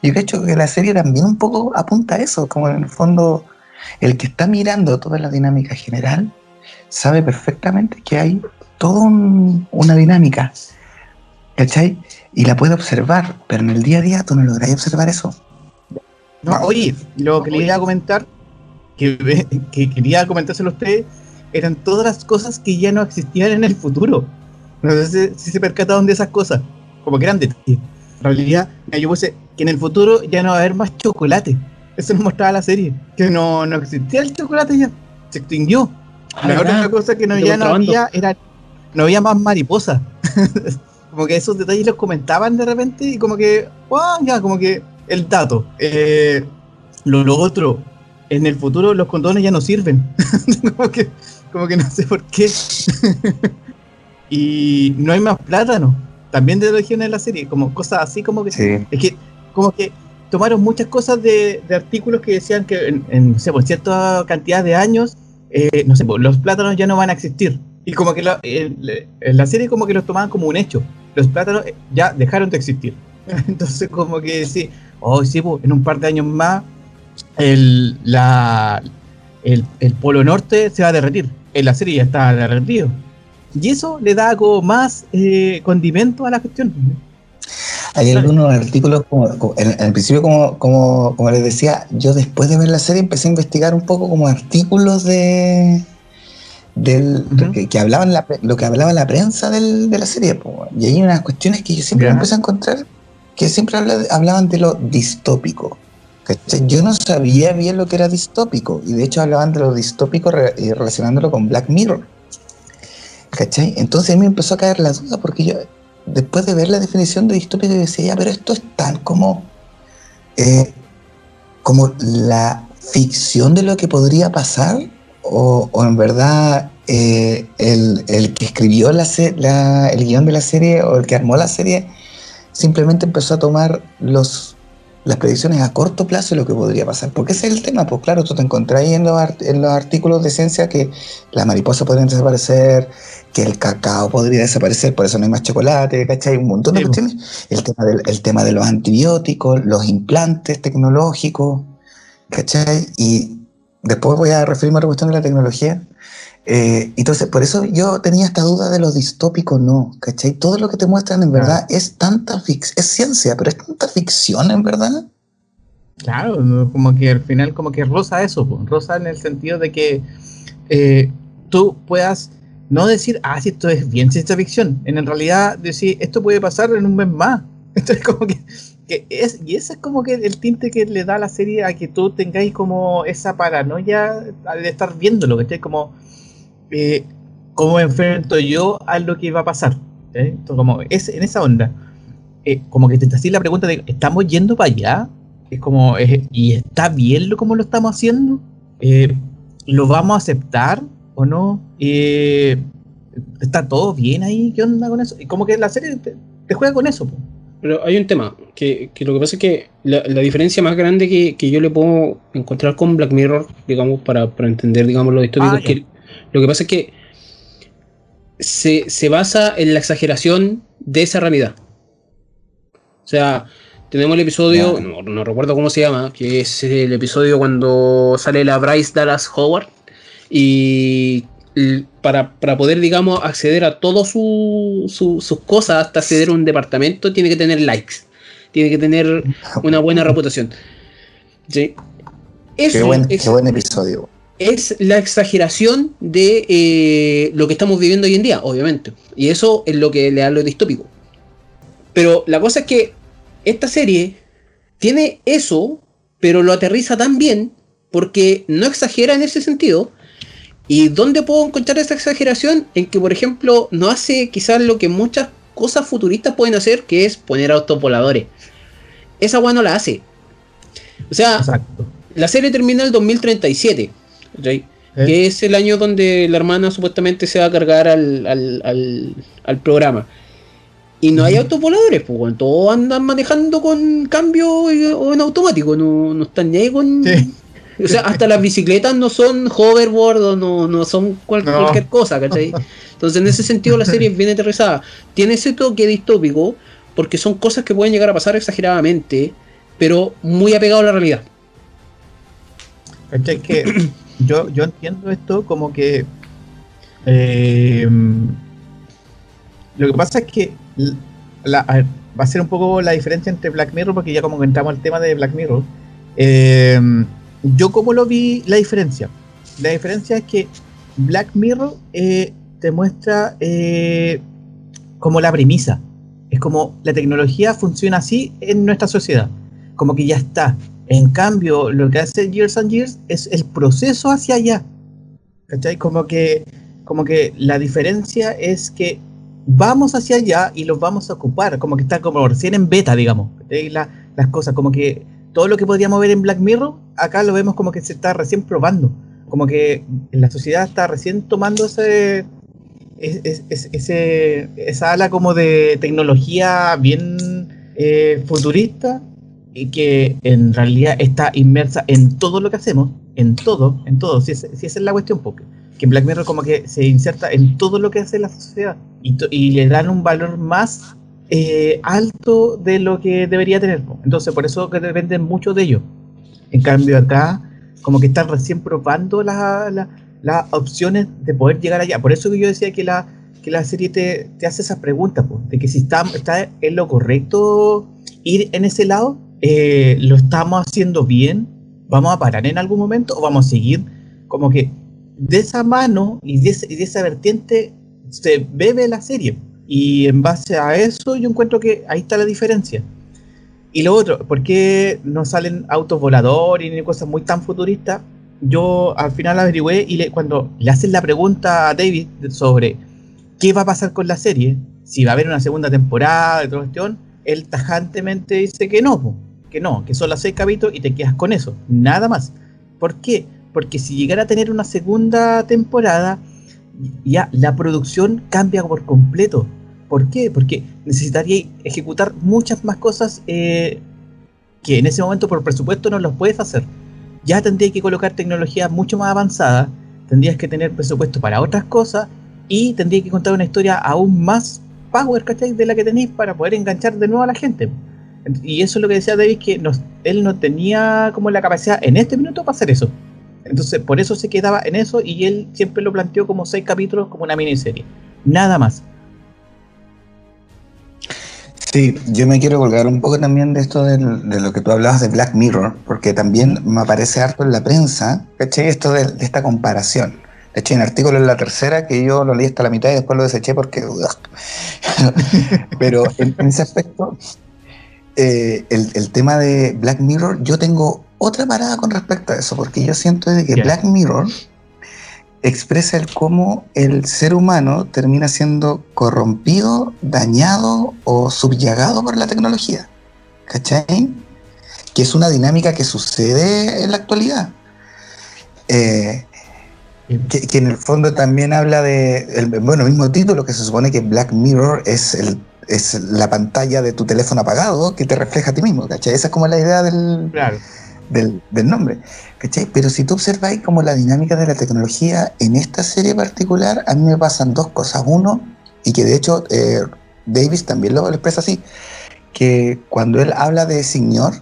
Yo creo que la serie también un poco apunta a eso, como en el fondo el que está mirando toda la dinámica general sabe perfectamente que hay toda una dinámica, ¿cachai? Y la puede observar, pero en el día a día tú no logras observar eso. No, oye, lo que le iba a comentar, que, que quería comentárselo a ustedes, eran todas las cosas que ya no existían en el futuro. No sé si, se percataron de esas cosas, como que eran En realidad, yo puse que en el futuro ya no va a haber más chocolate. Eso nos mostraba la serie. Que no, no existía el chocolate ya. Se extinguió. Ah, la otra cosa que no, ya no había era. No había más mariposa. como que esos detalles los comentaban de repente y como que. ya, como que. El dato. Eh, lo, lo, otro. En el futuro los condones ya no sirven. como que. Como que no sé por qué. y no hay más plátano. También de religión en la serie. Como cosas así como que. Sí. Es que. Como que tomaron muchas cosas de, artículos que decían que en, no sé, por cierta cantidad de años, eh, no sé, pues, los plátanos ya no van a existir. Y como que en la serie como que los tomaban como un hecho. Los plátanos eh, ya dejaron de existir. Entonces como que sí, oh, sí, pues, en un par de años más el, la, el, polo norte se va a derretir. En la serie ya está derretido. Y eso le da como más eh, condimento a la cuestión. Hay algunos artículos, como, en, el principio, como, como, como, les decía, yo después de ver la serie empecé a investigar un poco como artículos de del, que, hablaban lo que hablaba la prensa del, de la serie. y hay unas cuestiones que yo siempre empecé a encontrar que siempre hablaban de lo distópico. Yo no sabía bien lo que era distópico, y de hecho hablaban de lo distópico eh, relacionándolo con Black Mirror. ¿Cachai? Entonces a mí me empezó a caer la duda porque yo después de ver la definición de distópico, decía, ya, pero esto es tal como, eh, como la ficción de lo que podría pasar, o, en verdad eh, el, que escribió la, la, el guion de la serie o el que armó la serie simplemente empezó a tomar los las predicciones a corto plazo de lo que podría pasar. Porque ese es el tema, pues claro, tú te encontrás ahí en los, en los artículos de ciencia que la mariposa podría desaparecer, que el cacao podría desaparecer, por eso no hay más chocolate, ¿cachai? Un montón de cuestiones. El tema, del, el tema de los antibióticos, los implantes tecnológicos, ¿cachai? Y después voy a referirme a la cuestión de la tecnología. Eh, entonces, por eso yo tenía esta duda de lo distópico, no, ¿cachai? Todo lo que te muestran en verdad es tanta ficción, es ciencia, pero es tanta ficción en verdad. Claro, como que al final como que rosa eso, rosa en el sentido de que eh, tú puedas no decir, ah, si esto es bien ciencia ficción, en realidad decir, esto puede pasar en un mes más. Esto es como que, es, y ese es como que el tinte que le da la serie a que tú tengáis como esa paranoia de estar viéndolo, que estés como eh, enfrento yo a lo que va a pasar. ¿eh? como es en esa onda. Eh, como que te haces la pregunta de, ¿estamos yendo para allá? Es como, ¿y está bien lo como lo estamos haciendo? ¿Lo vamos a aceptar o no? ¿Está todo bien ahí? ¿Qué onda con eso? Y como que la serie te, juega con eso. Pero hay un tema, que, lo que pasa es que la, diferencia más grande que, yo le puedo encontrar con Black Mirror, digamos, para, entender, digamos, lo histórico, ah, que lo que pasa es que se, basa en la exageración de esa realidad. O sea, tenemos el episodio, no, recuerdo cómo se llama, que es el episodio cuando sale la Bryce Dallas Howard y para, poder, digamos, acceder a todas sus cosas, hasta acceder a un departamento, tiene que tener likes, tiene que tener una buena reputación. ¿Sí? qué, buen, qué buen episodio es la exageración de eh, lo que estamos viviendo hoy en día, obviamente. Y eso es lo que le da lo distópico. Pero la cosa es que esta serie tiene eso, pero lo aterriza tan bien porque no exagera en ese sentido. ¿Y dónde puedo encontrar esa exageración? En que, por ejemplo, no hace quizás lo que muchas cosas futuristas pueden hacer, que es poner autos voladores. Esa weá no la hace. O sea, la serie termina el 2037, que es el año donde la hermana supuestamente se va a cargar al, al, al, programa. Y no hay autos voladores, pues, todos andan manejando con cambio o en automático, no, no están ni ahí con... O sea, hasta las bicicletas no son hoverboard o no, no son cualquier cosa, ¿cachai? Entonces, en ese sentido, la serie es bien aterrizada. Tiene ese toque distópico, porque son cosas que pueden llegar a pasar exageradamente, pero muy apegado a la realidad. ¿Cachai? Que yo, yo entiendo esto como que. Eh, lo que pasa es que va a ser un poco la diferencia entre Black Mirror, porque ya como entramos al tema de Black Mirror. Eh, yo como lo vi la diferencia. La diferencia es que Black Mirror eh, te muestra eh, como la premisa. Es como la tecnología funciona así en nuestra sociedad. Como que ya está. En cambio, lo que hace Years and Years es el proceso hacia allá. ¿Cachai? Como que, como que la diferencia es que vamos hacia allá y los vamos a ocupar. Como que está como recién en beta, digamos. las cosas, como que todo lo que podríamos ver en Black Mirror, acá lo vemos como que se está recién probando. Como que la sociedad está recién tomando ese, ese, esa ala como de tecnología bien eh, futurista y que en realidad está inmersa en todo lo que hacemos, en todo, en todo, si, esa es la cuestión, porque que Black Mirror como que se inserta en todo lo que hace la sociedad y, y le dan un valor más eh, alto de lo que debería tener. Entonces, por eso que dependen mucho de ello. En cambio, acá, como que están recién probando las opciones de poder llegar allá. Por eso que yo decía que la, que la serie te, te hace esas preguntas, de que si está, está en lo correcto ir en ese lado, eh, lo estamos haciendo bien, vamos a parar en algún momento o vamos a seguir como que de esa mano y de esa vertiente se bebe la serie. Y en base a eso yo encuentro que ahí está la diferencia. Y lo otro, ¿por qué no salen autos voladores ni cosas muy tan futuristas? Yo al final averigüé y le, cuando le hacen la pregunta a David sobre qué va a pasar con la serie, si va a haber una segunda temporada de toda cuestión, él tajantemente dice que no, que no, que son las seis capítulos y te quedas con eso, nada más. ¿Por qué? Porque si llegara a tener una segunda temporada, ya la producción cambia por completo. ¿Por qué? Porque necesitaría ejecutar muchas más cosas eh, que en ese momento por presupuesto no los puedes hacer. Ya tendrías que colocar tecnología mucho más avanzada, tendrías que tener presupuesto para otras cosas y tendrías que contar una historia aún más power, ¿cachai? De la que tenéis para poder enganchar de nuevo a la gente. Y eso es lo que decía David, que él no tenía como la capacidad en este minuto para hacer eso. Entonces, por eso se quedaba en eso y él siempre lo planteó como seis capítulos, como una miniserie. Nada más. Sí, yo me quiero colgar un poco también de esto de lo que tú hablabas de Black Mirror, porque también me aparece harto en la prensa, ¿cachai? Esto de, esta comparación. De hecho, hay un artículo en la tercera que yo lo leí hasta la mitad y después lo deseché porque... Pero en, ese aspecto, eh, el, el, tema de Black Mirror, yo tengo otra parada con respecto a eso, porque yo siento de que Black Mirror expresa el cómo el ser humano termina siendo corrompido, dañado o subyagado por la tecnología. ¿Cachai? Que es una dinámica que sucede en la actualidad. Eh, que, en el fondo también habla de, el, bueno, mismo título que se supone que Black Mirror es, el, es la pantalla de tu teléfono apagado que te refleja a ti mismo, ¿cachai? Esa es como la idea del, del, nombre. ¿cachai? Pero si tú observáis como la dinámica de la tecnología en esta serie particular, a mí me pasan dos cosas. Uno, y que de hecho eh, Davis también lo, expresa así, que cuando él habla de señor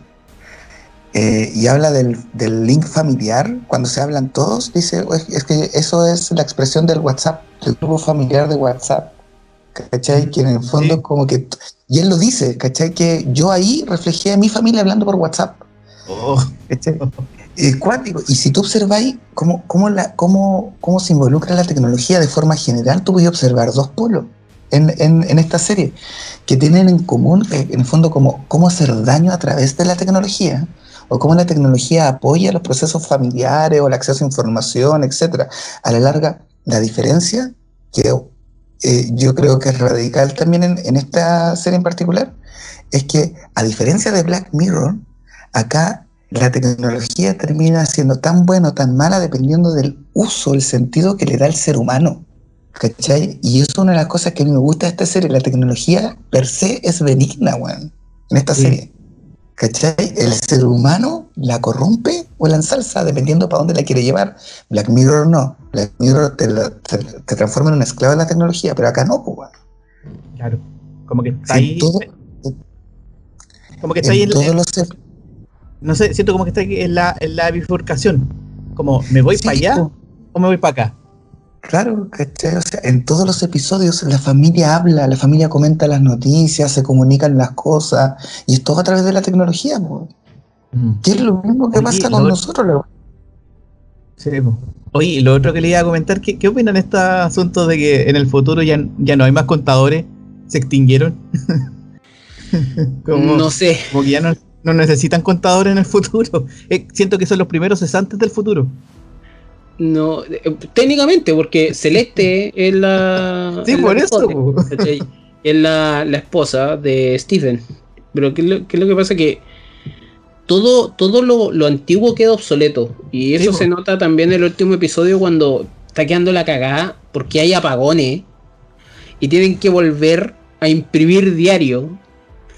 eh, y habla del, link familiar, cuando se hablan todos, dice, es que eso es la expresión del WhatsApp, del grupo familiar de WhatsApp. ¿Cachai? Que en el fondo como que... Y él lo dice, ¿cachai? Que yo ahí reflejé a mi familia hablando por WhatsApp. Oh. cuántico. Y si tú observáis cómo, cómo, cómo, cómo se involucra la tecnología de forma general, tú puedes observar dos polos en, en, esta serie que tienen en común, eh, en el fondo, como cómo hacer daño a través de la tecnología. o cómo la tecnología apoya los procesos familiares o el acceso a información, etc. A la larga, la diferencia que eh, yo creo que es radical también en, esta serie en particular es que, a diferencia de Black Mirror, acá la tecnología termina siendo tan buena o tan mala dependiendo del uso, el sentido que le da el ser humano. ¿Cachai? Y eso es una de las cosas que a mí me gusta de esta serie. La tecnología per se es benigna, weón, en esta serie. ¿Cachai? El ser humano la corrompe o la ensalza, dependiendo para dónde la quiere llevar. Black Mirror no. Black Mirror te, transforma en un esclavo de la tecnología, pero acá no, pues, Claro. Como que está ahí. como que está ahí en, todos los... No sé, siento como que está ahí en la, en la bifurcación. Como, ¿me voy para allá o me voy para acá? Claro, ¿cachai? O sea, en todos los episodios la familia habla, la familia comenta las noticias, se comunican las cosas, y es todo a través de la tecnología, pues. Que es lo mismo que pasa con nosotros, Sí, Oye, lo otro que le iba a comentar, ¿qué, qué opinan de este asunto de que en el futuro ya, ya no hay más contadores? ¿Se extinguieron? no sé. Como que ya no, no necesitan contadores en el futuro. Eh, siento que son los primeros cesantes del futuro. No, eh, técnicamente, porque Celeste es la. Sí, por eso. es la, esposa de Stephen. Pero ¿qué es lo, que pasa? Que todo, todo lo, antiguo queda obsoleto. Y eso se nota también en el último episodio cuando está quedando la cagada porque hay apagones y tienen que volver a imprimir diario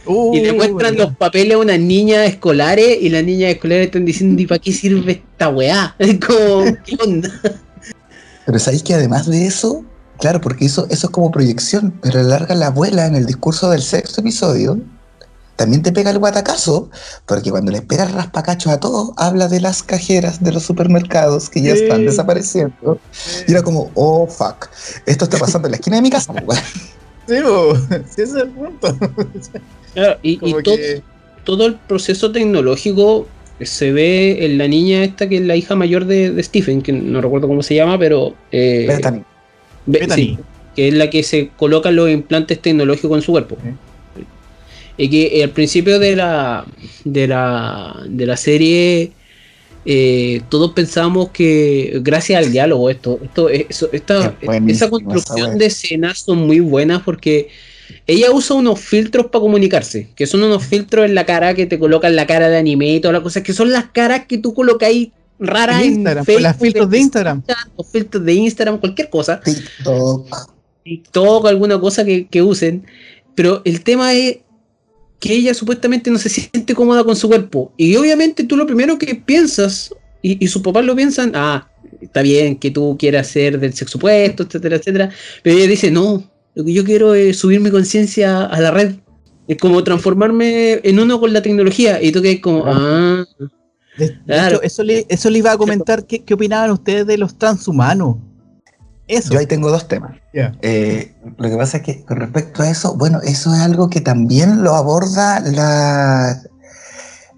y le muestran los papeles a unas niñas escolares y las niñas escolares están diciendo, ¿y para qué sirve esta weá? ¿qué onda? Pero sabéis que además de eso, claro, porque eso, eso es como proyección, pero a la larga la abuela en el discurso del sexto episodio también te pega el guatacazo, porque cuando le espera raspacachos a todos, habla de las cajeras de los supermercados que ya están desapareciendo. Y era como, oh fuck, esto está pasando en la esquina de mi casa, Sí, sí, ese es el punto. y, todo, el proceso tecnológico se ve en la niña esta que es la hija mayor de, Stephen, que no recuerdo cómo se llama, pero... Eh, Bethany. que es la que se colocan los implantes tecnológicos en su cuerpo. Y que al principio de la, de la, de la serie eh, todos pensamos que gracias al diálogo esto, esto, esta, esa construcción de escenas son muy buenas porque ella usa unos filtros para comunicarse, que son unos filtros en la cara que te colocan la cara de anime y todas las cosas, que son las caras que tú colocáis raras en, Instagram, Facebook, las filtros de Instagram. Los filtros de Instagram, cualquier cosa. TikTok. TikTok, alguna cosa que, que usen. Pero el tema es que ella supuestamente no se siente cómoda con su cuerpo. Y obviamente tú lo primero que piensas, y, sus papás lo piensan, ah, está bien que tú quieras ser del sexo opuesto, etcétera, etcétera. Pero ella dice, no, lo que yo quiero es subir mi conciencia a la red. Es como transformarme en uno con la tecnología. Y tú que es como, ah. claro. eso, le, eso le iba a comentar, ¿qué, ¿qué opinaban ustedes de los transhumanos? Yo ahí tengo dos temas. Eh, lo que pasa es que con respecto a eso, bueno, eso es algo que también lo aborda la.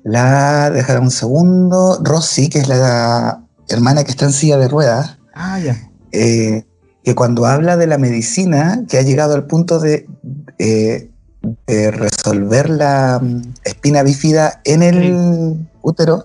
La. Dejar un segundo. Rosy, que es la hermana que está en silla de ruedas. Ah, ya. Eh, que cuando habla de la medicina, que ha llegado al punto de, eh, resolver la mm, espina bífida en el útero,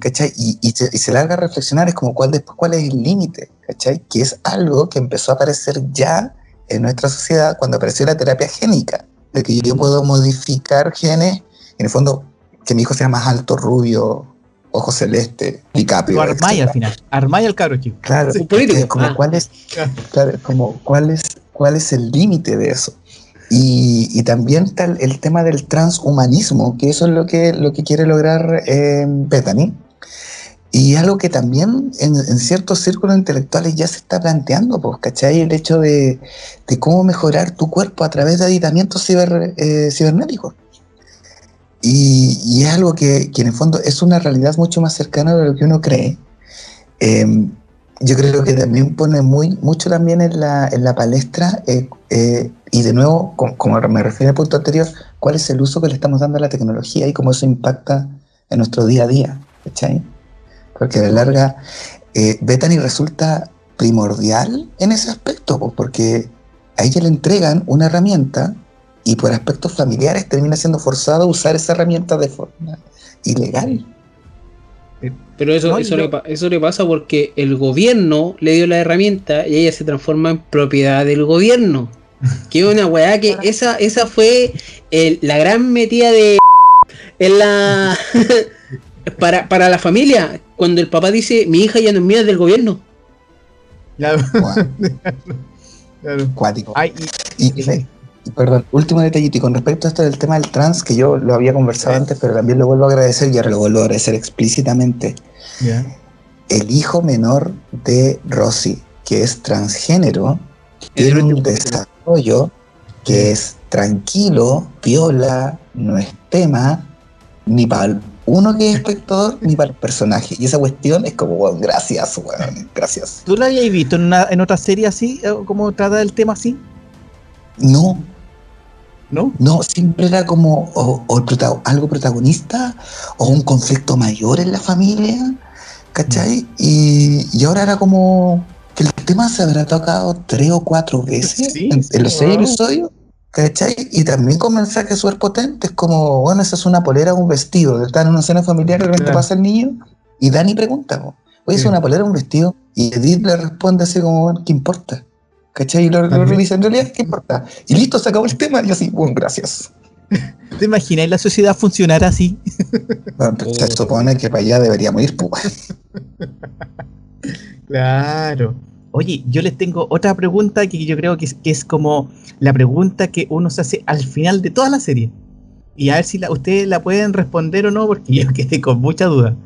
¿cachai? Y, se, larga a reflexionar, es como cuál después cuál es el límite, ¿cachai? Que es algo que empezó a aparecer ya en nuestra sociedad cuando apareció la terapia génica, de que yo puedo modificar genes, en el fondo, que mi hijo sea más alto, rubio, ojo celeste, DiCaprio. Armaya al final, Armaya el caro chico. Claro, es como, ah. cuál es, como cuál es, cuál es el límite de eso. Y, también está el, tema del transhumanismo, que eso es lo que, lo que quiere lograr eh, Bethany. Y algo que también en, ciertos círculos intelectuales ya se está planteando, pues, ¿cachai? El hecho de, cómo mejorar tu cuerpo a través de aditamientos eh, cibernéticos. Y, es algo que, que, en el fondo es una realidad mucho más cercana de lo que uno cree. Em, yo creo que también pone muy, mucho también en la, en la palestra, eh, eh, y de nuevo, como, me refiero al punto anterior, cuál es el uso que le estamos dando a la tecnología y cómo eso impacta en nuestro día a día, ¿cachai? Porque a la larga, eh, Bethany resulta primordial en ese aspecto, porque a ella le entregan una herramienta y por aspectos familiares termina siendo forzado a usar esa herramienta de forma ilegal. Pero eso, eso, le, eso le pasa porque el gobierno le dio la herramienta y ella se transforma en propiedad del gobierno. Que una weá que esa, esa fue la gran metida de en la para, para la familia. Cuando el papá dice mi hija ya no es mía es del gobierno. Claro. Cuático. y, perdón, último detallito. Y con respecto a esto del tema del trans, que yo lo había conversado antes, pero también lo vuelvo a agradecer y ahora lo vuelvo a agradecer explícitamente. El hijo menor de Rosy, que es transgénero, tiene un desarrollo que es tranquilo, viola, no es tema, ni para uno que es espectador ni para el personaje. Y esa cuestión es como, bueno, gracias, weón, gracias. ¿Tú la habías visto en, una, en otra serie así, eh, como trata el tema así? No. ¿No? No, siempre era como o, algo protagonista o un conflicto mayor en la familia, ¿cachai? Y, y ahora era como que el tema se habrá tocado tres o cuatro veces en, los seis episodios. ¿Cachai? Y también con mensajes súper potentes, como, bueno, esa es una polera o un vestido. Está en una cena familiar, de repente pasa el niño y Dani pregunta, oye, ¿es una polera o un vestido? Y Edith le responde así como, bueno, ¿qué importa? ¿Cachai? Y lo, revisa, en realidad, ¿qué importa? Y listo, se acabó el tema, y así, bueno, gracias. ¿Te imaginas la sociedad funcionar así? Bueno, pues, se supone que para allá deberíamos ir, pues. Claro. Oye, yo les tengo otra pregunta que yo creo que es, como la pregunta que uno se hace al final de toda la serie. Y a ver si ustedes la pueden responder o no, porque yo quedé con mucha duda.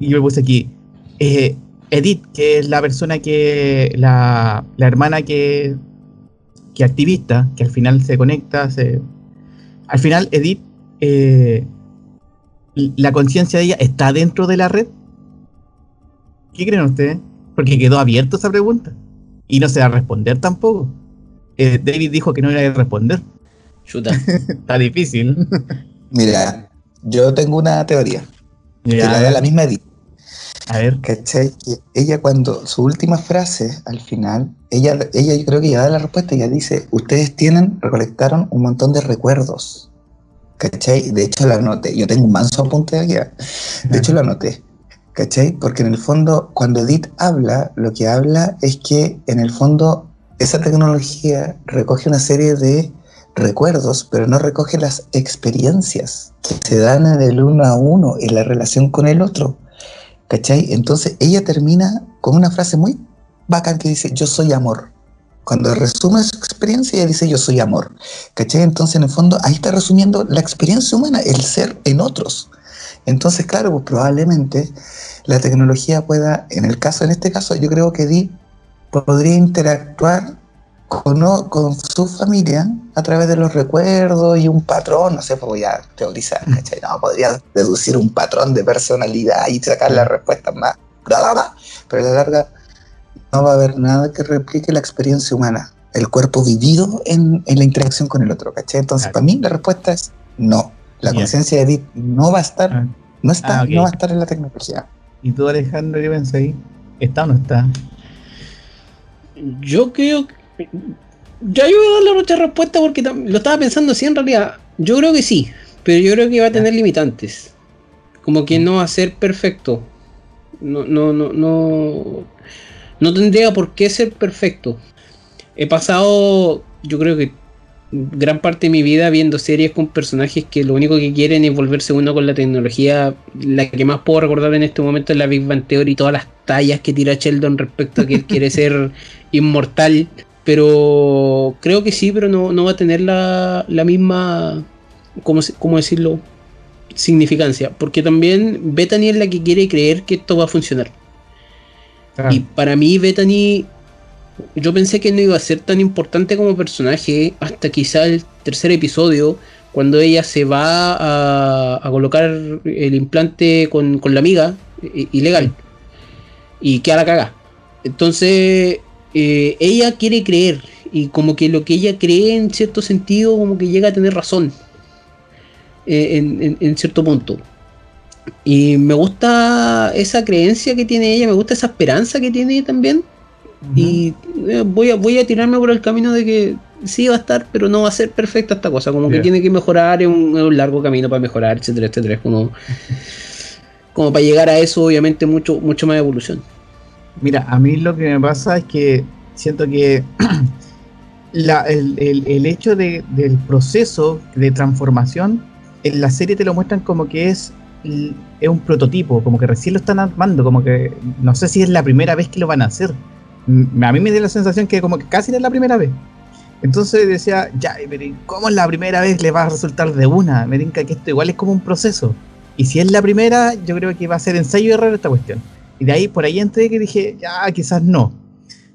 Y yo me puse aquí. Eh, Edith, que es la persona que. La, hermana que. que activista, que al final se conecta. Se, al final, Edith. Eh, la conciencia de ella está dentro de la red. ¿Qué creen ustedes? Porque quedó abierta esa pregunta. Y no se va a responder tampoco. Eh, David dijo que no iba a responder. Chuta. Está difícil. Mira, yo tengo una teoría. Que la da la misma Edith. A ver. ¿Cachai? ella cuando, su última frase al final, ella, ella yo creo que ya da la respuesta, ella dice, ustedes tienen, recolectaron un montón de recuerdos. ¿Cachai? De hecho la anoté, yo tengo un manso apunte aquí. De hecho la anoté. ¿Cachai? Porque en el fondo, cuando Edith habla, lo que habla es que en el fondo esa tecnología recoge una serie de recuerdos, pero no recoge las experiencias que se dan en el uno a uno, en la relación con el otro. ¿Cachai? Entonces ella termina con una frase muy bacán que dice, yo soy amor. Cuando resume su experiencia, ella dice, yo soy amor. ¿Cachai? Entonces, en el fondo, ahí está resumiendo la experiencia humana, el ser en otros. Entonces, claro, pues probablemente la tecnología pueda, en el caso, en este caso, yo creo que Di podría interactuar con, con su familia a través de los recuerdos y un patrón, no sé, pues voy a teorizar, ¿cachai? No, podría deducir un patrón de personalidad y sacar las respuestas más, pero a la larga no va a haber nada que replique la experiencia humana, el cuerpo vivido en, la interacción con el otro, ¿cachai? Entonces, para mí la respuesta es no. La conciencia de Edith no va a estar, ah. no está, ah, no va a estar en la tecnología. ¿Y tú, Alejandro, qué pensás ahí? ¿Está o no está? Yo creo que. Ya yo voy a darle otra respuesta porque lo estaba pensando así en realidad. Yo creo que sí, pero yo creo que va a tener limitantes. Como que no va a ser perfecto. No, no, no, no. No tendría por qué ser perfecto. He pasado, yo creo que gran parte de mi vida viendo series con personajes que lo único que quieren es volverse uno con la tecnología. La que más puedo recordar en este momento es la Big Bang Theory y todas las tallas que tira Sheldon respecto a que él quiere ser inmortal. Pero creo que sí, pero no, va a tener la, la misma, ¿cómo, ¿cómo, decirlo? Significancia. Porque también Bethany es la que quiere creer que esto va a funcionar. Y para mí Bethany yo pensé que no iba a ser tan importante como personaje hasta quizá el tercer episodio, cuando ella se va a, colocar el implante con, la amiga ilegal y queda la caga. Entonces, eh, ella quiere creer y como que lo que ella cree en cierto sentido como que llega a tener razón eh, en, cierto punto. Y me gusta esa creencia que tiene ella, me gusta esa esperanza que tiene también y eh, voy, a, voy a tirarme por el camino de que sí va a estar, pero no va a ser perfecta esta cosa. Como que tiene que mejorar, es un, largo camino para mejorar, etcétera, etcétera. como para llegar a eso, obviamente, mucho, mucho más evolución. Mira, a mí lo que me pasa es que siento que el, hecho del proceso de transformación en la serie te lo muestran como que es, es un prototipo, como que recién lo están armando, como que no sé si es la primera vez que lo van a hacer. A mí me da la sensación que como que casi no es la primera vez. Entonces decía, ya, pero ¿cómo es la primera vez le va a resultar de una? Me diga que esto igual es como un proceso. Y si es la primera, yo creo que va a ser ensayo y error esta cuestión. Y de ahí, por ahí entré que dije, ya, quizás no.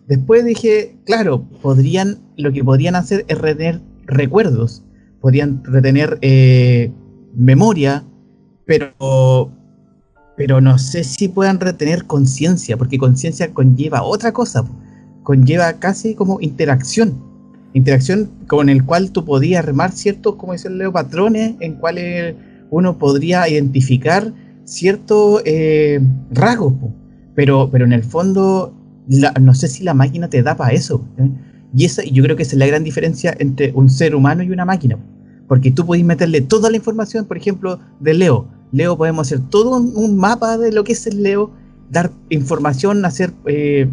Después dije, claro, podrían, lo que podrían hacer es retener recuerdos, podrían retener eh, memoria, pero, pero no sé si puedan retener conciencia, porque conciencia conlleva otra cosa, conlleva casi como interacción interacción con el cual tú podías armar ciertos, como dice Leo, patrones en cuales uno podría identificar ciertos eh, rasgos, pero, pero en el fondo no sé si la máquina te da para eso. ¿eh? Y esa, yo creo que esa es la gran diferencia entre un ser humano y una máquina. Porque tú puedes meterle toda la información, por ejemplo, de Leo. Leo podemos hacer todo un, mapa de lo que es el Leo, dar información, hacer eh,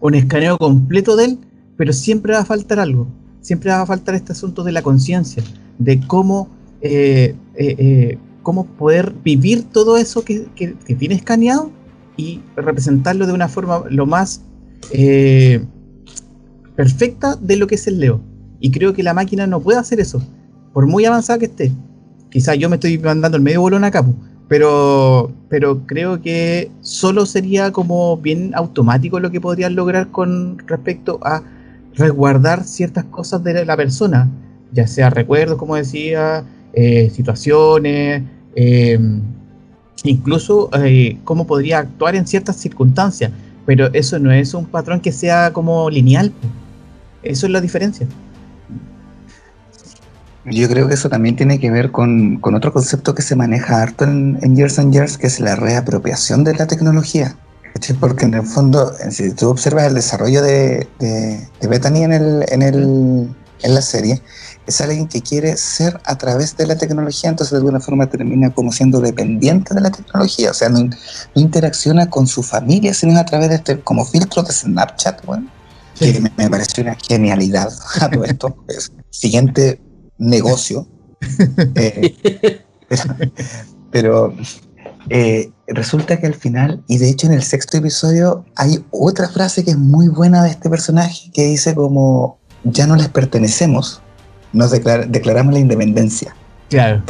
un escaneo completo de él, pero siempre va a faltar algo, siempre va a faltar este asunto de la conciencia, de cómo, eh, eh, eh, cómo poder vivir todo eso que, que, tiene escaneado y representarlo de una forma lo más perfecta de lo que es el Leo. Y creo que la máquina no puede hacer eso, por muy avanzada que esté. Quizás yo me estoy mandando el medio bolón a cabo, pero, pero creo que solo sería como bien automático lo que podrían lograr con respecto a resguardar ciertas cosas de la persona, ya sea recuerdos, como decía, eh, situaciones, eh, incluso eh, cómo podría actuar en ciertas circunstancias, pero eso no es un patrón que sea como lineal. Eso es la diferencia. Yo creo que eso también tiene que ver con, otro concepto que se maneja harto en, en, Years and Years, que es la reapropiación de la tecnología. Porque en el fondo, si tú observas el desarrollo de, de, Bethany en, el, en, el, en la serie, es alguien que quiere ser a través de la tecnología, entonces de alguna forma termina como siendo dependiente de la tecnología, o sea, no, interacciona con su familia, sino a través de este como filtro de Snapchat, bueno, que me, me, pareció una genialidad a todo esto. siguiente negocio. Eh, pero eh, resulta que al final, y de hecho en el sexto episodio, hay otra frase que es muy buena de este personaje que dice como, ya no les pertenecemos, nos declaramos la independencia. Claro.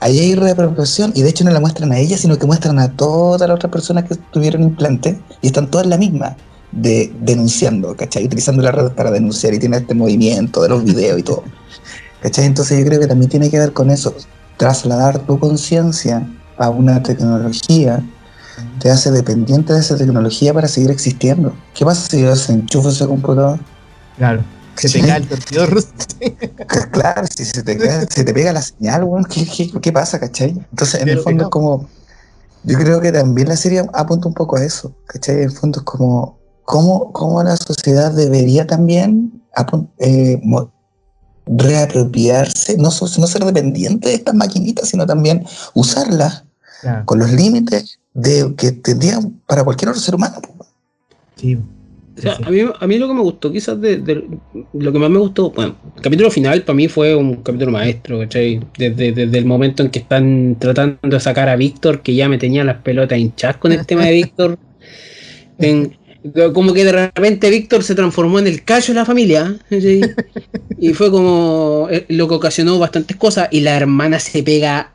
Ahí hay reapropiación y de hecho no la muestran a ella, sino que muestran a todas las otras personas que tuvieron implante y están todas la misma, de, denunciando, ¿cachai? Utilizando la red para denunciar y tiene este movimiento de los videos y todo. ¿Cachai? Entonces yo creo que también tiene que ver con eso, trasladar tu conciencia a una tecnología te hace dependiente de esa tecnología para seguir existiendo. ¿Qué pasa si yo desenchufo ese computador? Claro, se te cae el servidor. claro, si se te, se te pega la señal, ¿qué, pasa, cachai? Entonces, en el fondo es como... Yo creo que también la serie apunta un poco a eso, ¿cachai? En el fondo es como... ¿Cómo, cómo la sociedad debería también eh, reapropiarse, no, no ser dependiente de estas maquinitas, sino también usarlas con los límites de que tendrían para cualquier otro ser humano. Sí. a, mí, a, mí, lo que me gustó, quizás de, lo que más me gustó, bueno, el capítulo final para mí fue un capítulo maestro, ¿cachai? Desde, desde, el momento en que están tratando de sacar a Víctor, que ya me tenía las pelotas hinchadas con el tema de Víctor. como que de repente Víctor se transformó en el callo de la familia. y fue como eh, lo que ocasionó bastantes cosas. Y la hermana se pega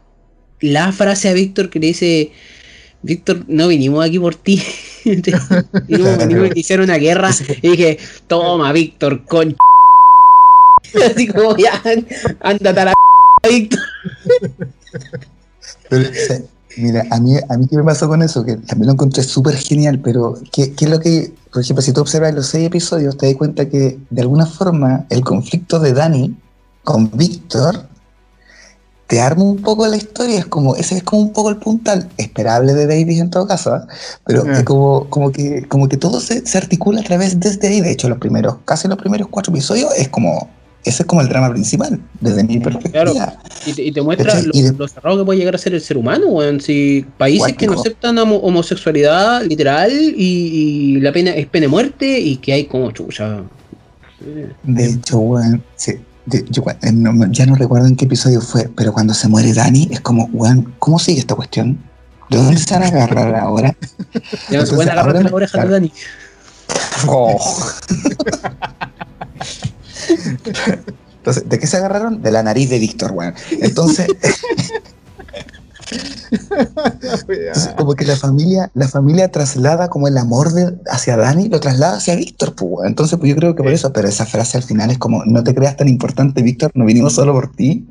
la frase a Víctor que le dice, Víctor, no vinimos aquí por ti. vinimos, vinimos a iniciar una guerra. Y dije, toma, Víctor, con... Así como ya, ándate a la Víctor. Mira, a mí, a mí qué me pasó con eso, que también lo encontré súper genial, pero ¿qué, ¿qué, es lo que, por ejemplo, si tú observas los seis episodios, te das cuenta que de alguna forma el conflicto de Dani con Víctor te arma un poco la historia, es como, ese es como un poco el puntal, esperable de Davis en todo caso, ¿eh? pero es como, como, que, como que todo se, se, articula a través desde ahí, de hecho los primeros, casi los primeros cuatro episodios es como ese es como el drama principal, desde mi perspectiva. Claro. Y te, muestra lo, cerrado que puede llegar a ser el ser humano, weón. Si países que no aceptan homosexualidad literal y, la pena es pena de muerte y que hay como chucha. De hecho, weón, sí, yo, eh, ya no recuerdo en qué episodio fue, pero cuando se muere Dani, es como, weón, ¿cómo sigue esta cuestión? ¿De dónde se van a agarrar ahora? Ya no se pueden agarrar la oreja de Dani. Oh. Entonces, ¿de qué se agarraron? De la nariz de Víctor, weón. Entonces, como que la familia, la familia traslada como el amor de, hacia Dani, lo traslada hacia Víctor, pues, Entonces, pues yo creo que por eso, pero esa frase al final es como, no te creas tan importante, Víctor, no vinimos solo por ti.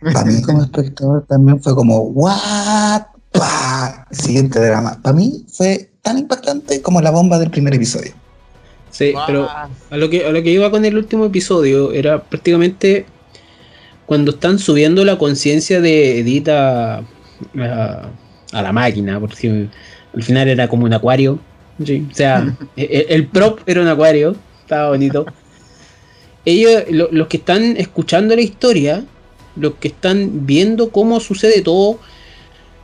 Para mí como espectador también fue como, what? Siguiente drama. Para mí fue tan impactante como la bomba del primer episodio. Sí, pero a lo, que, a lo que iba con el último episodio era prácticamente cuando están subiendo la conciencia de Edita a, la máquina, porque al final era como un acuario. O sea, el, prop era un acuario, estaba bonito. Ellos, los que están escuchando la historia, los que están viendo cómo sucede todo,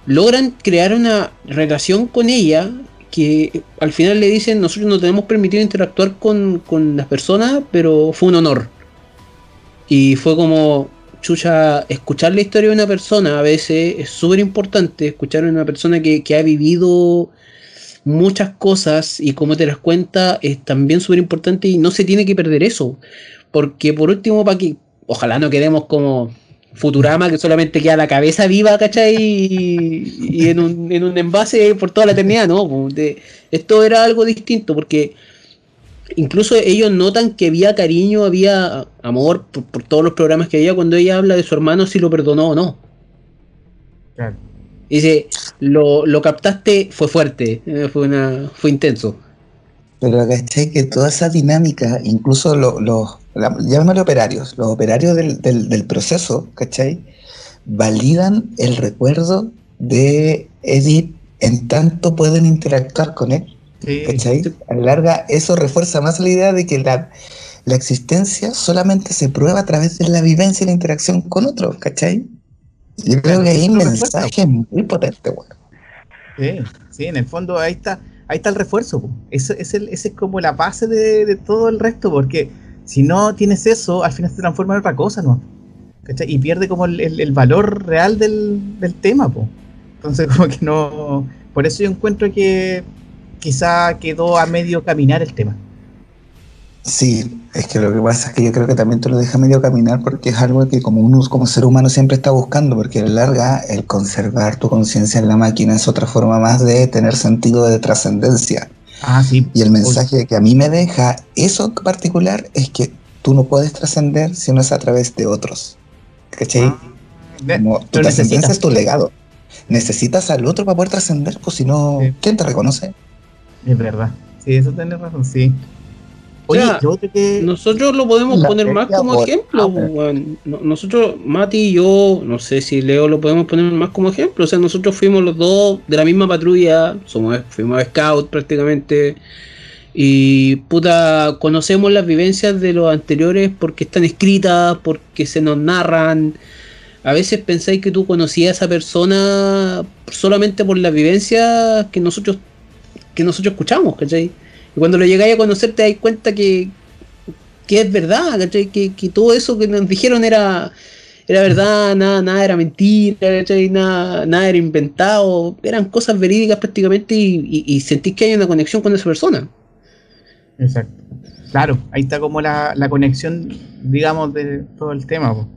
logran crear una relación con ella que al final le dicen nosotros no tenemos permitido interactuar con, con las personas, pero fue un honor. Y fue como, chucha, escuchar la historia de una persona a veces es súper importante, escuchar a una persona que, ha vivido muchas cosas y cómo te las cuenta es también súper importante y no se tiene que perder eso. Porque por último, para que ojalá no quedemos como Futurama, que solamente queda la cabeza viva, ¿cachai? Y, en, un, en un envase por toda la eternidad, ¿no? esto era algo distinto porque incluso ellos notan que había cariño, había amor por, todos los programas que había cuando ella habla de su hermano, si lo perdonó o no. Dice, lo, lo captaste, fue fuerte, eh, fue, una, fue intenso. Pero ¿cachai? Que toda esa dinámica, incluso los, lo, llámalo operarios, los operarios del, del, proceso, ¿cachai? Validan el recuerdo de Edith en tanto pueden interactuar con él. ¿Cachai? A la larga, eso refuerza más la idea de que la, existencia solamente se prueba a través de la vivencia y la interacción con otros, ¿cachai? Yo creo que hay un mensaje muy potente, bueno. Sí, sí, en el fondo ahí está, ahí está el refuerzo. Eso es, como la base de, todo el resto, porque si no tienes eso, al final se transforma en otra cosa, ¿no? ¿Cachai? Y pierde como el, valor real del, tema, po. Entonces, como que no. Por eso yo encuentro que quizá quedó a medio caminar el tema. Sí, es que lo que pasa es que yo creo que también te lo deja medio caminar porque es algo que como uno como ser humano siempre está buscando, porque a la larga el conservar tu conciencia en la máquina es otra forma más de tener sentido de trascendencia. Ah, sí. Y el mensaje que a mí me deja eso en particular es que tú no puedes trascender si no es a través de otros. ¿Cachai? Ah, como tu trascendencia es tu legado. Necesitas al otro para poder trascender, pues si no, ¿quién te reconoce? Es verdad. Sí, eso tenés razón, sí. Oye, nosotros lo podemos poner más como ejemplo. Nosotros, Mati y yo, no sé si Leo lo podemos poner más como ejemplo. O sea, nosotros fuimos los dos de la misma patrulla, somos, fuimos scout prácticamente. Y puta, conocemos las vivencias de los anteriores porque están escritas, porque se nos narran. A veces pensáis que tú conocías a esa persona solamente por las vivencias que nosotros que nosotros escuchamos, ¿cachai? Y cuando lo llegáis a conocer te das cuenta que, que es verdad, ¿cachai? Que, que todo eso que nos dijeron era, era verdad, nada, nada era mentira, ¿cachai? Nada, nada era inventado, eran cosas verídicas prácticamente y, y, sentís que hay una conexión con esa persona. Exacto. Claro, ahí está como la, la conexión, digamos, de todo el tema.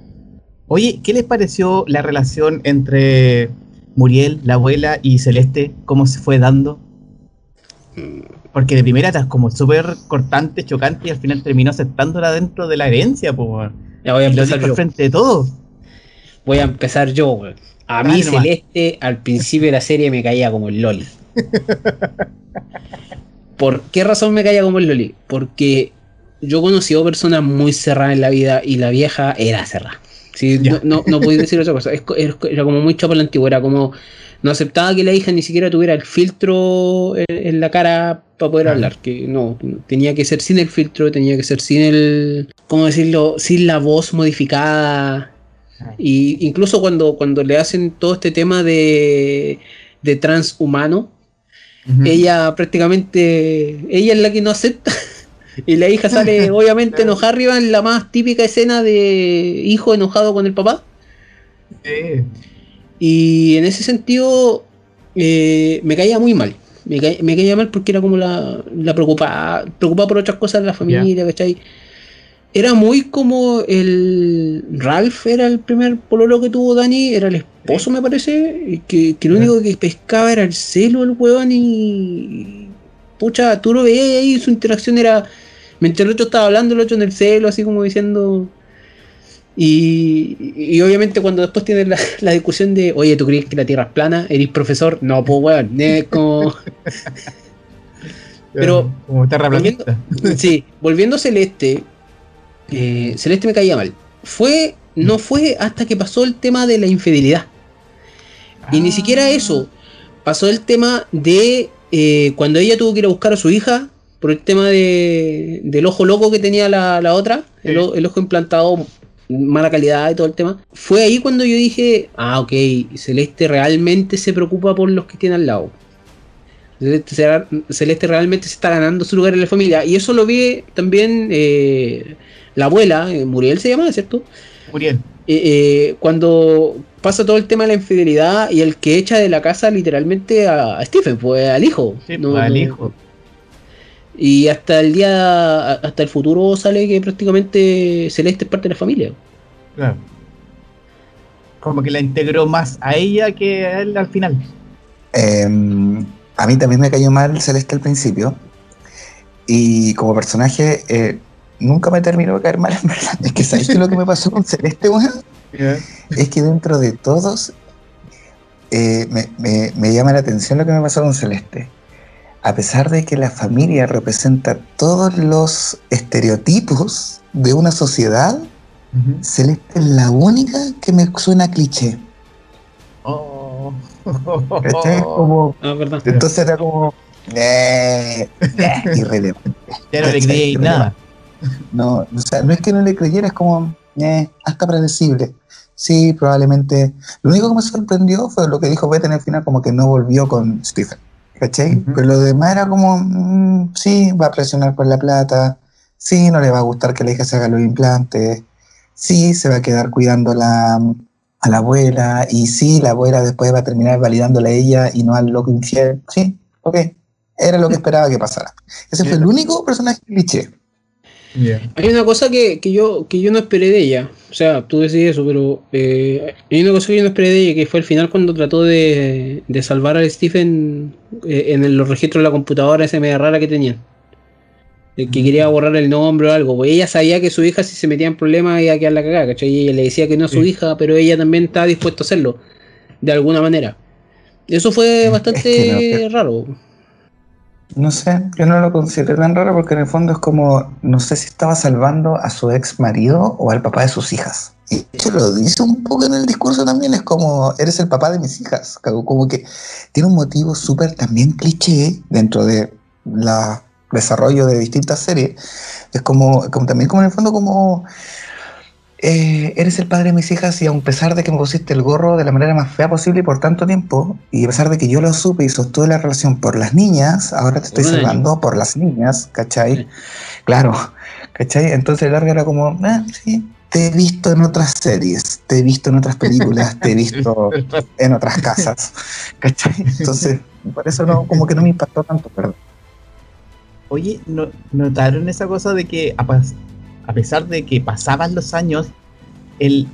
Oye, ¿qué les pareció la relación entre Muriel, la abuela, y Celeste? ¿Cómo se fue dando? Porque de primera era como súper cortante, chocante y al final terminó aceptándola dentro de la herencia, pues. Ya voy a empezar yo. frente de todo. Voy a empezar yo, A mí Celeste al principio de la serie me caía como el Loli. ¿Por qué razón me caía como el Loli? Porque yo he conocido personas muy cerradas en la vida y la vieja era cerrada. no, no, no decir otra cosa. Era como muy chapa la antigua, era como no aceptaba que la hija ni siquiera tuviera el filtro en, la cara para poder hablar, que no, tenía que ser sin el filtro, tenía que ser sin el, ¿cómo decirlo?, sin la voz modificada. Y incluso cuando, cuando le hacen todo este tema de, de transhumano, ella prácticamente, ella es la que no acepta. y la hija sale obviamente enojada arriba en la más típica escena de hijo enojado con el papá. Y en ese sentido eh, me caía muy mal. Me, caía mal porque era como la, la preocupada, preocupada por otras cosas de la familia, ¿cachai? Era muy como el Ralph era el primer pololo que tuvo Dani, era el esposo me parece, que, que lo único que pescaba era el celo el huevón y pucha, tú lo veías ahí, su interacción era, mientras el otro estaba hablando, el otro en el celo, así como diciendo, y, obviamente cuando después tienes la, discusión de, oye, ¿tú crees que la Tierra es plana? ¿Eres profesor? No, pues weón, es como... Pero... Como volviendo, sí, volviendo a Celeste, eh, Celeste me caía mal. Fue, no fue hasta que pasó el tema de la infidelidad. Y ni siquiera ah. eso. Pasó el tema de eh, cuando ella tuvo que ir a buscar a su hija por el tema de, del ojo loco que tenía la, otra, el, ojo implantado mala calidad y todo el tema. Fue ahí cuando yo dije, ah, ok, Celeste realmente se preocupa por los que tiene al lado. Celeste, realmente se está ganando su lugar en la familia. Y eso lo vi también eh, la abuela, eh, Muriel se llama, ¿cierto? Muriel. Eh, cuando pasa todo el tema de la infidelidad y el que echa de la casa literalmente a, Stephen, pues al hijo. no, pues, al hijo. Y hasta el día, hasta el futuro sale que prácticamente Celeste es parte de la familia. Claro. Como que la integró más a ella que a él al final. Em, a mí también me cayó mal Celeste al principio. Y como personaje, eh, nunca me terminó de caer mal, en verdad. Es que ¿sabes lo que me pasó con Celeste, Es que dentro de todos, eh, me llama la atención lo que me pasó con Celeste a pesar de que la familia representa todos los estereotipos de una sociedad, Celeste es la única que me suena cliché. Oh. Como, ah, entonces era como eh, eh, irrelevante. Ya no le creí nada. No, o sea, no es que no le creyera, es como eh, hasta predecible. Sí, probablemente. Lo único que me sorprendió fue lo que dijo Beth en el final, como que no volvió con Stephen. ¿Cachai? Pero lo demás era como, mm, sí, va a presionar por la plata, sí, no le va a gustar que la hija se haga los implantes, sí, se va a quedar cuidando a la abuela, y sí, la abuela después va a terminar validándola a ella y no al loco infiel, sí, ok, era lo que esperaba que pasara. Ese fue el único personaje cliché. Hay una cosa que, yo, que yo no esperé de ella. O sea, tú decís eso, pero eh, hay una cosa que yo no esperé de ella, que fue el final cuando trató de, salvar a Stephen eh, en los registros de la computadora, esa media rara que tenían. que quería borrar el nombre o algo. Pues ella sabía que su hija, si se metía en problemas, iba a quedar la cagada, ¿cachai? Y ella le decía que no a su hija, pero ella también estaba dispuesta a hacerlo, de alguna manera. Eso fue bastante raro. No sé, yo no lo considero tan raro porque en el fondo es como, no sé si estaba salvando a su ex marido o al papá de sus hijas. Y de hecho lo dice un poco en el discurso también, es como, eres el papá de mis hijas. Como que tiene un motivo súper también cliché dentro de la desarrollo de distintas series. Es como, como también como en el fondo como eh, eres el padre de mis hijas y a pesar de que me pusiste el gorro de la manera más fea posible por tanto tiempo, y a pesar de que yo lo supe y sostuve la relación por las niñas, ahora te estoy salvando por las niñas, ¿cachai? Claro, ¿cachai? Entonces Larga era como, ah, sí, te he visto en otras series, te he visto en otras películas, te he visto en otras casas, ¿cachai? Entonces, por eso no, como que no me impactó tanto, perdón. Oye, ¿notaron esa cosa de que a pesar de que pasaban los años, el,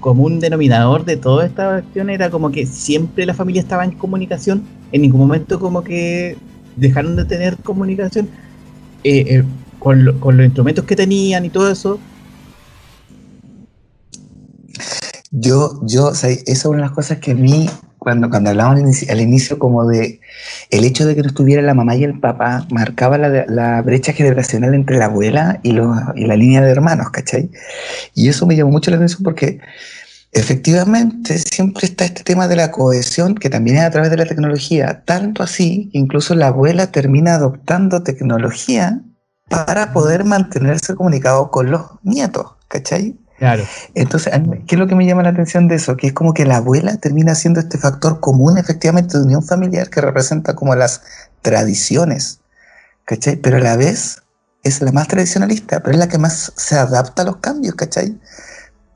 común denominador de toda esta cuestión era como que siempre la familia estaba en comunicación, en ningún momento como que dejaron de tener comunicación eh, eh, con, los instrumentos que tenían y todo eso. Yo, yo, o sea, esa es una de las cosas que a mí cuando, cuando hablábamos al inicio, como de el hecho de que no estuviera la mamá y el papá marcaba la, la brecha generacional entre la abuela y, y, la línea de hermanos, ¿cachai? Y eso me llamó mucho la atención porque Efectivamente, siempre está este tema de la cohesión que también es a través de la tecnología, tanto así que incluso la abuela termina adoptando tecnología para poder mantenerse comunicado con los nietos, ¿cachai? Claro. Entonces, ¿qué es lo que me llama la atención de eso? Que es como que la abuela termina siendo este factor común efectivamente de unión familiar que representa como las tradiciones, ¿cachai? Pero a la vez es la más tradicionalista, pero es la que más se adapta a los cambios, ¿cachai?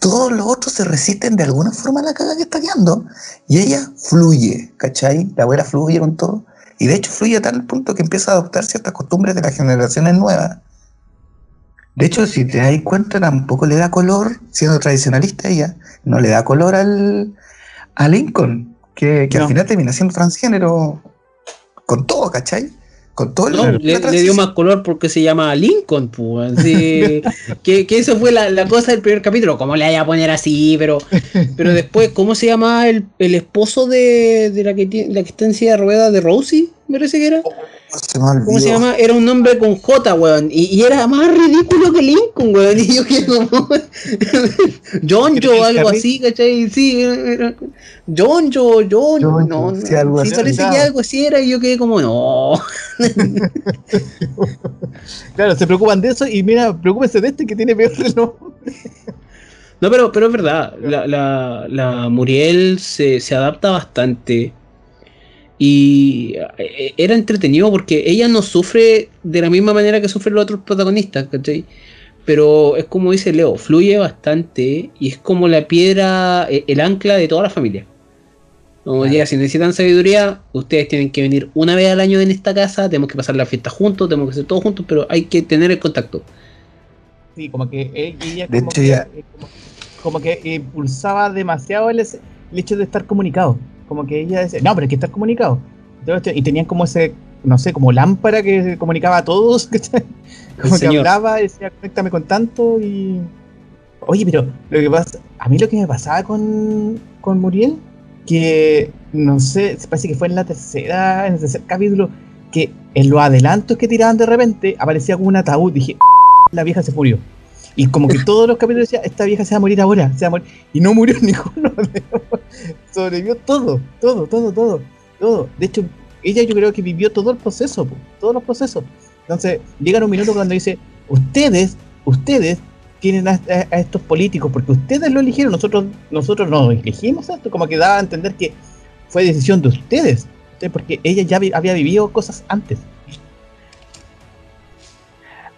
todos los otros se resisten de alguna forma a la caga que está quedando. Y ella fluye, ¿cachai? La abuela fluye con todo. Y de hecho fluye a tal punto que empieza a adoptar ciertas costumbres de las generaciones nuevas. De hecho, si te das cuenta, tampoco le da color, siendo tradicionalista ella, no le da color al, a Lincoln, que, al final termina siendo transgénero con todo, ¿cachai? Con todo el le, dio más color porque se llama Lincoln, pues. que, que, eso fue la, cosa del primer capítulo. ¿Cómo le vaya a poner así? Pero, pero después, ¿cómo se llama el, el esposo de, de, la, que tiene, la que está en silla de ruedas de Rosie? Me parece que era. ¿Cómo se llama? Era un nombre con J, weón. Y, era más ridículo que Lincoln, weón. Y yo que como. John Joe, algo así, ¿cachai? Sí, era. John Joe, John. John no, algo sí, parece que algo así era. Y yo quedé como, no. claro, se preocupan de eso. Y mira, preocúpense de este que tiene peor nombre. No, pero, pero es verdad. La, la, la Muriel se, se adapta bastante y eh, era entretenido porque ella no sufre de la misma manera que sufren los otros protagonistas, ¿cachai? Pero es como dice Leo, fluye bastante y es como la piedra, eh, el ancla de toda la familia. Como ya, si necesitan sabiduría, ustedes tienen que venir una vez al año en esta casa, tenemos que pasar la fiesta juntos, tenemos que hacer todo juntos, pero hay que tener el contacto. Sí, como que ella como, que, eh, como, que impulsaba demasiado el, el hecho de estar comunicado. Como que ella decía, no, pero hay que estar comunicado. Y tenían como ese, no sé, como lámpara que comunicaba a todos, Como que hablaba, decía, conéctame con tanto y. Oye, pero lo que pasa, a mí lo que me pasaba con, con Muriel, que no sé, parece que fue en la tercera, en el tercer capítulo, que en los adelantos que tiraban de repente aparecía como un ataúd. Dije, la vieja se murió. Y como que todos los capítulos decían, esta vieja se va a morir ahora, se va a morir. Y no murió ninguno. Sobrevivió todo, todo, todo, todo, todo. De hecho, ella yo creo que vivió todo el proceso, todos los procesos. Entonces, llega un minuto cuando dice, ustedes, ustedes tienen a, estos políticos, porque ustedes lo eligieron, nosotros, nosotros no elegimos esto, como que daba a entender que fue decisión de ustedes, porque ella ya había vivido cosas antes.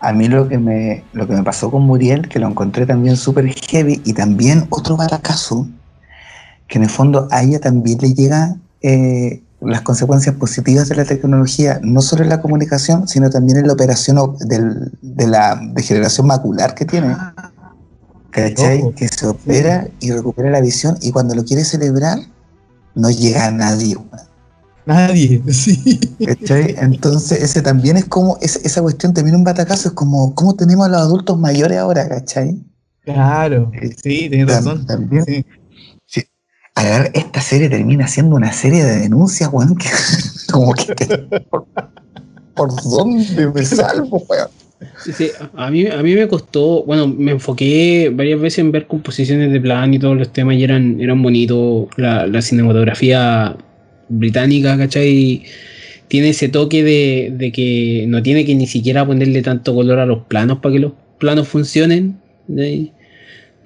A mí lo que me, lo que me pasó con Muriel, que lo encontré también súper heavy, y también otro batacazo, que en el fondo a ella también le llega eh, las consecuencias positivas de la tecnología, no solo en la comunicación, sino también en la operación de la degeneración macular que tiene. ¿Cachai? Que se opera y recupera la visión, y cuando lo quiere celebrar, no llega a nadie. Nadie, sí. Entonces, ese también es como, esa cuestión también un batacazo, es como, ¿cómo tenemos a los adultos mayores ahora, cachai? Claro, eh, sí, tienes razón. También. Sí. A ver, esta serie termina siendo una serie de denuncias, weón, que como que, por, dónde me salvo, weón? Sí, a mí, a mí me costó, bueno, me enfoqué varias veces en ver composiciones de plan y todos los temas y eran, eran bonitos, la, la cinematografía británica, ¿cachai? Tiene ese toque de, que no tiene que ni siquiera ponerle tanto color a los planos para que los planos funcionen.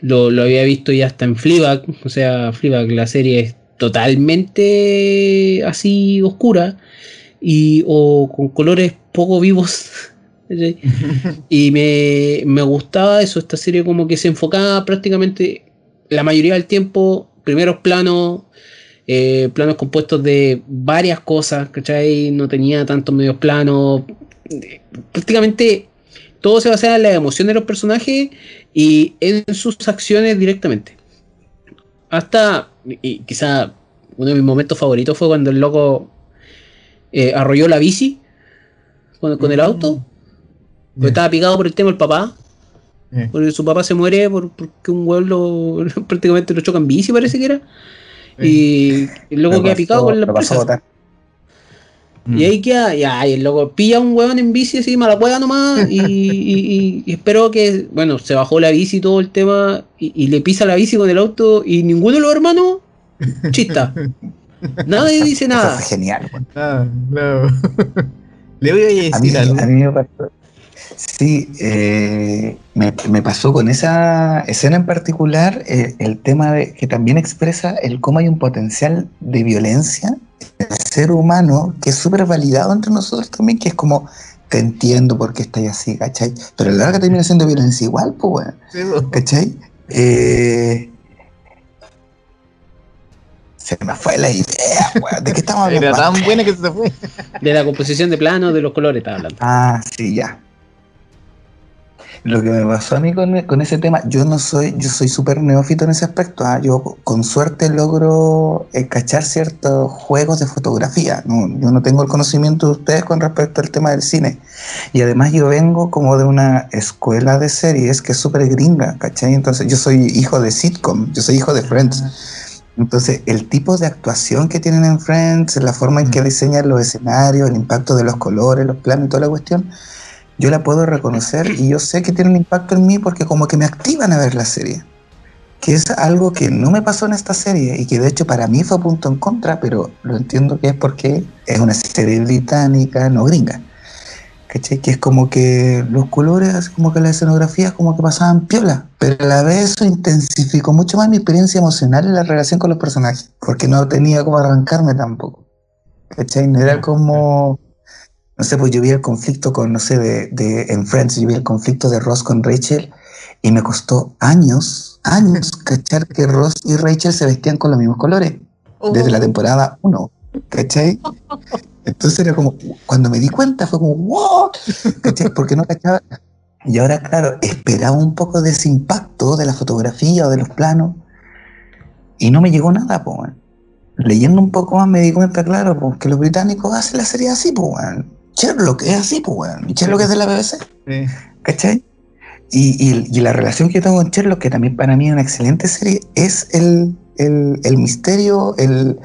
Lo, había visto ya hasta en Fleabag, o sea, Fleabag, la serie es totalmente así oscura y o con colores poco vivos. y me, me gustaba eso, esta serie como que se enfocaba prácticamente la mayoría del tiempo, primeros planos, eh, planos compuestos de varias cosas, ¿cachai? No tenía tantos medios planos. Prácticamente todo se basaba en la emoción de los personajes y en sus acciones directamente. Hasta, y quizá uno de mis momentos favoritos fue cuando el loco eh, arrolló la bici con, el auto. Mm. Estaba picado por el tema del papá. Porque su papá se muere porque un huevo prácticamente lo choca en bici, parece que era. Y, luego queda picado con la. Y mm. ahí queda, y el loco pilla un hueón en bici así, mala hueá nomás, y, espero que, bueno, se bajó la bici y todo el tema, y, le pisa la bici con el auto, y ninguno de los hermanos chista. Nadie dice nada. Eso genial. Ah, no. Le voy a decir a mí, A mí me pasó, sí, eh, me, pasó con esa escena en particular eh, el tema de que también expresa el cómo hay un potencial de violencia el ser humano que es súper validado entre nosotros también, que es como, te entiendo por qué estás así, ¿cachai? Pero a la larga termina siendo violencia igual, pues, ¿cachai? Eh, se me fue la idea, weón. ¿De qué estamos hablando? Era tan buena que se fue. De la composición de plano, de los colores estaba hablando. Ah, sí, ya. Lo que me pasó a mí con, ese tema, yo no soy, yo soy súper neófito en ese aspecto. ¿ah? Yo con suerte logro eh, cachar ciertos juegos de fotografía. yo no tengo el conocimiento de ustedes con respecto al tema del cine. Y además yo vengo como de una escuela de series que es súper gringa, ¿cachai? Entonces yo soy hijo de sitcom, yo soy hijo de Friends. Entonces, el tipo de actuación que tienen en Friends, la forma en que diseñan los escenarios, el impacto de los colores, los planos y toda la cuestión, yo la puedo reconocer y yo sé que tiene un impacto en mí porque como que me activan a ver la serie. Que es algo que no me pasó en esta serie y que de hecho para mí fue punto en contra, pero lo entiendo que es porque es una serie británica, no gringa. ¿Cachai? Que es como que los colores, como que la escenografía, como que pasaban piola. Pero a la vez eso intensificó mucho más mi experiencia emocional en la relación con los personajes. Porque no tenía como arrancarme tampoco. ¿Cachai? No era como no sé, pues yo vi el conflicto con, no sé, de, en Friends, yo vi el conflicto de Ross con Rachel y me costó años, años cachar que Ross y Rachel se vestían con los mismos colores desde la oh. temporada 1, ¿cachai? Entonces era como, cuando me di cuenta fue como, ¿what? ¿cachai? Porque no cachaba. Y ahora, claro, esperaba un poco de ese impacto de la fotografía o de los planos y no me llegó nada, pues. Leyendo un poco más me di cuenta, claro, pues, que los británicos hacen la serie así, pues, Sherlock es así, pues, weón. Sherlock es de la BBC. Sí. ¿Cachai? Y, la relación que tengo con Sherlock, que también para mí es una excelente serie, es el, misterio, el,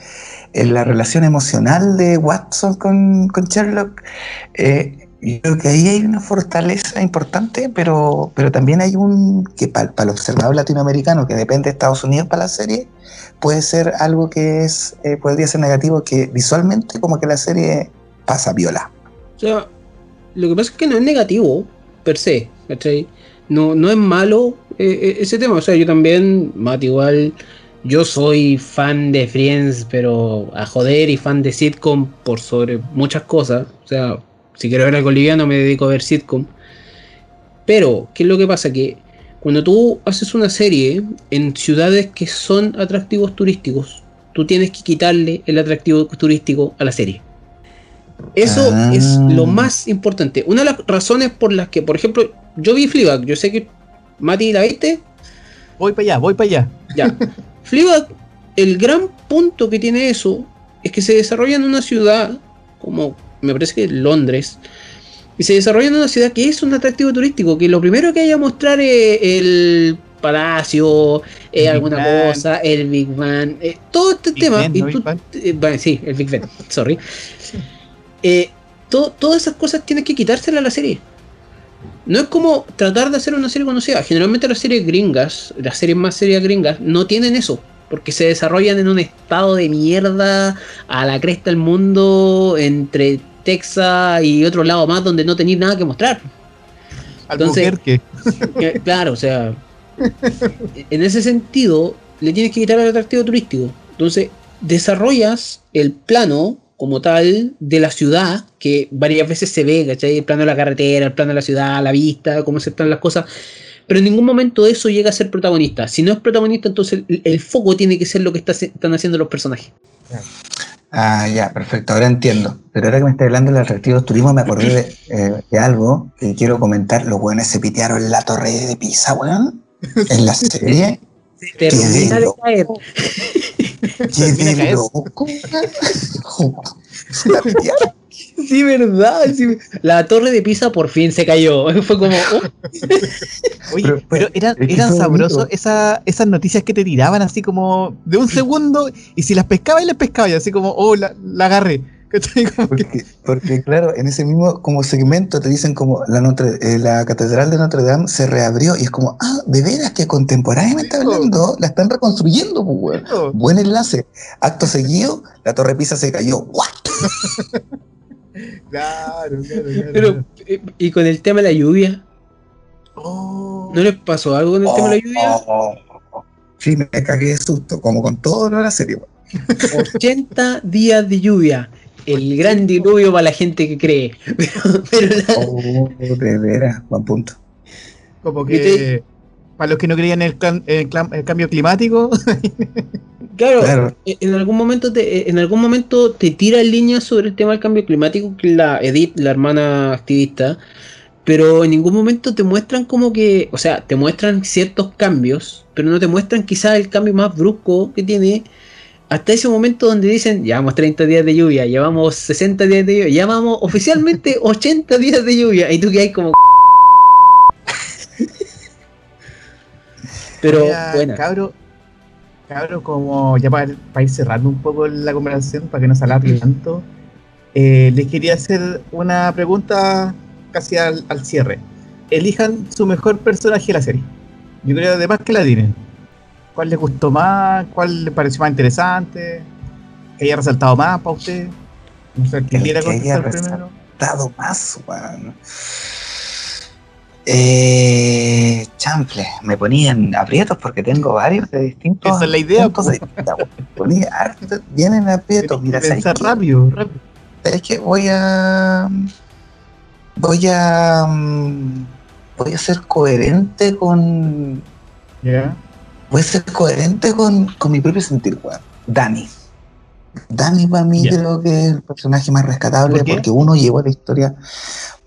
la relación emocional de Watson con, Sherlock. Eh, yo creo que ahí hay una fortaleza importante, pero, pero también hay un que para el observador latinoamericano que depende de Estados Unidos para la serie, puede ser algo que es eh, podría ser negativo, que visualmente como que la serie pasa viola. O sea, lo que pasa es que no es negativo, per se, ¿cachai? No, no es malo eh, eh, ese tema. O sea, yo también, Matt, igual, yo soy fan de Friends, pero a joder, y fan de sitcom por sobre muchas cosas. O sea, si quiero ver algo liviano, me dedico a ver sitcom. Pero, ¿qué es lo que pasa? Que cuando tú haces una serie en ciudades que son atractivos turísticos, tú tienes que quitarle el atractivo turístico a la serie. Eso es lo ah. más importante. Una de las razones por las que, por ejemplo, yo vi Fleabag, yo sé que Mati la viste. Voy para allá, voy para allá. Ya. Fleabag, el gran punto que tiene eso es que se desarrolla en una ciudad como me parece que Londres y se desarrolla en una ciudad que es un atractivo turístico, que lo primero que hay a mostrar es el palacio, eh, alguna cosa, el Big Bang, eh, todo este tema. y tú, eh, sí, el Big Bang, sorry. Eh, todas esas cosas tienes que quitárselas a la serie. No es como tratar de hacer una serie conocida. Generalmente las series gringas, las series más serias gringas, no tienen eso. Porque se desarrollan en un estado de mierda a la cresta del mundo, entre Texas y otro lado más, donde no tenéis nada que mostrar. Entonces, claro, o sea, en ese sentido, le tienes que quitar el atractivo turístico. Entonces, desarrollas el plano como tal de la ciudad, que varias veces se ve, ¿cachai? El plano de la carretera, el plano de la ciudad, la vista, cómo se están las cosas. Pero en ningún momento eso llega a ser protagonista. Si no es protagonista, entonces el, foco tiene que ser lo que están haciendo los personajes. Ah, ya, perfecto, ahora entiendo. Pero ahora que me está hablando del atractivo turismo, me acordé de, eh, algo que quiero comentar. Los buenos se pitearon en la torre de Pisa, weón. En la serie. Termina de caer. ¿Qué de loco? ¿La Sí, verdad. La torre de Pisa por fin se cayó. Fue como. Oh. Oye, pero, eran, eran sabrosos esas noticias que te tiraban así como de un segundo. Y si las pescaba y las pescaba, y así como, oh, la, agarré. Porque, claro, en ese mismo como segmento te dicen como la, eh, la Catedral de Notre Dame se reabrió y es como, ah, de veras que contemporáneamente hablando la están reconstruyendo, Buen enlace. Acto seguido, la Torre Pisa se cayó. ¿What? claro, claro, Pero, eh, ¿y con el tema de la lluvia? Oh. ¿No les pasó algo con el tema de la lluvia? Oh, oh, sí, me cagué de susto, como con todo lo de la serie. 80 días de lluvia. El gran diluvio para la gente que cree. Pero, Oh, de veras, buen punto. Como que para los que no creían en el, cambio climático. claro, en algún momento te, en algún momento te tira en línea sobre el tema del cambio climático, que la Edith, la hermana activista, pero en ningún momento te muestran como que, o sea, te muestran ciertos cambios, pero no te muestran quizás el cambio más brusco que tiene hasta ese momento donde dicen, llevamos 30 días de lluvia, llevamos 60 días de lluvia, llevamos oficialmente 80 días de lluvia, y tú que hay como... Pero bueno. Cabro, cabro, como ya para, ir cerrando un poco la conversación, para que no se alargue tanto, eh, les quería hacer una pregunta casi al, cierre. Elijan su mejor personaje de la serie. Yo creo además que la tienen. ¿Cuál les gustó más? ¿Cuál les pareció más interesante? ¿Que haya resaltado más para usted? No sé, ¿quién quiera contestar primero? resaltado más, bueno. Eh, chample, me ponían aprietos porque tengo varios de distintos. Esa es la idea. Pues. ponía, vienen aprietos. Mira, pensar rápido, rápido. Es que voy a. Voy a. Mm, voy a ser coherente con. Ya. Voy a ser coherente con, con mi propio sentir, weón. Dani. Dani para mí creo que es el personaje más rescatable porque uno lleva la historia.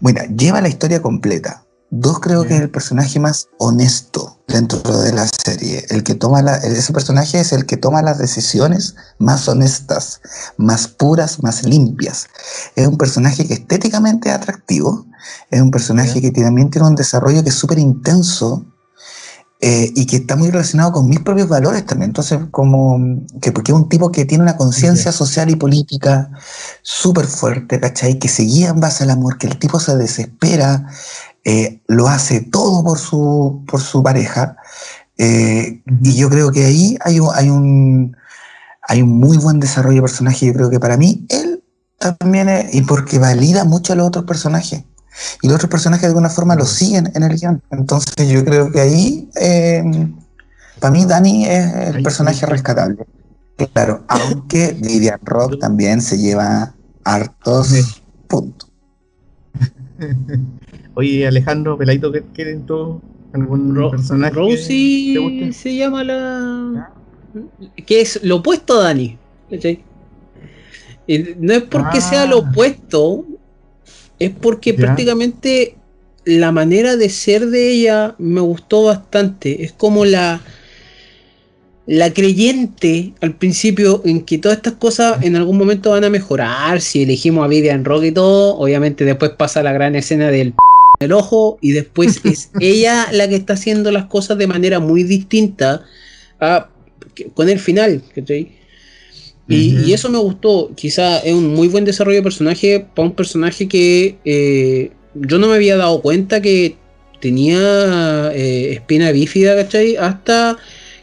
Bueno, lleva la historia completa Dos creo que es el personaje más honesto dentro de la serie. El que toma la, ese personaje es el que toma las decisiones más honestas, más puras, más limpias. Es un personaje que estéticamente es atractivo. Es un personaje que también tiene un desarrollo que es súper intenso. Eh, y que está muy relacionado con mis propios valores también. Entonces, como que porque es un tipo que tiene una conciencia social y política súper fuerte, ¿cachai? Que se guía en base al amor, que el tipo se desespera, eh, lo hace todo por su, por su pareja. Eh, y yo creo que ahí hay, hay, un, hay un muy buen desarrollo de personaje. Yo creo que para mí él también es, y porque valida mucho a los otros personajes. Y los otros personajes de alguna forma lo siguen en el guion. Entonces yo creo que ahí, eh, para mí Dani es el personaje rescatable. Claro, aunque Vivian Rock también se lleva hartos puntos. Oye, Alejandro, Peladito, ¿qué quieren todos? ¿Algún personaje? Rosie se llama la. Que es lo opuesto a Dani. No es porque sea lo ah. opuesto, es porque prácticamente la manera de ser de ella me gustó bastante. Es como la la creyente al principio en que todas estas cosas en algún momento van a mejorar. Si elegimos a Vivian Rock y todo, obviamente después pasa la gran escena del el ojo y después es ella la que está haciendo las cosas de manera muy distinta a, con el final. Y, eso me gustó. Quizá es un muy buen desarrollo de personaje para un personaje que eh, yo no me había dado cuenta que tenía eh, espina bífida, ¿cachai? Hasta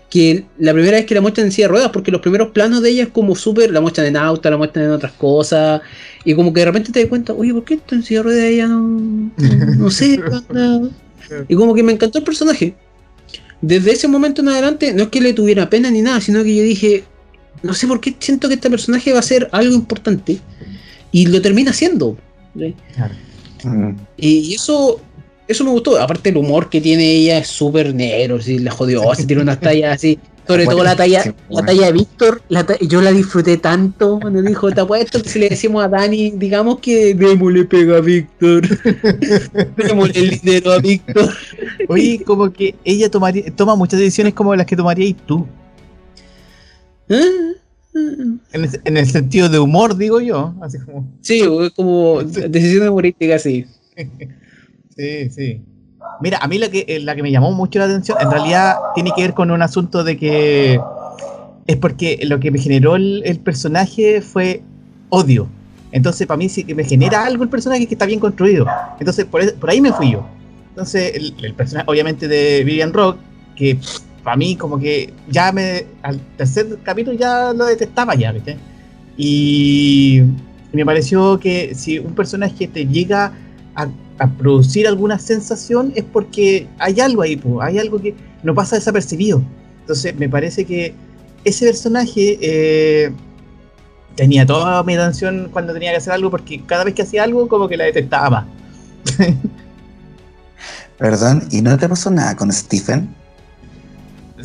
que la primera vez que la muestran en silla de ruedas, porque los primeros planos de ella es como súper, la muestran en auto, la muestran en otras cosas, y como que de repente te das cuenta, oye, ¿por qué está en silla de ruedas ella? No, no sé, y como que me encantó el personaje. Desde ese momento en adelante, no es que le tuviera pena ni nada, sino que yo dije, no sé por qué siento que este personaje va a ser algo importante, y lo termina siendo. Y eso eso me gustó. Aparte, el humor que tiene ella es súper negro. Si la jodió, se tiene unas tallas así. Sobre todo la talla, la talla de Víctor, yo la disfruté tanto cuando dijo, te apuesto que si le decimos a Dani, digamos que Demo le pega a Víctor. Demo el dinero a Víctor. Oye, como que ella tomaría, toma muchas decisiones como las que tomarías tú. En, en, el sentido de humor, digo yo. Así como. Sí, como decisiones humorísticas, sí. Sí, sí. Mira, a mí la que, eh, la que me llamó mucho la atención, en realidad tiene que ver con un asunto de que es porque lo que me generó el, personaje fue odio. Entonces, para mí sí que me genera algo el personaje que está bien construido. Entonces, por, por ahí me fui yo. Entonces, el, personaje, obviamente, de Vivian Rock, que para mí, como que ya. Al tercer capítulo ya lo detestaba ya, ¿viste? Y me pareció que si un personaje te llega a, producir alguna sensación es porque hay algo ahí, hay algo que no pasa desapercibido. Entonces me parece que ese personaje eh, tenía toda mi atención cuando tenía que hacer algo porque cada vez que hacía algo como que la detestaba Perdón, ¿y no te pasó nada con Stephen?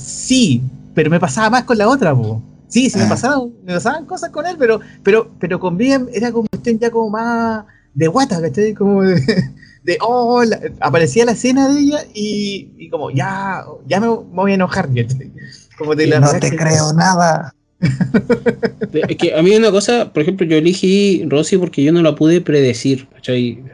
Sí, pero me pasaba más con la otra, po. Sí, sí, me, ah. pasaban, me pasaban cosas con él, pero, pero, pero con Vivian era como cuestión ya como más de guata, ¿cachai? Como de, de oh, aparecía la escena de ella y, y como ya, ya me, voy a enojar, Como de la no te creo nada. es que a mí una cosa, por ejemplo, yo elegí Rosy porque yo no la pude predecir, ¿cachai?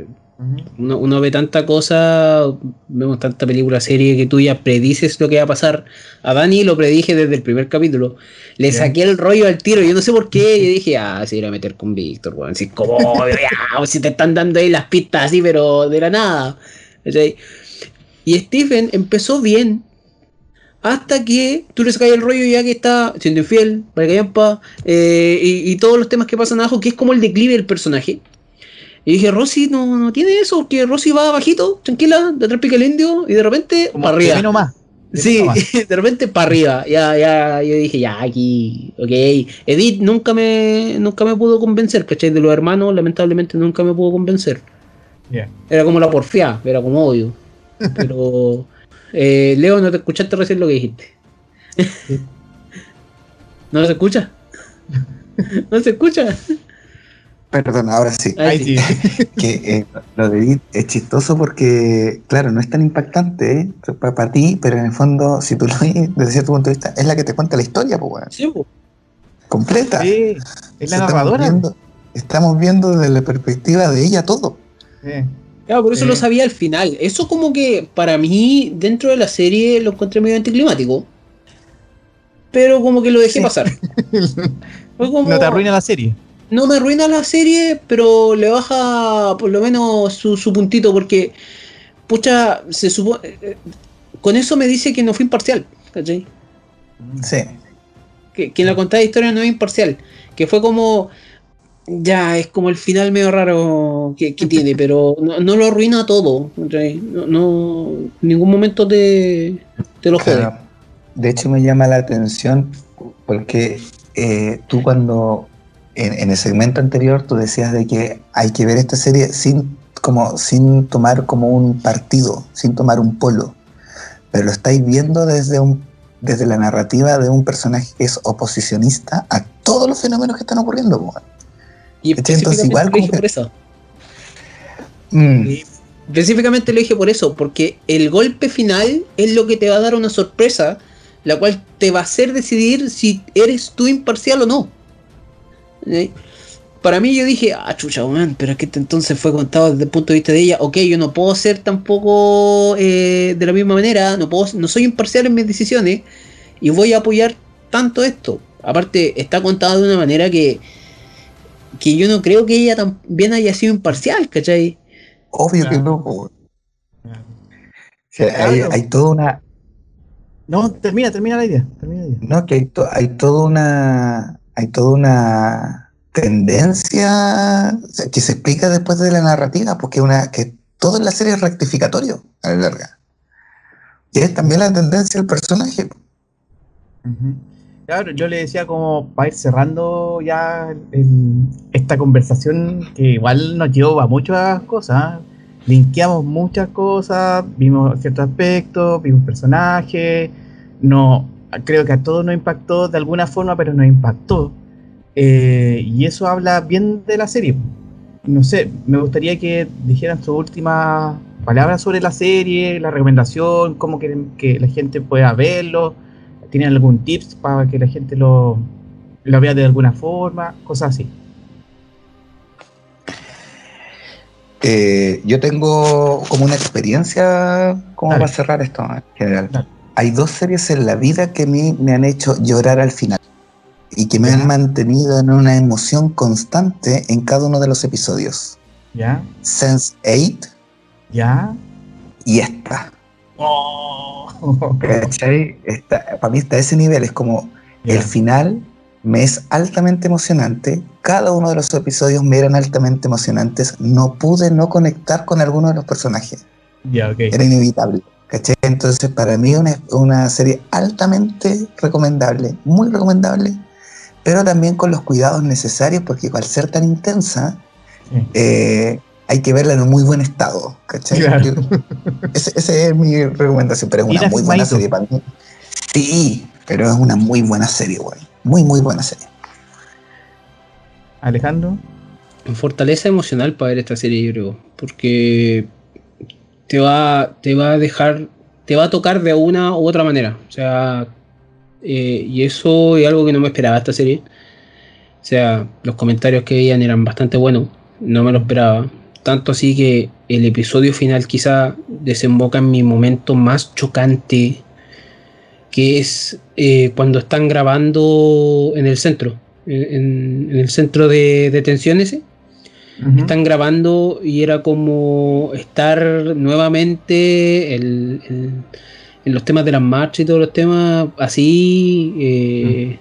Uno, ve tanta cosa, vemos tanta película, serie que tú ya predices lo que va a pasar. A Dani lo predije desde el primer capítulo. Le saqué el rollo al tiro, yo no sé por qué. Yo dije, ah, se irá a meter con Víctor, weón. Así como, si te están dando ahí las pistas así, pero de la nada. Y Stephen empezó bien. Hasta que tú le sacas el rollo ya que está siendo infiel, para que eh, y, y todos los temas que pasan abajo, que es como el declive del personaje. Y dije, Rosy no, no tiene eso, porque Rosy va bajito, tranquila, detrás pica el indio, y de repente para arriba. más. Sí, de repente para arriba. Ya, ya, yo dije, ya, aquí, ok. Edith nunca me, nunca me pudo convencer, ¿cachai? De los hermanos, lamentablemente nunca me pudo convencer. Era como la porfía, era como odio. Pero, eh, Leo, ¿no te escuchaste recién lo que dijiste? ¿No se escucha? ¿No se escucha? Perdón, ahora sí. que eh, lo de Edith es chistoso porque, claro, no es tan impactante ¿eh? para, ti, pero en el fondo, si tú lo ves desde cierto punto de vista, es la que te cuenta la historia, pues, Sí, Completa. Sí, es la narradora. Estamos viendo, desde la perspectiva de ella todo. Claro, por eso lo sabía al final. Eso como que para mí, dentro de la serie, lo encontré medio anticlimático. Pero como que lo dejé pasar. No te arruina la serie no me arruina la serie, pero le baja por lo menos su, puntito, porque, pucha, se supone. Eh, con eso me dice que no fue imparcial, ¿cachai? Sí. Que, que en la contada historia no es imparcial, que fue como. Ya, es como el final medio raro que, tiene, pero no, lo arruina todo. No, no, en ningún momento te, te lo jode. De hecho, me llama la atención porque eh, tú cuando en, el segmento anterior tú decías de que hay que ver esta serie sin, como, sin tomar como un partido, sin tomar un polo. Pero lo estáis viendo desde, un, desde la narrativa de un personaje que es oposicionista a todos los fenómenos que están ocurriendo. Y entonces igual como por eso. Mm. específicamente lo dije por eso, porque el golpe final es lo que te va a dar una sorpresa, la cual te va a hacer decidir si eres tú imparcial o no. Para mí yo dije, ah, chucha, pero es que este entonces fue contado desde el punto de vista de ella. Ok, yo no puedo ser tampoco eh, de la misma manera, no, puedo, no soy imparcial en mis decisiones y voy a apoyar tanto esto. Aparte, está contado de una manera que, que yo no creo que ella también haya sido imparcial, ¿cachai? Obvio que no. hay, toda una. No, termina, termina la idea. No, que hay, hay toda una hay toda una tendencia que se explica después de la narrativa, porque una que todo en la serie es rectificatorio a la larga. Y es también la tendencia del personaje. Claro, yo le decía como para ir cerrando ya esta conversación que igual nos llevó a muchas cosas. Linkeamos muchas cosas, vimos ciertos aspectos, vimos personajes, no, creo que a todos nos impactó de alguna forma, pero nos impactó. Eh, y eso habla bien de la serie. No sé, me gustaría que dijeran sus últimas palabras sobre la serie, la recomendación, cómo quieren que la gente pueda verlo. ¿Tienen algún tips para que la gente lo, lo vea de alguna forma? Cosas así. Eh, yo tengo como una experiencia, ¿cómo va a cerrar esto en general? Hay dos series en la vida que a mí me han hecho llorar al final. y que me han mantenido en una emoción constante en cada uno de los episodios. ¿Ya? Sense 8. ¿Ya? Y esta. Oh. ¿Cachai? para mí está a ese nivel, es como el final me es altamente emocionante. Cada uno de los episodios me eran altamente emocionantes. No pude no conectar con alguno de los personajes. Ya, Era inevitable. ¿Cachai? Entonces, para mí, una, una serie altamente recomendable, muy recomendable, pero también con los cuidados necesarios, porque al ser tan intensa, eh, hay que verla en un muy buen estado. ¿cachai? Esa es mi recomendación, pero es una muy buena serie para mí. Sí, pero es una muy buena serie, güey. Muy, muy buena serie. Alejandro. Fortaleza emocional para ver esta serie, yo creo. Porque te va, te va a dejar, te va a tocar de una u otra manera. O sea, eh, y eso es algo que no me esperaba esta serie. O sea, los comentarios que veían eran bastante buenos. No me lo esperaba. Tanto así que el episodio final quizá desemboca en mi momento más chocante que es eh, cuando están grabando en el centro, en, el centro de detención ese. Están grabando y era como estar nuevamente en los temas de las marchas y todos los temas así, eh,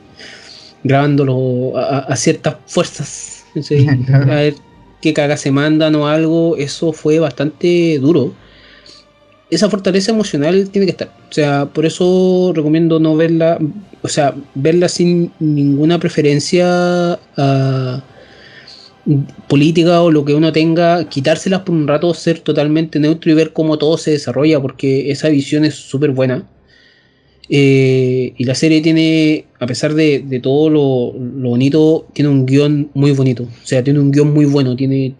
grabándolo a, ciertas fuerzas. a ver qué caga se mandan o algo, eso fue bastante duro esa fortaleza emocional tiene que estar. O sea, por eso recomiendo no verla, o sea, verla sin ninguna preferencia ah, política o lo que uno tenga, quitárselas por un rato, ser totalmente neutro y ver cómo todo se desarrolla, porque esa visión es súper buena. Eh, y la serie tiene, a pesar de, todo lo, lo, bonito, tiene un guion muy bonito. O sea, tiene un guion muy bueno. Tiene,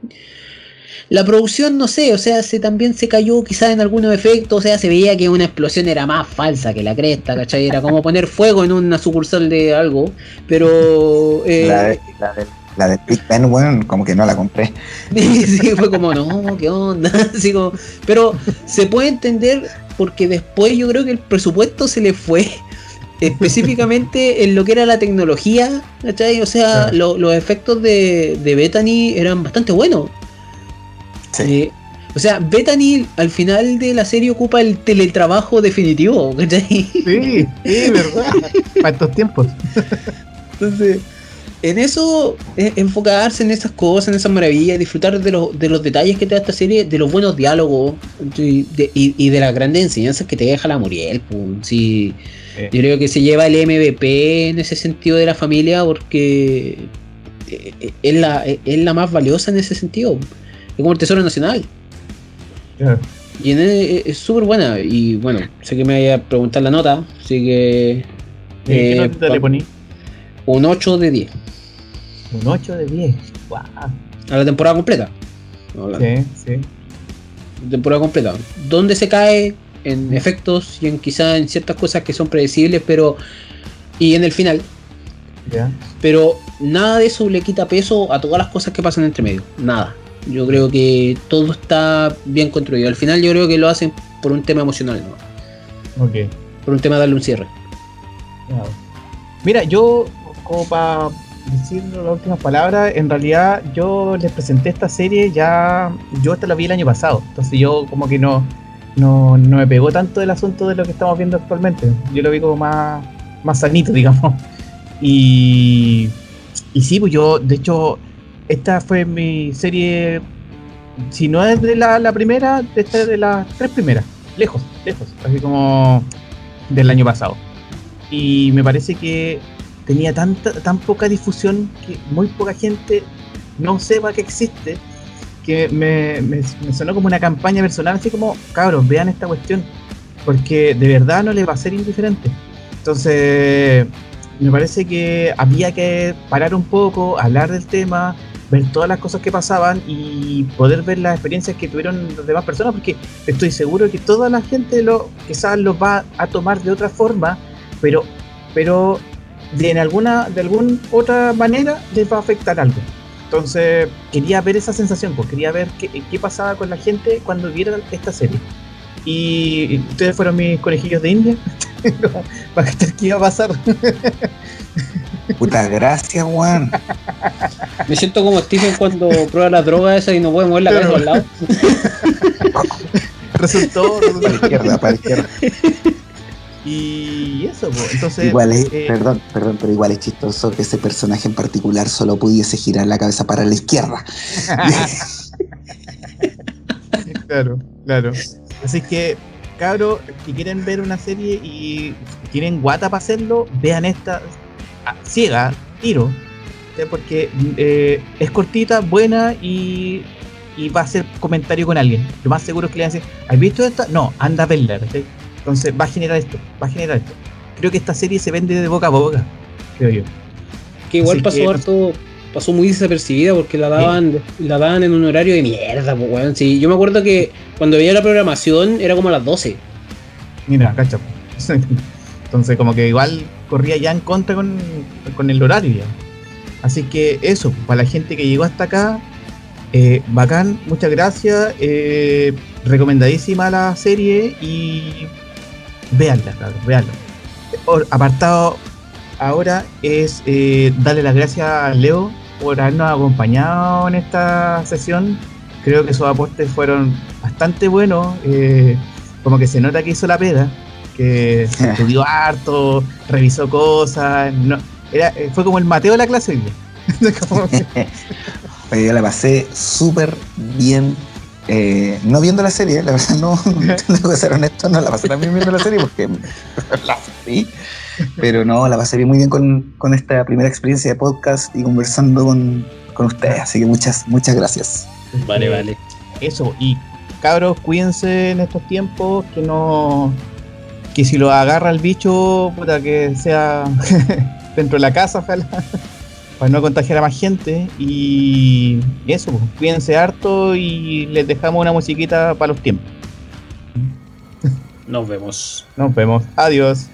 la producción, no sé, o sea, se, también se cayó quizás en algunos efectos, o sea, se veía que una explosión era más falsa que la cresta, ¿cachai? Era como poner fuego en una sucursal de algo, pero... Eh, la, de, la, de, la de Big Ben, bueno, como que no la compré. sí, fue como, no, ¿qué onda? Así como, pero se puede entender porque después yo creo que el presupuesto se le fue específicamente en lo que era la tecnología, ¿cachai? O sea, los efectos de, de Bethany eran bastante buenos. Eh, o sea, Bethany al final de la serie ocupa el teletrabajo definitivo, Sí, sí, verdad. Para estos tiempos. Entonces, en eso, eh, enfocarse en esas cosas, en esas maravillas, disfrutar de, los detalles que te da esta serie, de los buenos diálogos y de, las grandes enseñanzas que te deja la Muriel. Sí, Yo creo que se lleva el MVP en ese sentido de la familia porque eh, es la, es la más valiosa en ese sentido es como el Tesoro Nacional. Y es súper buena. Y bueno, sé que me vaya a preguntar la nota, así que. ¿Qué eh, nota le poní? Un 8 de 10. Un 8 de 10. Wow. A la temporada completa. Sí, sí. Temporada completa. ¿Dónde se cae? En efectos y en quizá en ciertas cosas que son predecibles, pero. Y en el final. Ya. Pero nada de eso le quita peso a todas las cosas que pasan entre medio. Nada. Yo creo que todo está bien construido. Al final yo creo que lo hacen por un tema emocional, ¿no? Ok. Por un tema de darle un cierre. Mira, yo, como para decir las últimas palabras, en realidad yo les presenté esta serie ya, yo esta la vi el año pasado, entonces yo como que no, no, no me pegó tanto el asunto de lo que estamos viendo actualmente, yo lo vi como más, más sanito, digamos. Y, y sí, pues yo, de hecho, esta fue mi serie, si no es de la, primera, esta es de las tres primeras, lejos, lejos, así como del año pasado. Y me parece que tenía tanta, tan poca difusión que muy poca gente no sepa que existe, que me, sonó como una campaña personal, así como, cabros, vean esta cuestión, porque de verdad no le va a ser indiferente. Entonces, me parece que había que parar un poco, hablar del tema, ver todas las cosas que pasaban y poder ver las experiencias que tuvieron las demás personas, porque estoy seguro que toda la gente lo quizás lo va a tomar de otra forma, pero, pero de en alguna, de alguna otra manera les va a afectar algo. Entonces quería ver esa sensación, pues quería ver qué, qué pasaba con la gente cuando vieran esta serie. Y ustedes fueron mis conejillos de India para ver qué iba a pasar. Puta, gracias, Juan. Me siento como Stephen cuando prueba la droga esa y no puede mover la cabeza al lado. resultó, Para la izquierda, para la izquierda. Y eso, pues, entonces. Igual es, eh, perdón, perdón, pero igual es chistoso que ese personaje en particular solo pudiese girar la cabeza para la izquierda. claro, claro. Así que, cabros, si quieren ver una serie y tienen guata para hacerlo, vean esta ah, ciega, tiro. Porque eh, es cortita, buena y, y va a hacer comentario con alguien. Lo más seguro es que le van a decir, ¿has visto esta? No, anda a verla. ¿sí? Entonces va a generar esto, va a generar esto. Creo que esta serie se vende de boca a boca, creo yo. Que igual Así pasó que- harto, pasó muy desapercibida porque la daban, la daban en un horario de mierda, pues weón. Sí, yo me acuerdo que cuando veía la programación era como a las 12. Mira, cacha. Entonces, como que igual corría ya en contra con, con el horario ya. Así que eso, para la gente que llegó hasta acá, eh, bacán, muchas gracias. eh, recomendadísima la serie y véanla, claro, véanla. Or- apartado ahora es eh, darle las gracias a Leo por habernos acompañado en esta sesión. Creo que sus aportes fueron bastante buenos. eh, como que se nota que hizo la pega, que se estudió harto, revisó cosas. No, era, eh, fue como el Mateo de la clase hoy día. Como que- Oye, yo la pasé súper bien. Eh, no viendo la serie, la verdad no, tengo que ser honesto, no la pasé también viendo la serie porque la vi. Pero no, la pasé bien muy bien con, con esta primera experiencia de podcast y conversando con, con ustedes. Así que muchas, muchas gracias. Vale, vale. Eso, y cabros, cuídense en estos tiempos, que no. Que si lo agarra el bicho, puta, que sea dentro de la casa, ojalá. Para no contagiar a más gente. Y eso, pues, cuídense harto y les dejamos una musiquita para los tiempos. Nos vemos. Nos vemos. Adiós.